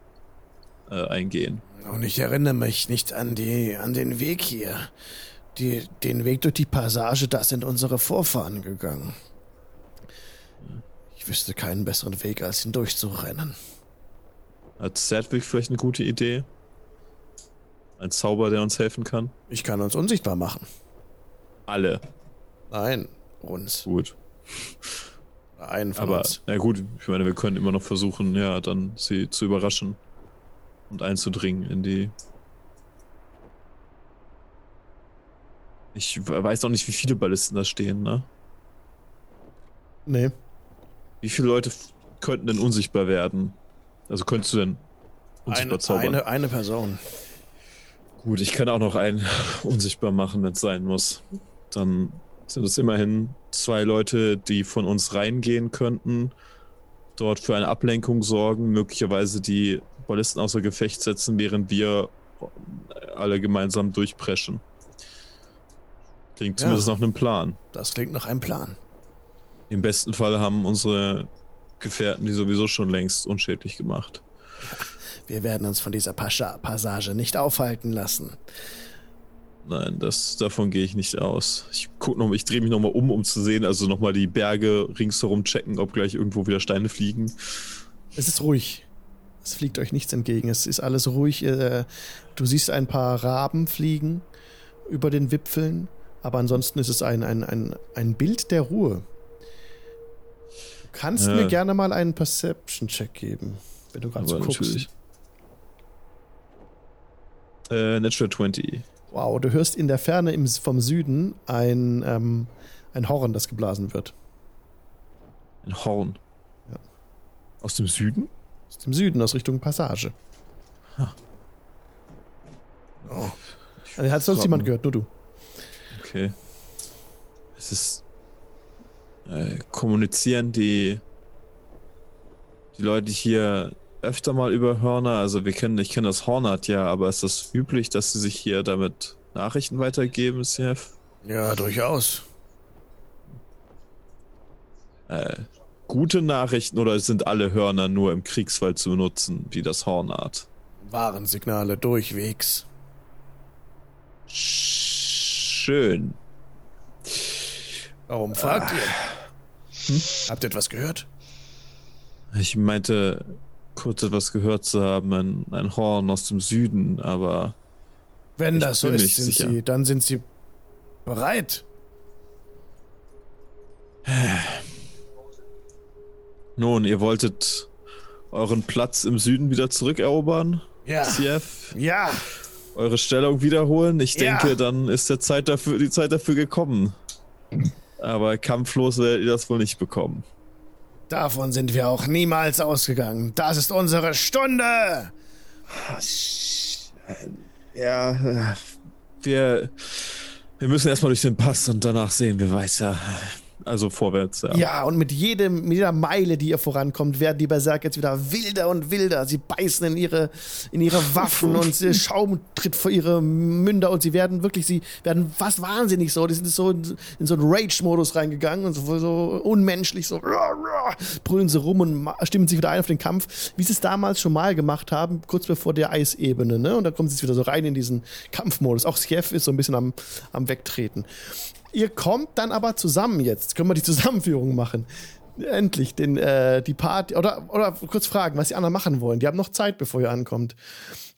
äh, eingehen. Und ich erinnere mich nicht an, die, an den Weg hier. Die, den Weg durch die Passage, da sind unsere Vorfahren gegangen. Ich wüsste keinen besseren Weg, als ihn durchzurennen. Hat Sedwick vielleicht eine gute Idee? Ein Zauber, der uns helfen kann? Ich kann uns unsichtbar machen. Alle. Nein, uns. Gut. Einen von Aber, uns. Ja gut, ich meine, wir können immer noch versuchen, ja, dann sie zu überraschen und einzudringen in die. Ich weiß auch nicht, wie viele Ballisten da stehen, ne? Nee. Wie viele Leute könnten denn unsichtbar werden? Also könntest du denn unsichtbar eine, zaubern? Eine, eine Person. Gut, ich kann auch noch einen unsichtbar machen, wenn es sein muss. Dann sind es immerhin zwei Leute, die von uns reingehen könnten, dort für eine Ablenkung sorgen, möglicherweise die Ballisten außer Gefecht setzen, während wir alle gemeinsam durchpreschen. Klingt zumindest ja. nach einem Plan. Das klingt nach einem Plan. Im besten Fall haben unsere Gefährten die sowieso schon längst unschädlich gemacht. Wir werden uns von dieser Pascha Passage nicht aufhalten lassen. Nein, das, davon gehe ich nicht aus. Ich guck noch, ich drehe mich nochmal um, um zu sehen, also nochmal die Berge ringsherum checken, ob gleich irgendwo wieder Steine fliegen. Es ist ruhig. Es fliegt euch nichts entgegen. Es ist alles ruhig. Äh, du siehst ein paar Raben fliegen über den Wipfeln, aber ansonsten ist es ein, ein, ein, ein Bild der Ruhe. Du kannst ja. mir gerne mal einen Perception-Check geben, wenn du gerade so guckst. Äh, Natural 20. Wow, du hörst in der Ferne im, vom Süden ein, ähm, ein Horn, das geblasen wird. Ein Horn? Ja. Aus dem Süden? Aus dem Süden, aus Richtung Passage. Ha. Oh. Also, hat sonst niemand gehört, nur du. Okay. Es ist. Äh, kommunizieren die. Die Leute hier öfter mal über Hörner. Also wir kennen, ich kenne das Hornat ja, aber ist das üblich, dass sie sich hier damit Nachrichten weitergeben, Chef? Ja, durchaus. Äh, gute Nachrichten oder sind alle Hörner nur im Kriegsfall zu benutzen, wie das Hornat? Warensignale durchwegs. Schön. Warum fragt ah. ihr? Hm? Habt ihr etwas gehört? Ich meinte, kurz etwas gehört zu haben, ein, ein Horn aus dem Süden, aber. Wenn das so ist, sind sie, dann sind sie bereit. Nun, ihr wolltet euren Platz im Süden wieder zurückerobern? Ja. CF? Ja. Eure Stellung wiederholen? Ich ja. denke, dann ist der Zeit dafür, die Zeit dafür gekommen. Aber kampflos werdet ihr das wohl nicht bekommen. Davon sind wir auch niemals ausgegangen. Das ist unsere Stunde! Ja, wir, wir müssen erstmal durch den Pass und danach sehen wir weiter. Also vorwärts, ja. Ja, und mit, jedem, mit jeder Meile, die ihr vorankommt, werden die Berserker jetzt wieder wilder und wilder. Sie beißen in ihre, in ihre Waffen und Schaum tritt vor ihre Münder und sie werden wirklich, sie werden fast wahnsinnig so. Die sind so in, in so einen Rage-Modus reingegangen und so, so unmenschlich, so brüllen sie rum und stimmen sich wieder ein auf den Kampf, wie sie es damals schon mal gemacht haben, kurz bevor der Eisebene, ne? Und dann kommen sie jetzt wieder so rein in diesen Kampfmodus. Auch Skjeff ist so ein bisschen am, am Wegtreten. Ihr kommt dann aber zusammen jetzt. Können wir die Zusammenführung machen? Endlich, den, äh, die Party. Oder, oder kurz fragen, was die anderen machen wollen. Die haben noch Zeit, bevor ihr ankommt.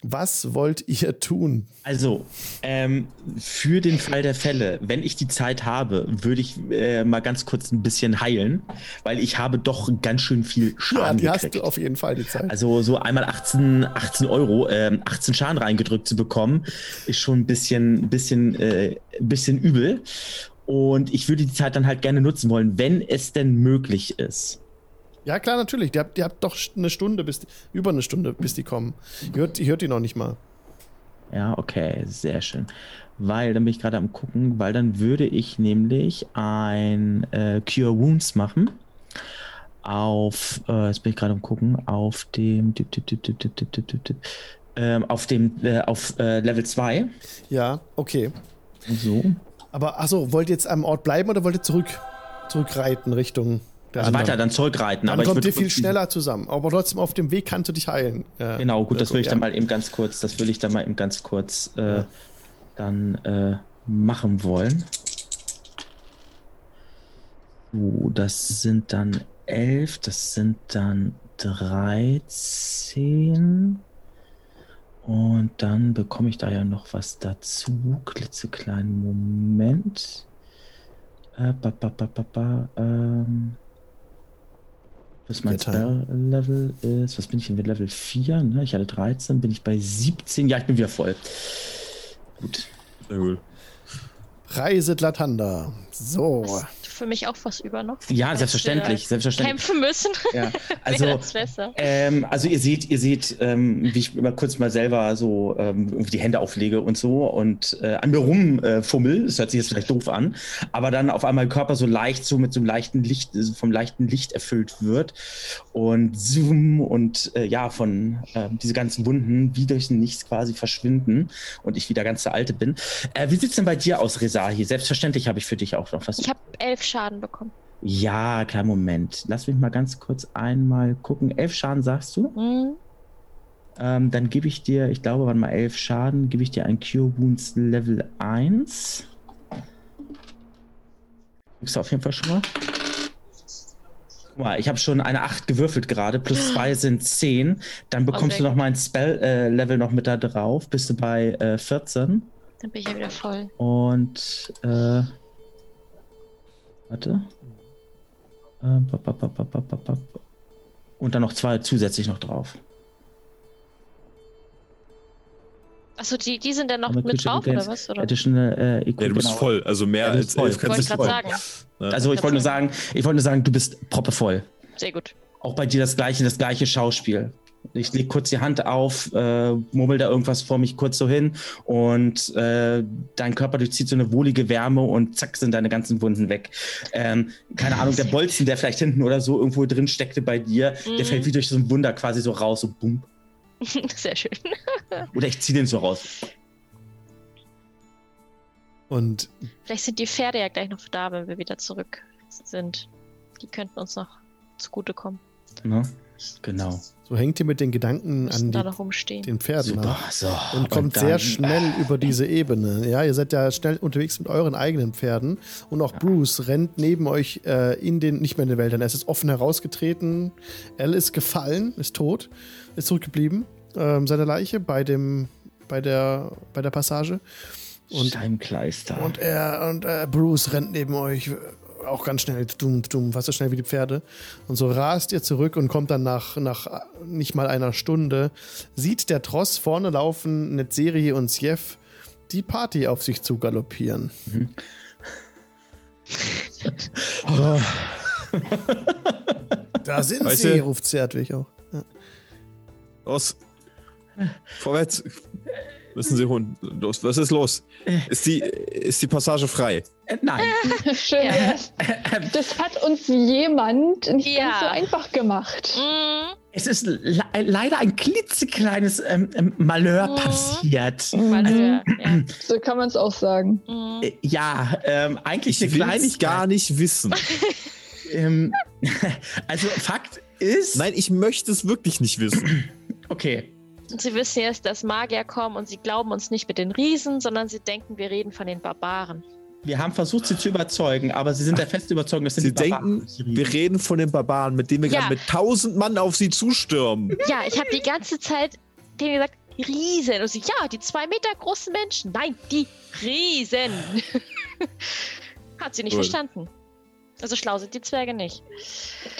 Was wollt ihr tun? Also, ähm, für den Fall der Fälle, wenn ich die Zeit habe, würde ich äh, mal ganz kurz ein bisschen heilen, weil ich habe doch ganz schön viel Schaden ja, die gekriegt. hast du auf jeden Fall die Zeit. Also so einmal 18, 18 Euro, äh, 18 Schaden reingedrückt zu bekommen, ist schon ein bisschen, bisschen, äh, bisschen übel. Und ich würde die Zeit dann halt gerne nutzen wollen, wenn es denn möglich ist. Ja, klar, natürlich. Die habt, die habt doch eine Stunde, bis die, über eine Stunde, bis die kommen. Ihr hört, ihr hört die noch nicht mal. Ja, okay, sehr schön. Weil, dann bin ich gerade am gucken, weil dann würde ich nämlich ein äh, Cure Wounds machen. Auf, äh, jetzt bin ich gerade am gucken, auf dem, dip, dip, dip, ähm, auf dem, äh, auf äh, Level 2. Ja, okay. So. Aber, achso, wollt ihr jetzt am Ort bleiben oder wollt ihr zurück, zurückreiten Richtung also anderen. weiter, dann zurückreiten. Dann aber kommt ihr viel schneller zusammen. Aber trotzdem auf dem Weg kannst du dich heilen. Äh, genau, gut, das will ich dann mal eben ganz kurz, das will ich dann mal eben ganz kurz äh, ja. dann äh, machen wollen. So, das sind dann elf, das sind dann 13. Und dann bekomme ich da ja noch was dazu. Klitzekleinen Moment. Äh, ba, ba, ba, ba, ba, ähm, was mein Spell-Level ist. Was bin ich denn mit Level 4? Ne? Ich hatte 13, bin ich bei 17. Ja, ich bin wieder voll. Gut. Sehr gut. Reise Latanda. So. Für mich auch was über noch. Ja, selbstverständlich, selbstverständlich. Kämpfen müssen. Ja, also, ähm, also ihr seht, ihr seht, ähm, wie ich immer kurz mal selber so ähm, die Hände auflege und so und äh, an mir rumfummel. Äh, das hört sich jetzt vielleicht doof an, aber dann auf einmal Körper so leicht so mit so einem leichten Licht, vom leichten Licht erfüllt wird und zoom und äh, ja von äh, diese ganzen Wunden wie durch Nichts quasi verschwinden und ich wieder ganz der Alte bin. Äh, wie sieht's denn bei dir aus, Resahi? Selbstverständlich habe ich für dich auch noch was. Ich habe elf Schaden bekommen. Ja, kleinen Moment. Lass mich mal ganz kurz einmal gucken. Elf Schaden sagst du? Mhm. Ähm, dann gebe ich dir, ich glaube, waren mal elf Schaden, gebe ich dir ein Cure Wounds Level 1. Gibst du auf jeden Fall schon mal? Guck mal, ich habe schon eine 8 gewürfelt gerade, plus 2 sind 10. Dann bekommst oh, du noch mal ein Spell-Level äh, noch mit da drauf. Bist du bei äh, 14. Dann bin ich ja wieder voll. Und, äh, warte. Äh, Und dann noch zwei zusätzlich noch drauf. Achso, die, die sind dann noch mit drauf, oder was? Oder? Additional, äh, ja, du bist genau. voll, also mehr ja, als elf kannst du voll. Sagen. Also ich wollte nur sagen, ich wollte nur sagen, du bist proppevoll. Sehr gut. Auch bei dir das gleiche, das gleiche Schauspiel. Ich lege kurz die Hand auf, äh, murmel da irgendwas vor mich kurz so hin und äh, dein Körper durchzieht so eine wohlige Wärme und zack sind deine ganzen Wunden weg. Ähm, keine Ahnung, der Bolzen, der vielleicht hinten oder so irgendwo drin steckte bei dir, mhm. der fällt wie durch so ein Wunder quasi so raus, so bumm. Sehr schön. oder ich ziehe den so raus. Und vielleicht sind die Pferde ja gleich noch da, wenn wir wieder zurück sind. Die könnten uns noch zugutekommen. Ne? Genau. So hängt ihr mit den Gedanken an die, den Pferden Super, so, und kommt sehr schnell über diese Ebene. Ja, ihr seid ja schnell unterwegs mit euren eigenen Pferden und auch ja. Bruce rennt neben euch äh, in den, nicht mehr in den Wäldern. Er ist offen herausgetreten. Elle ist gefallen, ist tot, ist zurückgeblieben. Ähm, seine Leiche bei dem, bei der, bei der Passage. Und, Steinkleister. Und er und äh, Bruce rennt neben euch auch ganz schnell, dumm, dumm, fast so schnell wie die Pferde. Und so rast ihr zurück und kommt dann nach, nach nicht mal einer Stunde, sieht der Tross vorne laufen, Netzeri und Sjef die Party auf sich zu galoppieren. Mhm. oh. da sind weißt sie, ruft Zertwig auch. Ja. Los, vorwärts. Müssen Sie holen. Los, was ist los? Ist die, ist die Passage frei? Äh, nein. Schön. Ja. Das hat uns jemand nicht ja. ganz so einfach gemacht. Mhm. Es ist le leider ein klitzekleines ähm, ähm Malheur mhm. passiert. Malheur, also, ja. So kann man es auch sagen. Mhm. Äh, ja, ähm, eigentlich ich eine Kleinigkeit. gar nicht wissen. ähm, also Fakt ist. Nein, ich möchte es wirklich nicht wissen. Okay. Und sie wissen jetzt, dass Magier kommen und sie glauben uns nicht mit den Riesen, sondern sie denken, wir reden von den Barbaren. Wir haben versucht, sie zu überzeugen, aber sie sind der festen Überzeugung, dass sie die denken, wir reden von den Barbaren, mit denen wir ja. gerade mit tausend Mann auf sie zustürmen. Ja, ich habe die ganze Zeit denen gesagt, Riesen. Und sie, ja, die zwei Meter großen Menschen. Nein, die Riesen. Hat sie nicht cool. verstanden. Also schlau sind die Zwerge nicht.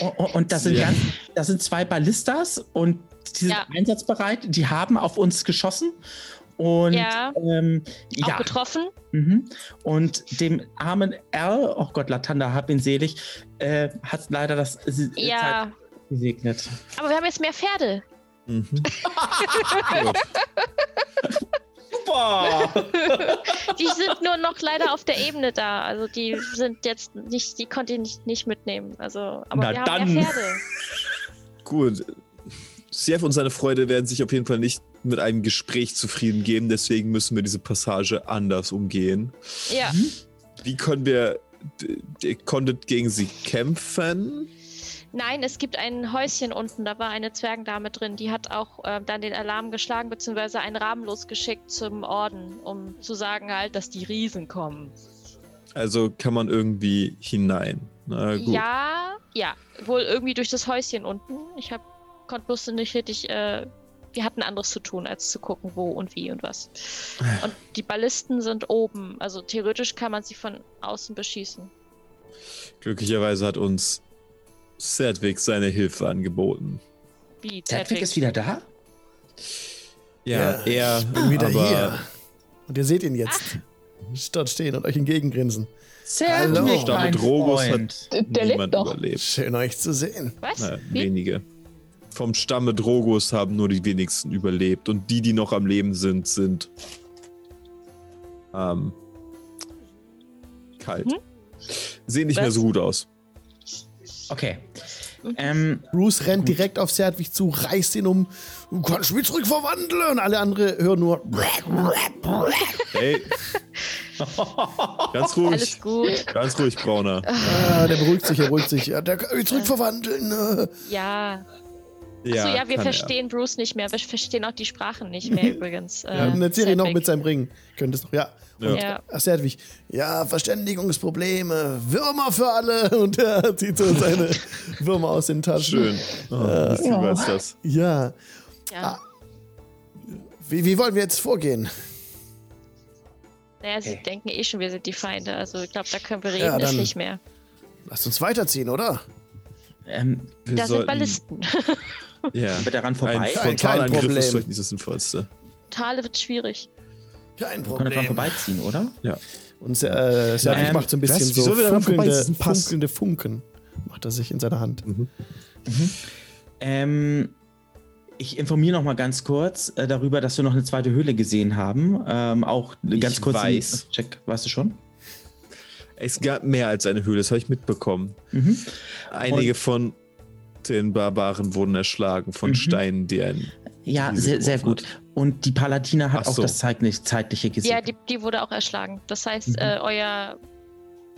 Und, und das, sind ja. ganz, das sind zwei Ballistas und die sind ja. einsatzbereit. Die haben auf uns geschossen und ja, ähm, auch ja. getroffen. Mhm. Und dem armen Al, oh Gott, Latanda, hab ihn selig, äh, hat leider das ja. Zeit gesegnet. Aber wir haben jetzt mehr Pferde. Mhm. Super! die sind nur noch leider auf der Ebene da. Also die sind jetzt nicht, die konnte ich nicht, nicht mitnehmen. Also, aber Na wir dann. haben mehr Pferde. Gut. Sef und seine Freude werden sich auf jeden Fall nicht mit einem Gespräch zufrieden geben, deswegen müssen wir diese Passage anders umgehen. Ja. Wie können wir. Ihr konntet gegen sie kämpfen? Nein, es gibt ein Häuschen unten, da war eine Zwergendame drin, die hat auch äh, dann den Alarm geschlagen, beziehungsweise einen Rahmen losgeschickt zum Orden, um zu sagen halt, dass die Riesen kommen. Also kann man irgendwie hinein. Na, gut. Ja, ja, wohl irgendwie durch das Häuschen unten. Ich hab, konnte bloß nicht richtig äh, wir hatten anderes zu tun, als zu gucken, wo und wie und was. Und die Ballisten sind oben. Also theoretisch kann man sie von außen beschießen. Glücklicherweise hat uns Sedwick seine Hilfe angeboten. Wie? Sedwick ist wieder da? Ja, ja er bin wieder hier. Und ihr seht ihn jetzt. dort stehen und euch entgegengrinsen. Stamm mein mit Rogus Freund. Der lebt noch. überlebt. Schön euch zu sehen. Was? Naja, Wie? wenige. Vom Stamme Drogos haben nur die wenigsten überlebt. Und die, die noch am Leben sind, sind ähm, kalt. Mhm. Sehen nicht mehr Was? so gut aus. Okay. Ähm, Bruce rennt direkt auf Serdwig zu, reißt ihn um. Du kannst mich zurückverwandeln. Und alle anderen hören nur. Hey. Ganz ruhig. Alles gut. Ganz ruhig, Brauner. Ah, der beruhigt sich, er beruhigt sich. Ja, der kann mich zurückverwandeln. äh. Ja. Achso, ja, wir kann er. verstehen Bruce nicht mehr. Wir verstehen auch die Sprachen nicht mehr übrigens. Äh, Ja, und erzähl ihn noch mit seinem Ring. Könntest noch, ja. Ja. Ja. Ach. Ja, Verständigungsprobleme. Würmer für alle. Und er zieht so seine Würmer aus den Taschen. Schön. Oh, wie Ja. ja. ist das? Ja. Ja. Wie, wie wollen wir jetzt vorgehen? Naja, sie Okay. denken eh schon, wir sind die Feinde. Also ich glaube, da können wir Ja, reden, ist dann- nicht mehr. Lasst uns weiterziehen, oder? ähm, Wir Da sind Ballisten. Ja. wird daran Ein vorbei? Kein Frontalangriff Problem. ist vielleicht nicht das Sinnvollste. Tale wird schwierig. Kein Wir können daran Problem. vorbeiziehen, oder? Ja. Und äh, Serdwig Ähm, macht so ein bisschen was? Wie so daran funkelnde, Das ein funkelnde Funken. Macht er sich in seiner Hand. Ähm, ich informiere noch mal ganz kurz äh, darüber, dass wir noch eine zweite Höhle gesehen haben. Ähm, auch ganz Ich kurz. weiß. Check, weißt du schon? Es gab mehr als eine Höhle, das habe ich mitbekommen. Mhm. Einige von den Barbaren wurden erschlagen von Mhm. Steinen, die ein. Ja, sehr, sehr gut. Und die Paladina hat Ach auch so. das zeitlich, zeitliche gesehen. Ja, die, die wurde auch erschlagen. Das heißt, Mhm. äh, euer,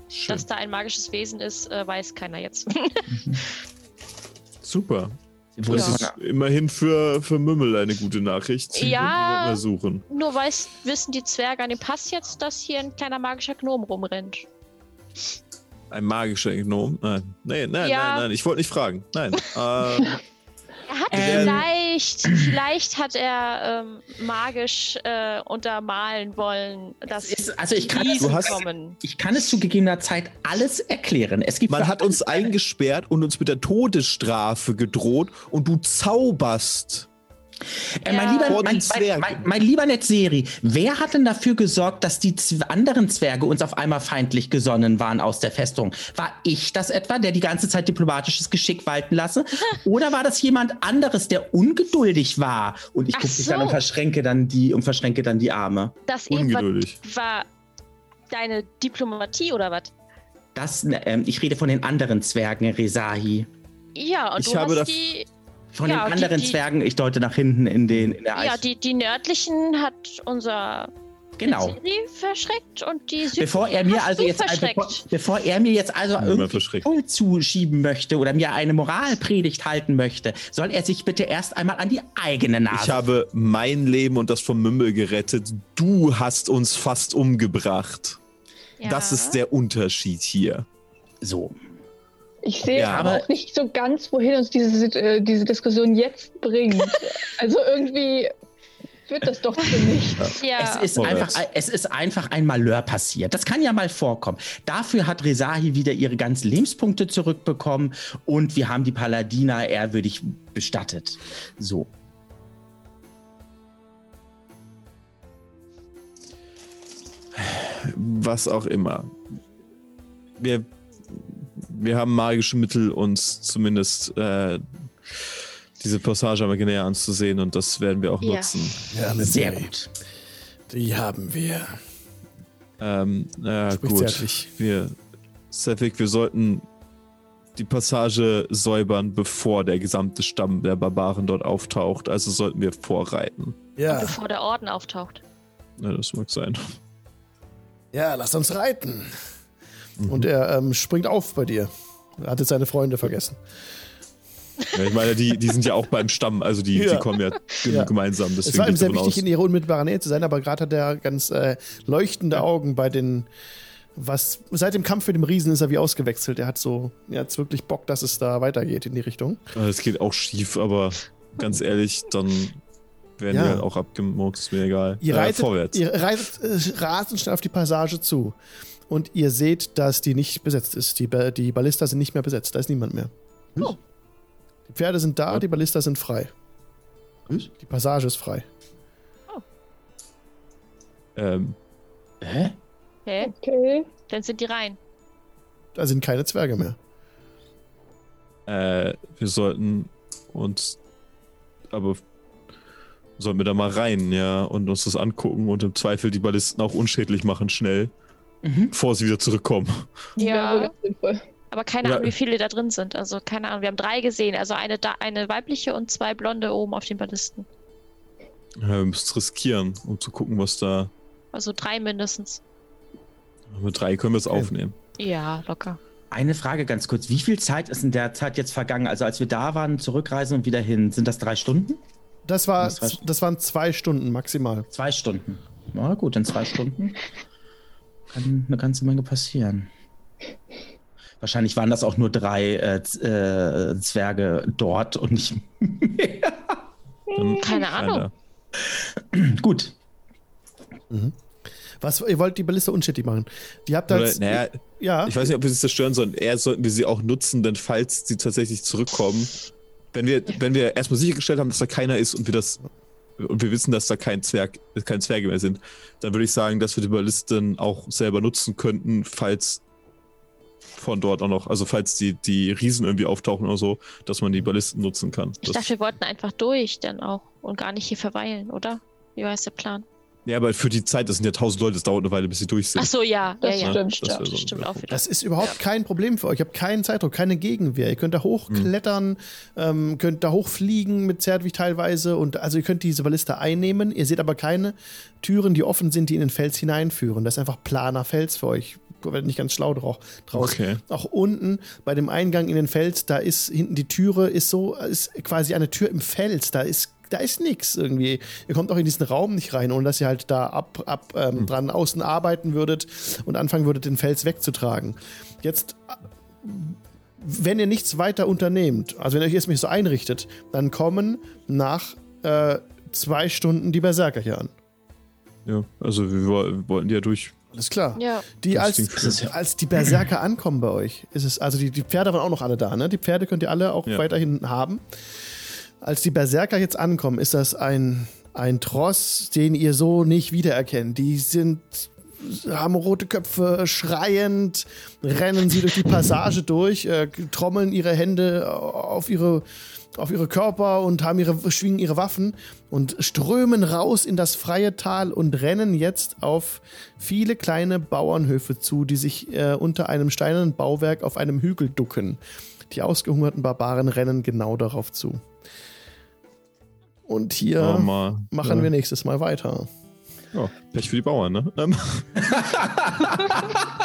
Schön. dass da ein magisches Wesen ist, äh, weiß keiner jetzt. Super. Wurde Das von- ist immerhin für, für Mümmel eine gute Nachricht. Ja. Suchen. Nur weiß, wissen die Zwerge an dem Pass jetzt, dass hier ein kleiner magischer Gnom rumrennt. Ein magischer Gnom? Nein. Nein, nein, Ja. nein, nein. Ich wollte nicht fragen. Nein. ähm, Er hat Ähm. vielleicht, vielleicht hat er ähm, magisch äh, untermalen wollen, dass Es ist- also ich kann- Riesen Du hast- kommen. ich kann es zu gegebener Zeit alles erklären. Es gibt man hat uns eingesperrt und uns mit der Todesstrafe gedroht und du zauberst. Äh, mein, Ja. lieber, mein, mein, mein, mein lieber Netzeri, wer hat denn dafür gesorgt, dass die anderen Zwerge uns auf einmal feindlich gesonnen waren aus der Festung? War ich das etwa, der die ganze Zeit diplomatisches Geschick walten lasse? Oder war das jemand anderes, der ungeduldig war? Und ich gucke mich dann so. und verschränke dann die und verschränke dann die Arme. Das eben war, Ungeduldig. war deine Diplomatie oder was? Das, ähm, ich rede von den anderen Zwergen, Resahi. Ja, und Ich du habe hast die, Von Ja, den die- anderen die- Zwergen, ich deute nach hinten in den in der ja, Eis. die, die nördlichen hat unser genau. Siri verschreckt und die südlichen Bevor er mir hast also jetzt bevor, verschreckt. bevor er mir jetzt also irgendwie verschreckt. Schuld zuschieben möchte oder mir eine Moralpredigt halten möchte, soll er sich bitte erst einmal an die eigene Nase. Ich habe mein Leben und das von Mümmel gerettet. Du hast uns fast umgebracht. Ja. Das ist der Unterschied hier. so. Ich sehe Ja, aber auch nicht so ganz, wohin uns diese, äh, diese Diskussion jetzt bringt. also irgendwie führt das doch zu nichts. ja. Es ist, einfach, es ist einfach ein Malheur passiert. Das kann ja mal vorkommen. Dafür hat Resahi wieder ihre ganzen Lebenspunkte zurückbekommen und wir haben die Paladiner ehrwürdig bestattet. So. Was auch immer. Wir, wir haben magische Mittel, uns zumindest äh, diese Passage einmal näher anzusehen und das werden wir auch Ja. nutzen. Ja, Sehr Netzeri. gut. Die haben wir. Ähm, ja, Spricht gut. zärtlich. Wir, Sefik, wir sollten die Passage säubern, bevor der gesamte Stamm der Barbaren dort auftaucht. Also sollten wir vorreiten. Ja, Bevor der Orden auftaucht. Ja, das mag sein. ja, lasst uns reiten. Und er ähm, springt auf bei dir. Er hat jetzt seine Freunde vergessen. Ja, ich meine, die, die sind ja auch beim Stamm, also die, Ja. die kommen ja, Ja. gemeinsam. Es Deswegen war ihm sehr wichtig, aus. in ihrer unmittelbaren Nähe zu sein, aber gerade hat er ganz äh, leuchtende Augen bei den. Was seit dem Kampf mit dem Riesen ist er wie ausgewechselt. Er hat so er hat wirklich Bock, dass es da weitergeht in die Richtung. Es geht auch schief, aber ganz ehrlich, dann werden die halt auch abgemurkt, ist mir egal. Ihr Äh, reitet, vorwärts. ihr reitet äh, rasend schnell auf die Passage zu. Und ihr seht, dass die nicht besetzt ist. Die, Ba- die Ballista sind nicht mehr besetzt. Da ist niemand mehr. Oh. Die Pferde sind da, die Ballista sind frei. Was? Die Passage ist frei. ähm, Hä? Hä? Okay. Dann sind die rein. Da sind keine Zwerge mehr. Äh, wir sollten uns. Aber. Sollten wir da mal rein, ja, und uns das angucken und im Zweifel die Ballisten auch unschädlich machen, schnell, Mhm. bevor sie wieder zurückkommen. Ja. Sinnvoll. Aber keine Ja. Ahnung, wie viele da drin sind. Also keine Ahnung. Wir haben drei gesehen. Also eine, da eine weibliche und zwei blonde oben auf den Ballisten. Ja, wir müssen es riskieren, um zu gucken, was da. Also drei mindestens. Mit drei können wir es Okay. aufnehmen. Ja, locker. Eine Frage ganz kurz. Wie viel Zeit ist in der Zeit jetzt vergangen? Also als wir da waren, zurückreisen und wieder hin, sind das drei Stunden? Das, war, Das war- das waren zwei Stunden maximal. Zwei Stunden. Na gut, in zwei Stunden kann eine ganze Menge passieren. Wahrscheinlich waren das auch nur drei äh, äh, Zwerge dort und nicht mehr. Dann Keine Ahnung. Gut. Was, ihr wollt die Balliste unschädlich machen. Die habt Oder, als, naja, ja, ich weiß nicht, ob wir sie zerstören sollen. Eher sollten wir sie auch nutzen, denn falls sie tatsächlich zurückkommen, wenn wir, wenn wir erstmal sichergestellt haben, dass da keiner ist und wir das und wir wissen, dass da kein Zwerg, kein Zwerge mehr sind, dann würde ich sagen, dass wir die Ballisten auch selber nutzen könnten, falls von dort auch noch, also falls die, die Riesen irgendwie auftauchen oder so, dass man die Ballisten nutzen kann. Ich Das- dachte, wir wollten einfach durch dann auch und gar nicht hier verweilen, oder? Wie war jetzt der Plan? Ja, aber für die Zeit, das sind ja tausend Leute, das dauert eine Weile, bis sie durch sind. Ach so, ja. Das ja, ja. stimmt. Das Ja, das so- stimmt auch wieder. das ist überhaupt kein Problem für euch. Ihr habt keinen Zeitdruck, keine Gegenwehr. Ihr könnt da hochklettern, ähm, könnt da hochfliegen mit Zertwig teilweise. Und also ihr könnt diese Balliste einnehmen. Ihr seht aber keine Türen, die offen sind, die in den Fels hineinführen. Das ist einfach planer Fels für euch. Ihr werdet nicht ganz schlau drauf. draus. Okay. Auch unten bei dem Eingang in den Fels, da ist hinten die Türe, ist so, ist quasi eine Tür im Fels. Da ist, da ist nichts irgendwie. Ihr kommt auch in diesen Raum nicht rein, ohne dass ihr halt da ab, ab ähm, dran außen arbeiten würdet und anfangen würdet, den Fels wegzutragen. Jetzt, wenn ihr nichts weiter unternehmt, also wenn ihr euch erstmal so einrichtet, dann kommen nach äh, zwei Stunden die Berserker hier an. Ja, also wir woll- wollten die ja durch. Alles klar. Ja. Die als, als die Berserker ankommen bei euch, ist es, also die, die Pferde waren auch noch alle da, ne? Die Pferde könnt ihr alle auch Ja. weiterhin haben. Als die Berserker jetzt ankommen, ist das ein, ein Tross, den ihr so nicht wiedererkennt. Die sind, haben rote Köpfe, schreiend, rennen sie durch die Passage durch, äh, trommeln ihre Hände auf ihre, auf ihre Körper und haben ihre, schwingen ihre Waffen und strömen raus in das freie Tal und rennen jetzt auf viele kleine Bauernhöfe zu, die sich äh, unter einem steinernen Bauwerk auf einem Hügel ducken. Die ausgehungerten Barbaren rennen genau darauf zu. Und hier mal, machen ja. wir nächstes Mal weiter. Ja, Pech für die Bauern, ne? Ähm,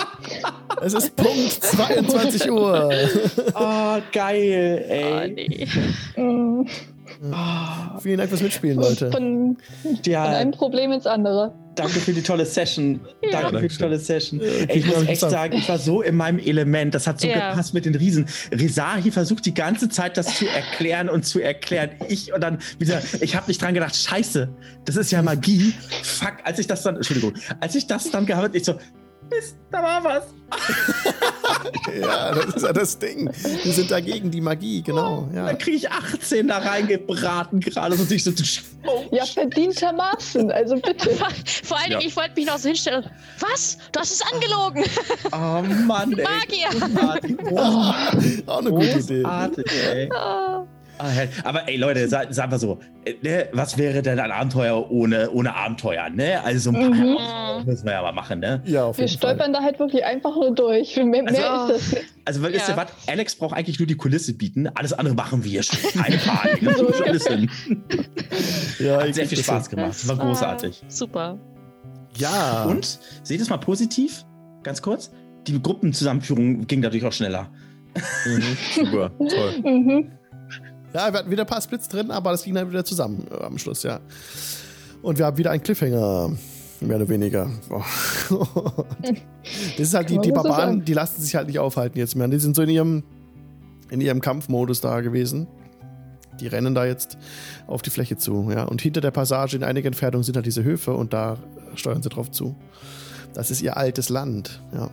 Es ist Punkt 22 Uhr. Oh, geil, Oh, ey. nee. Mm, Vielen Dank fürs Mitspielen, Leute. Von, von Ja, einem Problem ins andere. danke für die tolle Session. Danke für die tolle Session. Ja, Ey, ich muss echt sagen, ich war so in meinem Element. Das hat so Ja. gepasst mit den Riesen. Rezahi versucht die ganze Zeit, das zu erklären und zu erklären. Ich und dann wieder, ich habe nicht dran gedacht, scheiße, das ist ja Magie. Fuck, als ich das dann, Entschuldigung, als ich das dann gehabt habe, ich so, Mist, da war was. Ja, das ist ja das Ding. Wir sind dagegen die Magie, genau. Ja. Dann kriege ich 18 da reingebraten gerade ich so, oh, Ja, verdientermaßen, also bitte. Vor allen Dingen, Ja. ich wollte mich noch so hinstellen. Was? Du hast es angelogen. oh Mann, ey. Magier. Großartig, Auch eine gute Idee. ey. Ah. Ah. Aber ey Leute, sag, sag mal so, äh, ne, was wäre denn ein Abenteuer ohne, ohne Abenteuer, ne? Also so ein paar Mhm. Herausforderungen müssen wir ja mal machen, ne? Ja, auf Wir jeden Fall. stolpern da halt wirklich einfach nur durch. Mehr, mehr Also- ist das. Also wisst ihr Ja. was? Alex braucht eigentlich nur die Kulisse bieten, alles andere machen wir schon. Keine Panik. Das kriegen wir alles hin. Ja, Hat sehr viel das Spaß gemacht, war großartig. Super. Ja. Und, seht es mal positiv, ganz kurz, die Gruppenzusammenführung ging dadurch auch schneller. mhm, super, toll. Mhm. Ja, wir hatten wieder ein paar Splits drin, aber das ging dann wieder zusammen äh, am Schluss, ja. Und wir haben wieder einen Cliffhanger, mehr oder weniger. Das ist halt die, die Barbaren, die lassen sich halt nicht aufhalten jetzt mehr. Die sind so in ihrem, in ihrem Kampfmodus da gewesen. Die rennen da jetzt auf die Fläche zu, ja. Und hinter der Passage in einiger Entfernung sind halt diese Höfe und da steuern sie drauf zu. Das ist ihr altes Land, ja.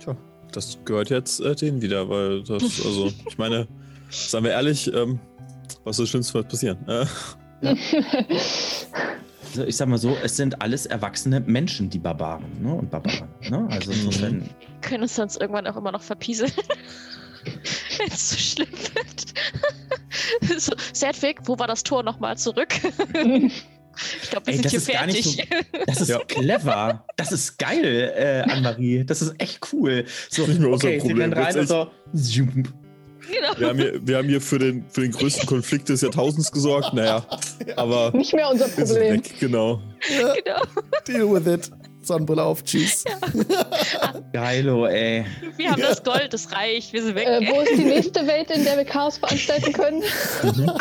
Tja, das gehört jetzt äh, denen wieder, weil das, also, ich meine, seien wir ehrlich, ähm, was soll das Schlimmste was passieren? Äh, Also ich sag mal so, es sind alles erwachsene Menschen, die Barbaren ne? und Barbaren. Ne? Also insofern. Wir können uns sonst irgendwann auch immer noch verpieseln. Wenn es zu schlimm wird. so, Sedwig, wo war das Tor nochmal zurück? Ich glaube, wir Ey, sind das hier ist gar nicht fertig. so- Das ist Ja. clever. Das ist geil, äh, Anne-Marie. Das ist echt cool. So, Nicht mehr unser okay, sie Problem. rein und so. Genau. Wir haben hier, wir haben hier für, den, für den größten Konflikt des Jahrtausends gesorgt. Naja, aber Nicht mehr unser Problem. weg, genau. Ja, genau. deal with it. Sonnenbrille auf, tschüss. Geilo, ey. Wir haben das Gold, das reicht, wir sind weg. Äh, wo ist die nächste Welt, in der wir Chaos veranstalten können?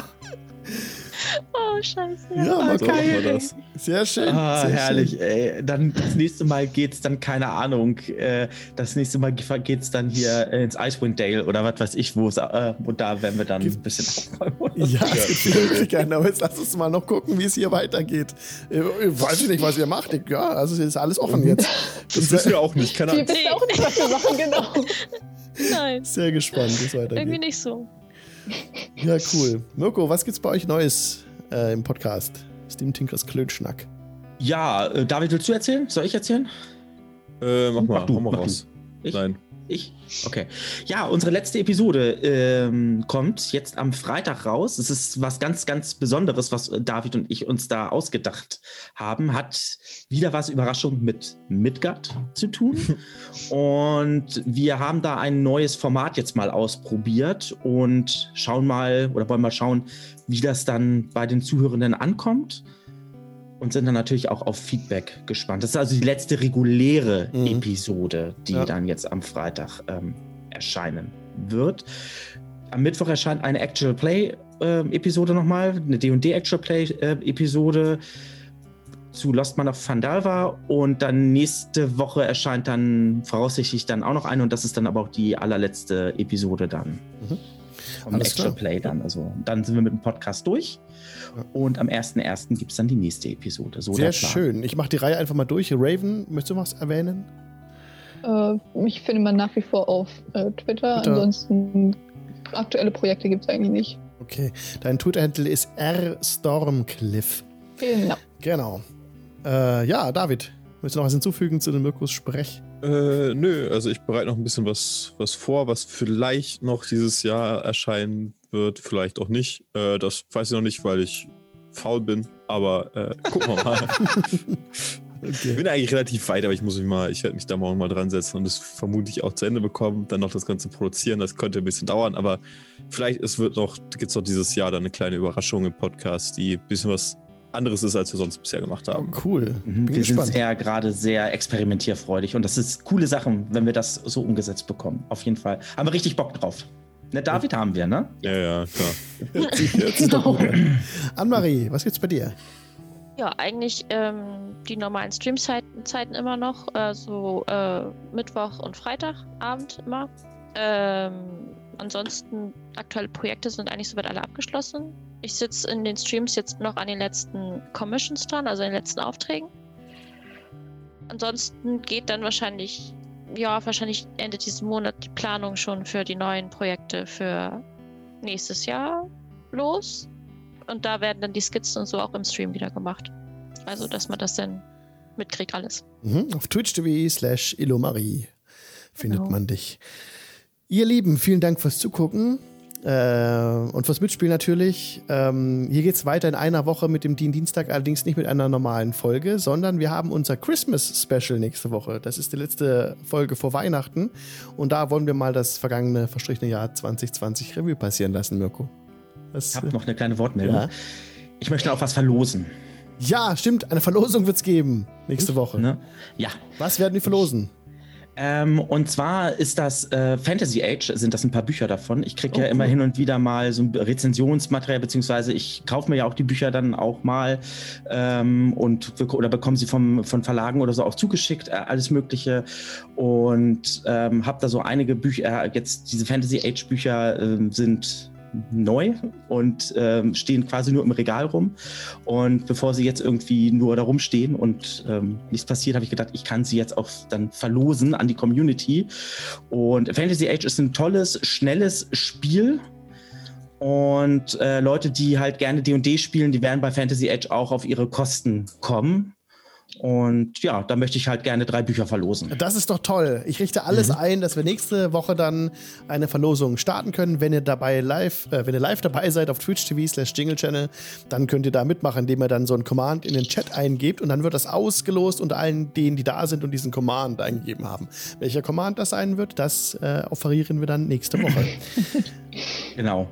oh, scheiße. Ja, mal So machen wir das. Sehr schön. Ah, sehr herrlich, Schön. ey. Dann das nächste Mal geht's dann, keine Ahnung, äh, das nächste Mal ge- geht's dann hier äh, ins Icewind Dale oder was weiß ich, wo, äh, wo da werden wir dann ein bisschen aufräumen. Ja, es gibt viele Möglichkeiten, aber jetzt lass uns mal noch gucken, wie es hier weitergeht. Äh, Weiß ich nicht, was ihr macht. Ich- Ja, also es ist alles offen jetzt. Das wissen wir auch nicht. Keine Wir Ahnung. wissen auch nicht, was wir machen, genau. Nein, Sehr gespannt, wie es irgendwie weitergeht. nicht so. Ja, cool. Mirko, was gibt's bei euch Neues äh, im Podcast? Steam Tinkers Klönschnack. Ja, äh, David, willst du erzählen? Soll ich erzählen? Äh, mach mal, Mach du, mach raus. Ich? Nein. Ich? Okay. Ja, unsere letzte Episode ähm, kommt jetzt am Freitag raus. Es ist was ganz, ganz Besonderes, was äh, David und ich uns da ausgedacht haben. Hat wieder was Überraschung mit Midgard zu tun. und wir haben da ein neues Format jetzt mal ausprobiert und schauen mal oder wollen mal schauen, wie das dann bei den Zuhörenden ankommt. Und sind dann natürlich auch auf Feedback gespannt. Das ist also die letzte reguläre Mhm. Episode, die Ja. dann jetzt am Freitag ähm, erscheinen wird. Am Mittwoch erscheint eine Actual Play ähm, Episode nochmal, eine D&D Actual Play äh, Episode zu Lost Man of Fandalva und dann nächste Woche erscheint dann voraussichtlich dann auch noch eine und das ist dann aber auch die allerletzte Episode dann. Mhm. Vom Alles Actual klar. Play dann. Also dann sind wir mit dem Podcast durch und am 1.1. gibt es dann die nächste Episode. So Sehr schön. Ich mache die Reihe einfach mal durch. Raven, möchtest du was erwähnen? Äh, mich findet man nach wie vor auf äh, Twitter. Twitter. Ansonsten aktuelle Projekte gibt es eigentlich nicht. Okay. Dein Twitter-Handle ist rstormcliff. Genau. Genau. Äh, ja, David, möchtest du noch was hinzufügen zu dem Mirkus Sprech? Äh, nö, also ich bereite noch ein bisschen was, was vor, was vielleicht noch dieses Jahr erscheinen wird, vielleicht auch nicht. Äh, das weiß ich noch nicht, weil ich faul bin, aber äh, gucken wir mal. Ich bin eigentlich relativ weit, aber ich muss mich mal, ich werde mich da morgen mal dran setzen und das vermutlich auch zu Ende bekommen, dann noch das Ganze produzieren. Das könnte ein bisschen dauern, aber vielleicht es wird noch, gibt es noch dieses Jahr dann eine kleine Überraschung im Podcast, die ein bisschen was anderes ist, als wir sonst bisher gemacht Oh, haben. cool. Mhm, Bin wir sind gespannt. eher gerade sehr experimentierfreudig und das ist coole Sachen, wenn wir das so umgesetzt bekommen. Auf jeden Fall. Haben wir richtig Bock drauf. Ne, David haben wir, ne? Ja, ja, klar. An. Anne-Marie, was gibt's bei dir? Ja, eigentlich ähm, die normalen Streamzeiten Zeiten immer noch. Also äh, Mittwoch und Freitagabend immer. Ähm, ansonsten, aktuelle Projekte sind eigentlich soweit alle abgeschlossen. Ich sitze in den Streams jetzt noch an den letzten Commissions dran, also den letzten Aufträgen. Ansonsten geht dann wahrscheinlich, ja, wahrscheinlich Ende dieses Monats die Planung schon für die neuen Projekte für nächstes Jahr los. Und da werden dann die Skizzen und so auch im Stream wieder gemacht. Also, dass man das dann mitkriegt, alles. Mhm. Auf twitch.tv slash illomarie findet Genau. man dich. Ihr Lieben, vielen Dank fürs Zugucken und fürs Mitspielen natürlich. Ähm, hier geht's weiter in einer Woche mit dem Dien Dienstag, allerdings nicht mit einer normalen Folge, sondern wir haben unser Christmas Special nächste Woche. Das ist die letzte Folge vor Weihnachten und da wollen wir mal das vergangene, verstrichene Jahr 2020 Revue passieren lassen, Mirko. Das, Ich habe noch eine kleine Wortmeldung. ja. Ich möchte auch was verlosen. ja, stimmt, eine Verlosung wird's geben nächste Woche. Ne? Ja. Was werden wir verlosen? Ähm, und zwar ist das äh, Fantasy Age, sind das ein paar Bücher davon. Ich kriege Oh, ja immer cool. hin und wieder mal so ein Rezensionsmaterial, beziehungsweise ich kaufe mir ja auch die Bücher dann auch mal ähm, und oder bekomme sie vom, von Verlagen oder so auch zugeschickt, äh, alles Mögliche. Und ähm, habe da so einige Bücher, äh, jetzt diese Fantasy Age Bücher ähm, sind neu und ähm, stehen quasi nur im Regal rum. Und bevor sie jetzt irgendwie nur da rumstehen und ähm, nichts passiert, habe ich gedacht, ich kann sie jetzt auch dann verlosen an die Community. Und Fantasy Age ist ein tolles, schnelles Spiel. Und äh, Leute, die halt gerne D&D spielen, die werden bei Fantasy Edge auch auf ihre Kosten kommen. Und ja, da möchte ich halt gerne drei Bücher verlosen. Das ist doch toll. Ich richte alles mhm. ein, dass wir nächste Woche dann eine Verlosung starten können. Wenn ihr dabei live, äh, wenn ihr live dabei seid auf Twitch TV slash Jingle Channel, dann könnt ihr da mitmachen, indem ihr dann so ein Command in den Chat eingebt und dann wird das ausgelost unter allen denen, die da sind und diesen Command eingegeben haben. Welcher Command das sein wird, das äh, offerieren wir dann nächste Woche. genau.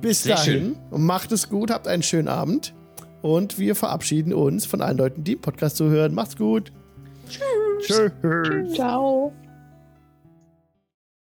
Bis Sehr dahin schön. macht es gut, habt einen schönen Abend. Und wir verabschieden uns von allen Leuten, die im Podcast zuhören. Macht's gut. Tschüss. Tschüss. Ciao.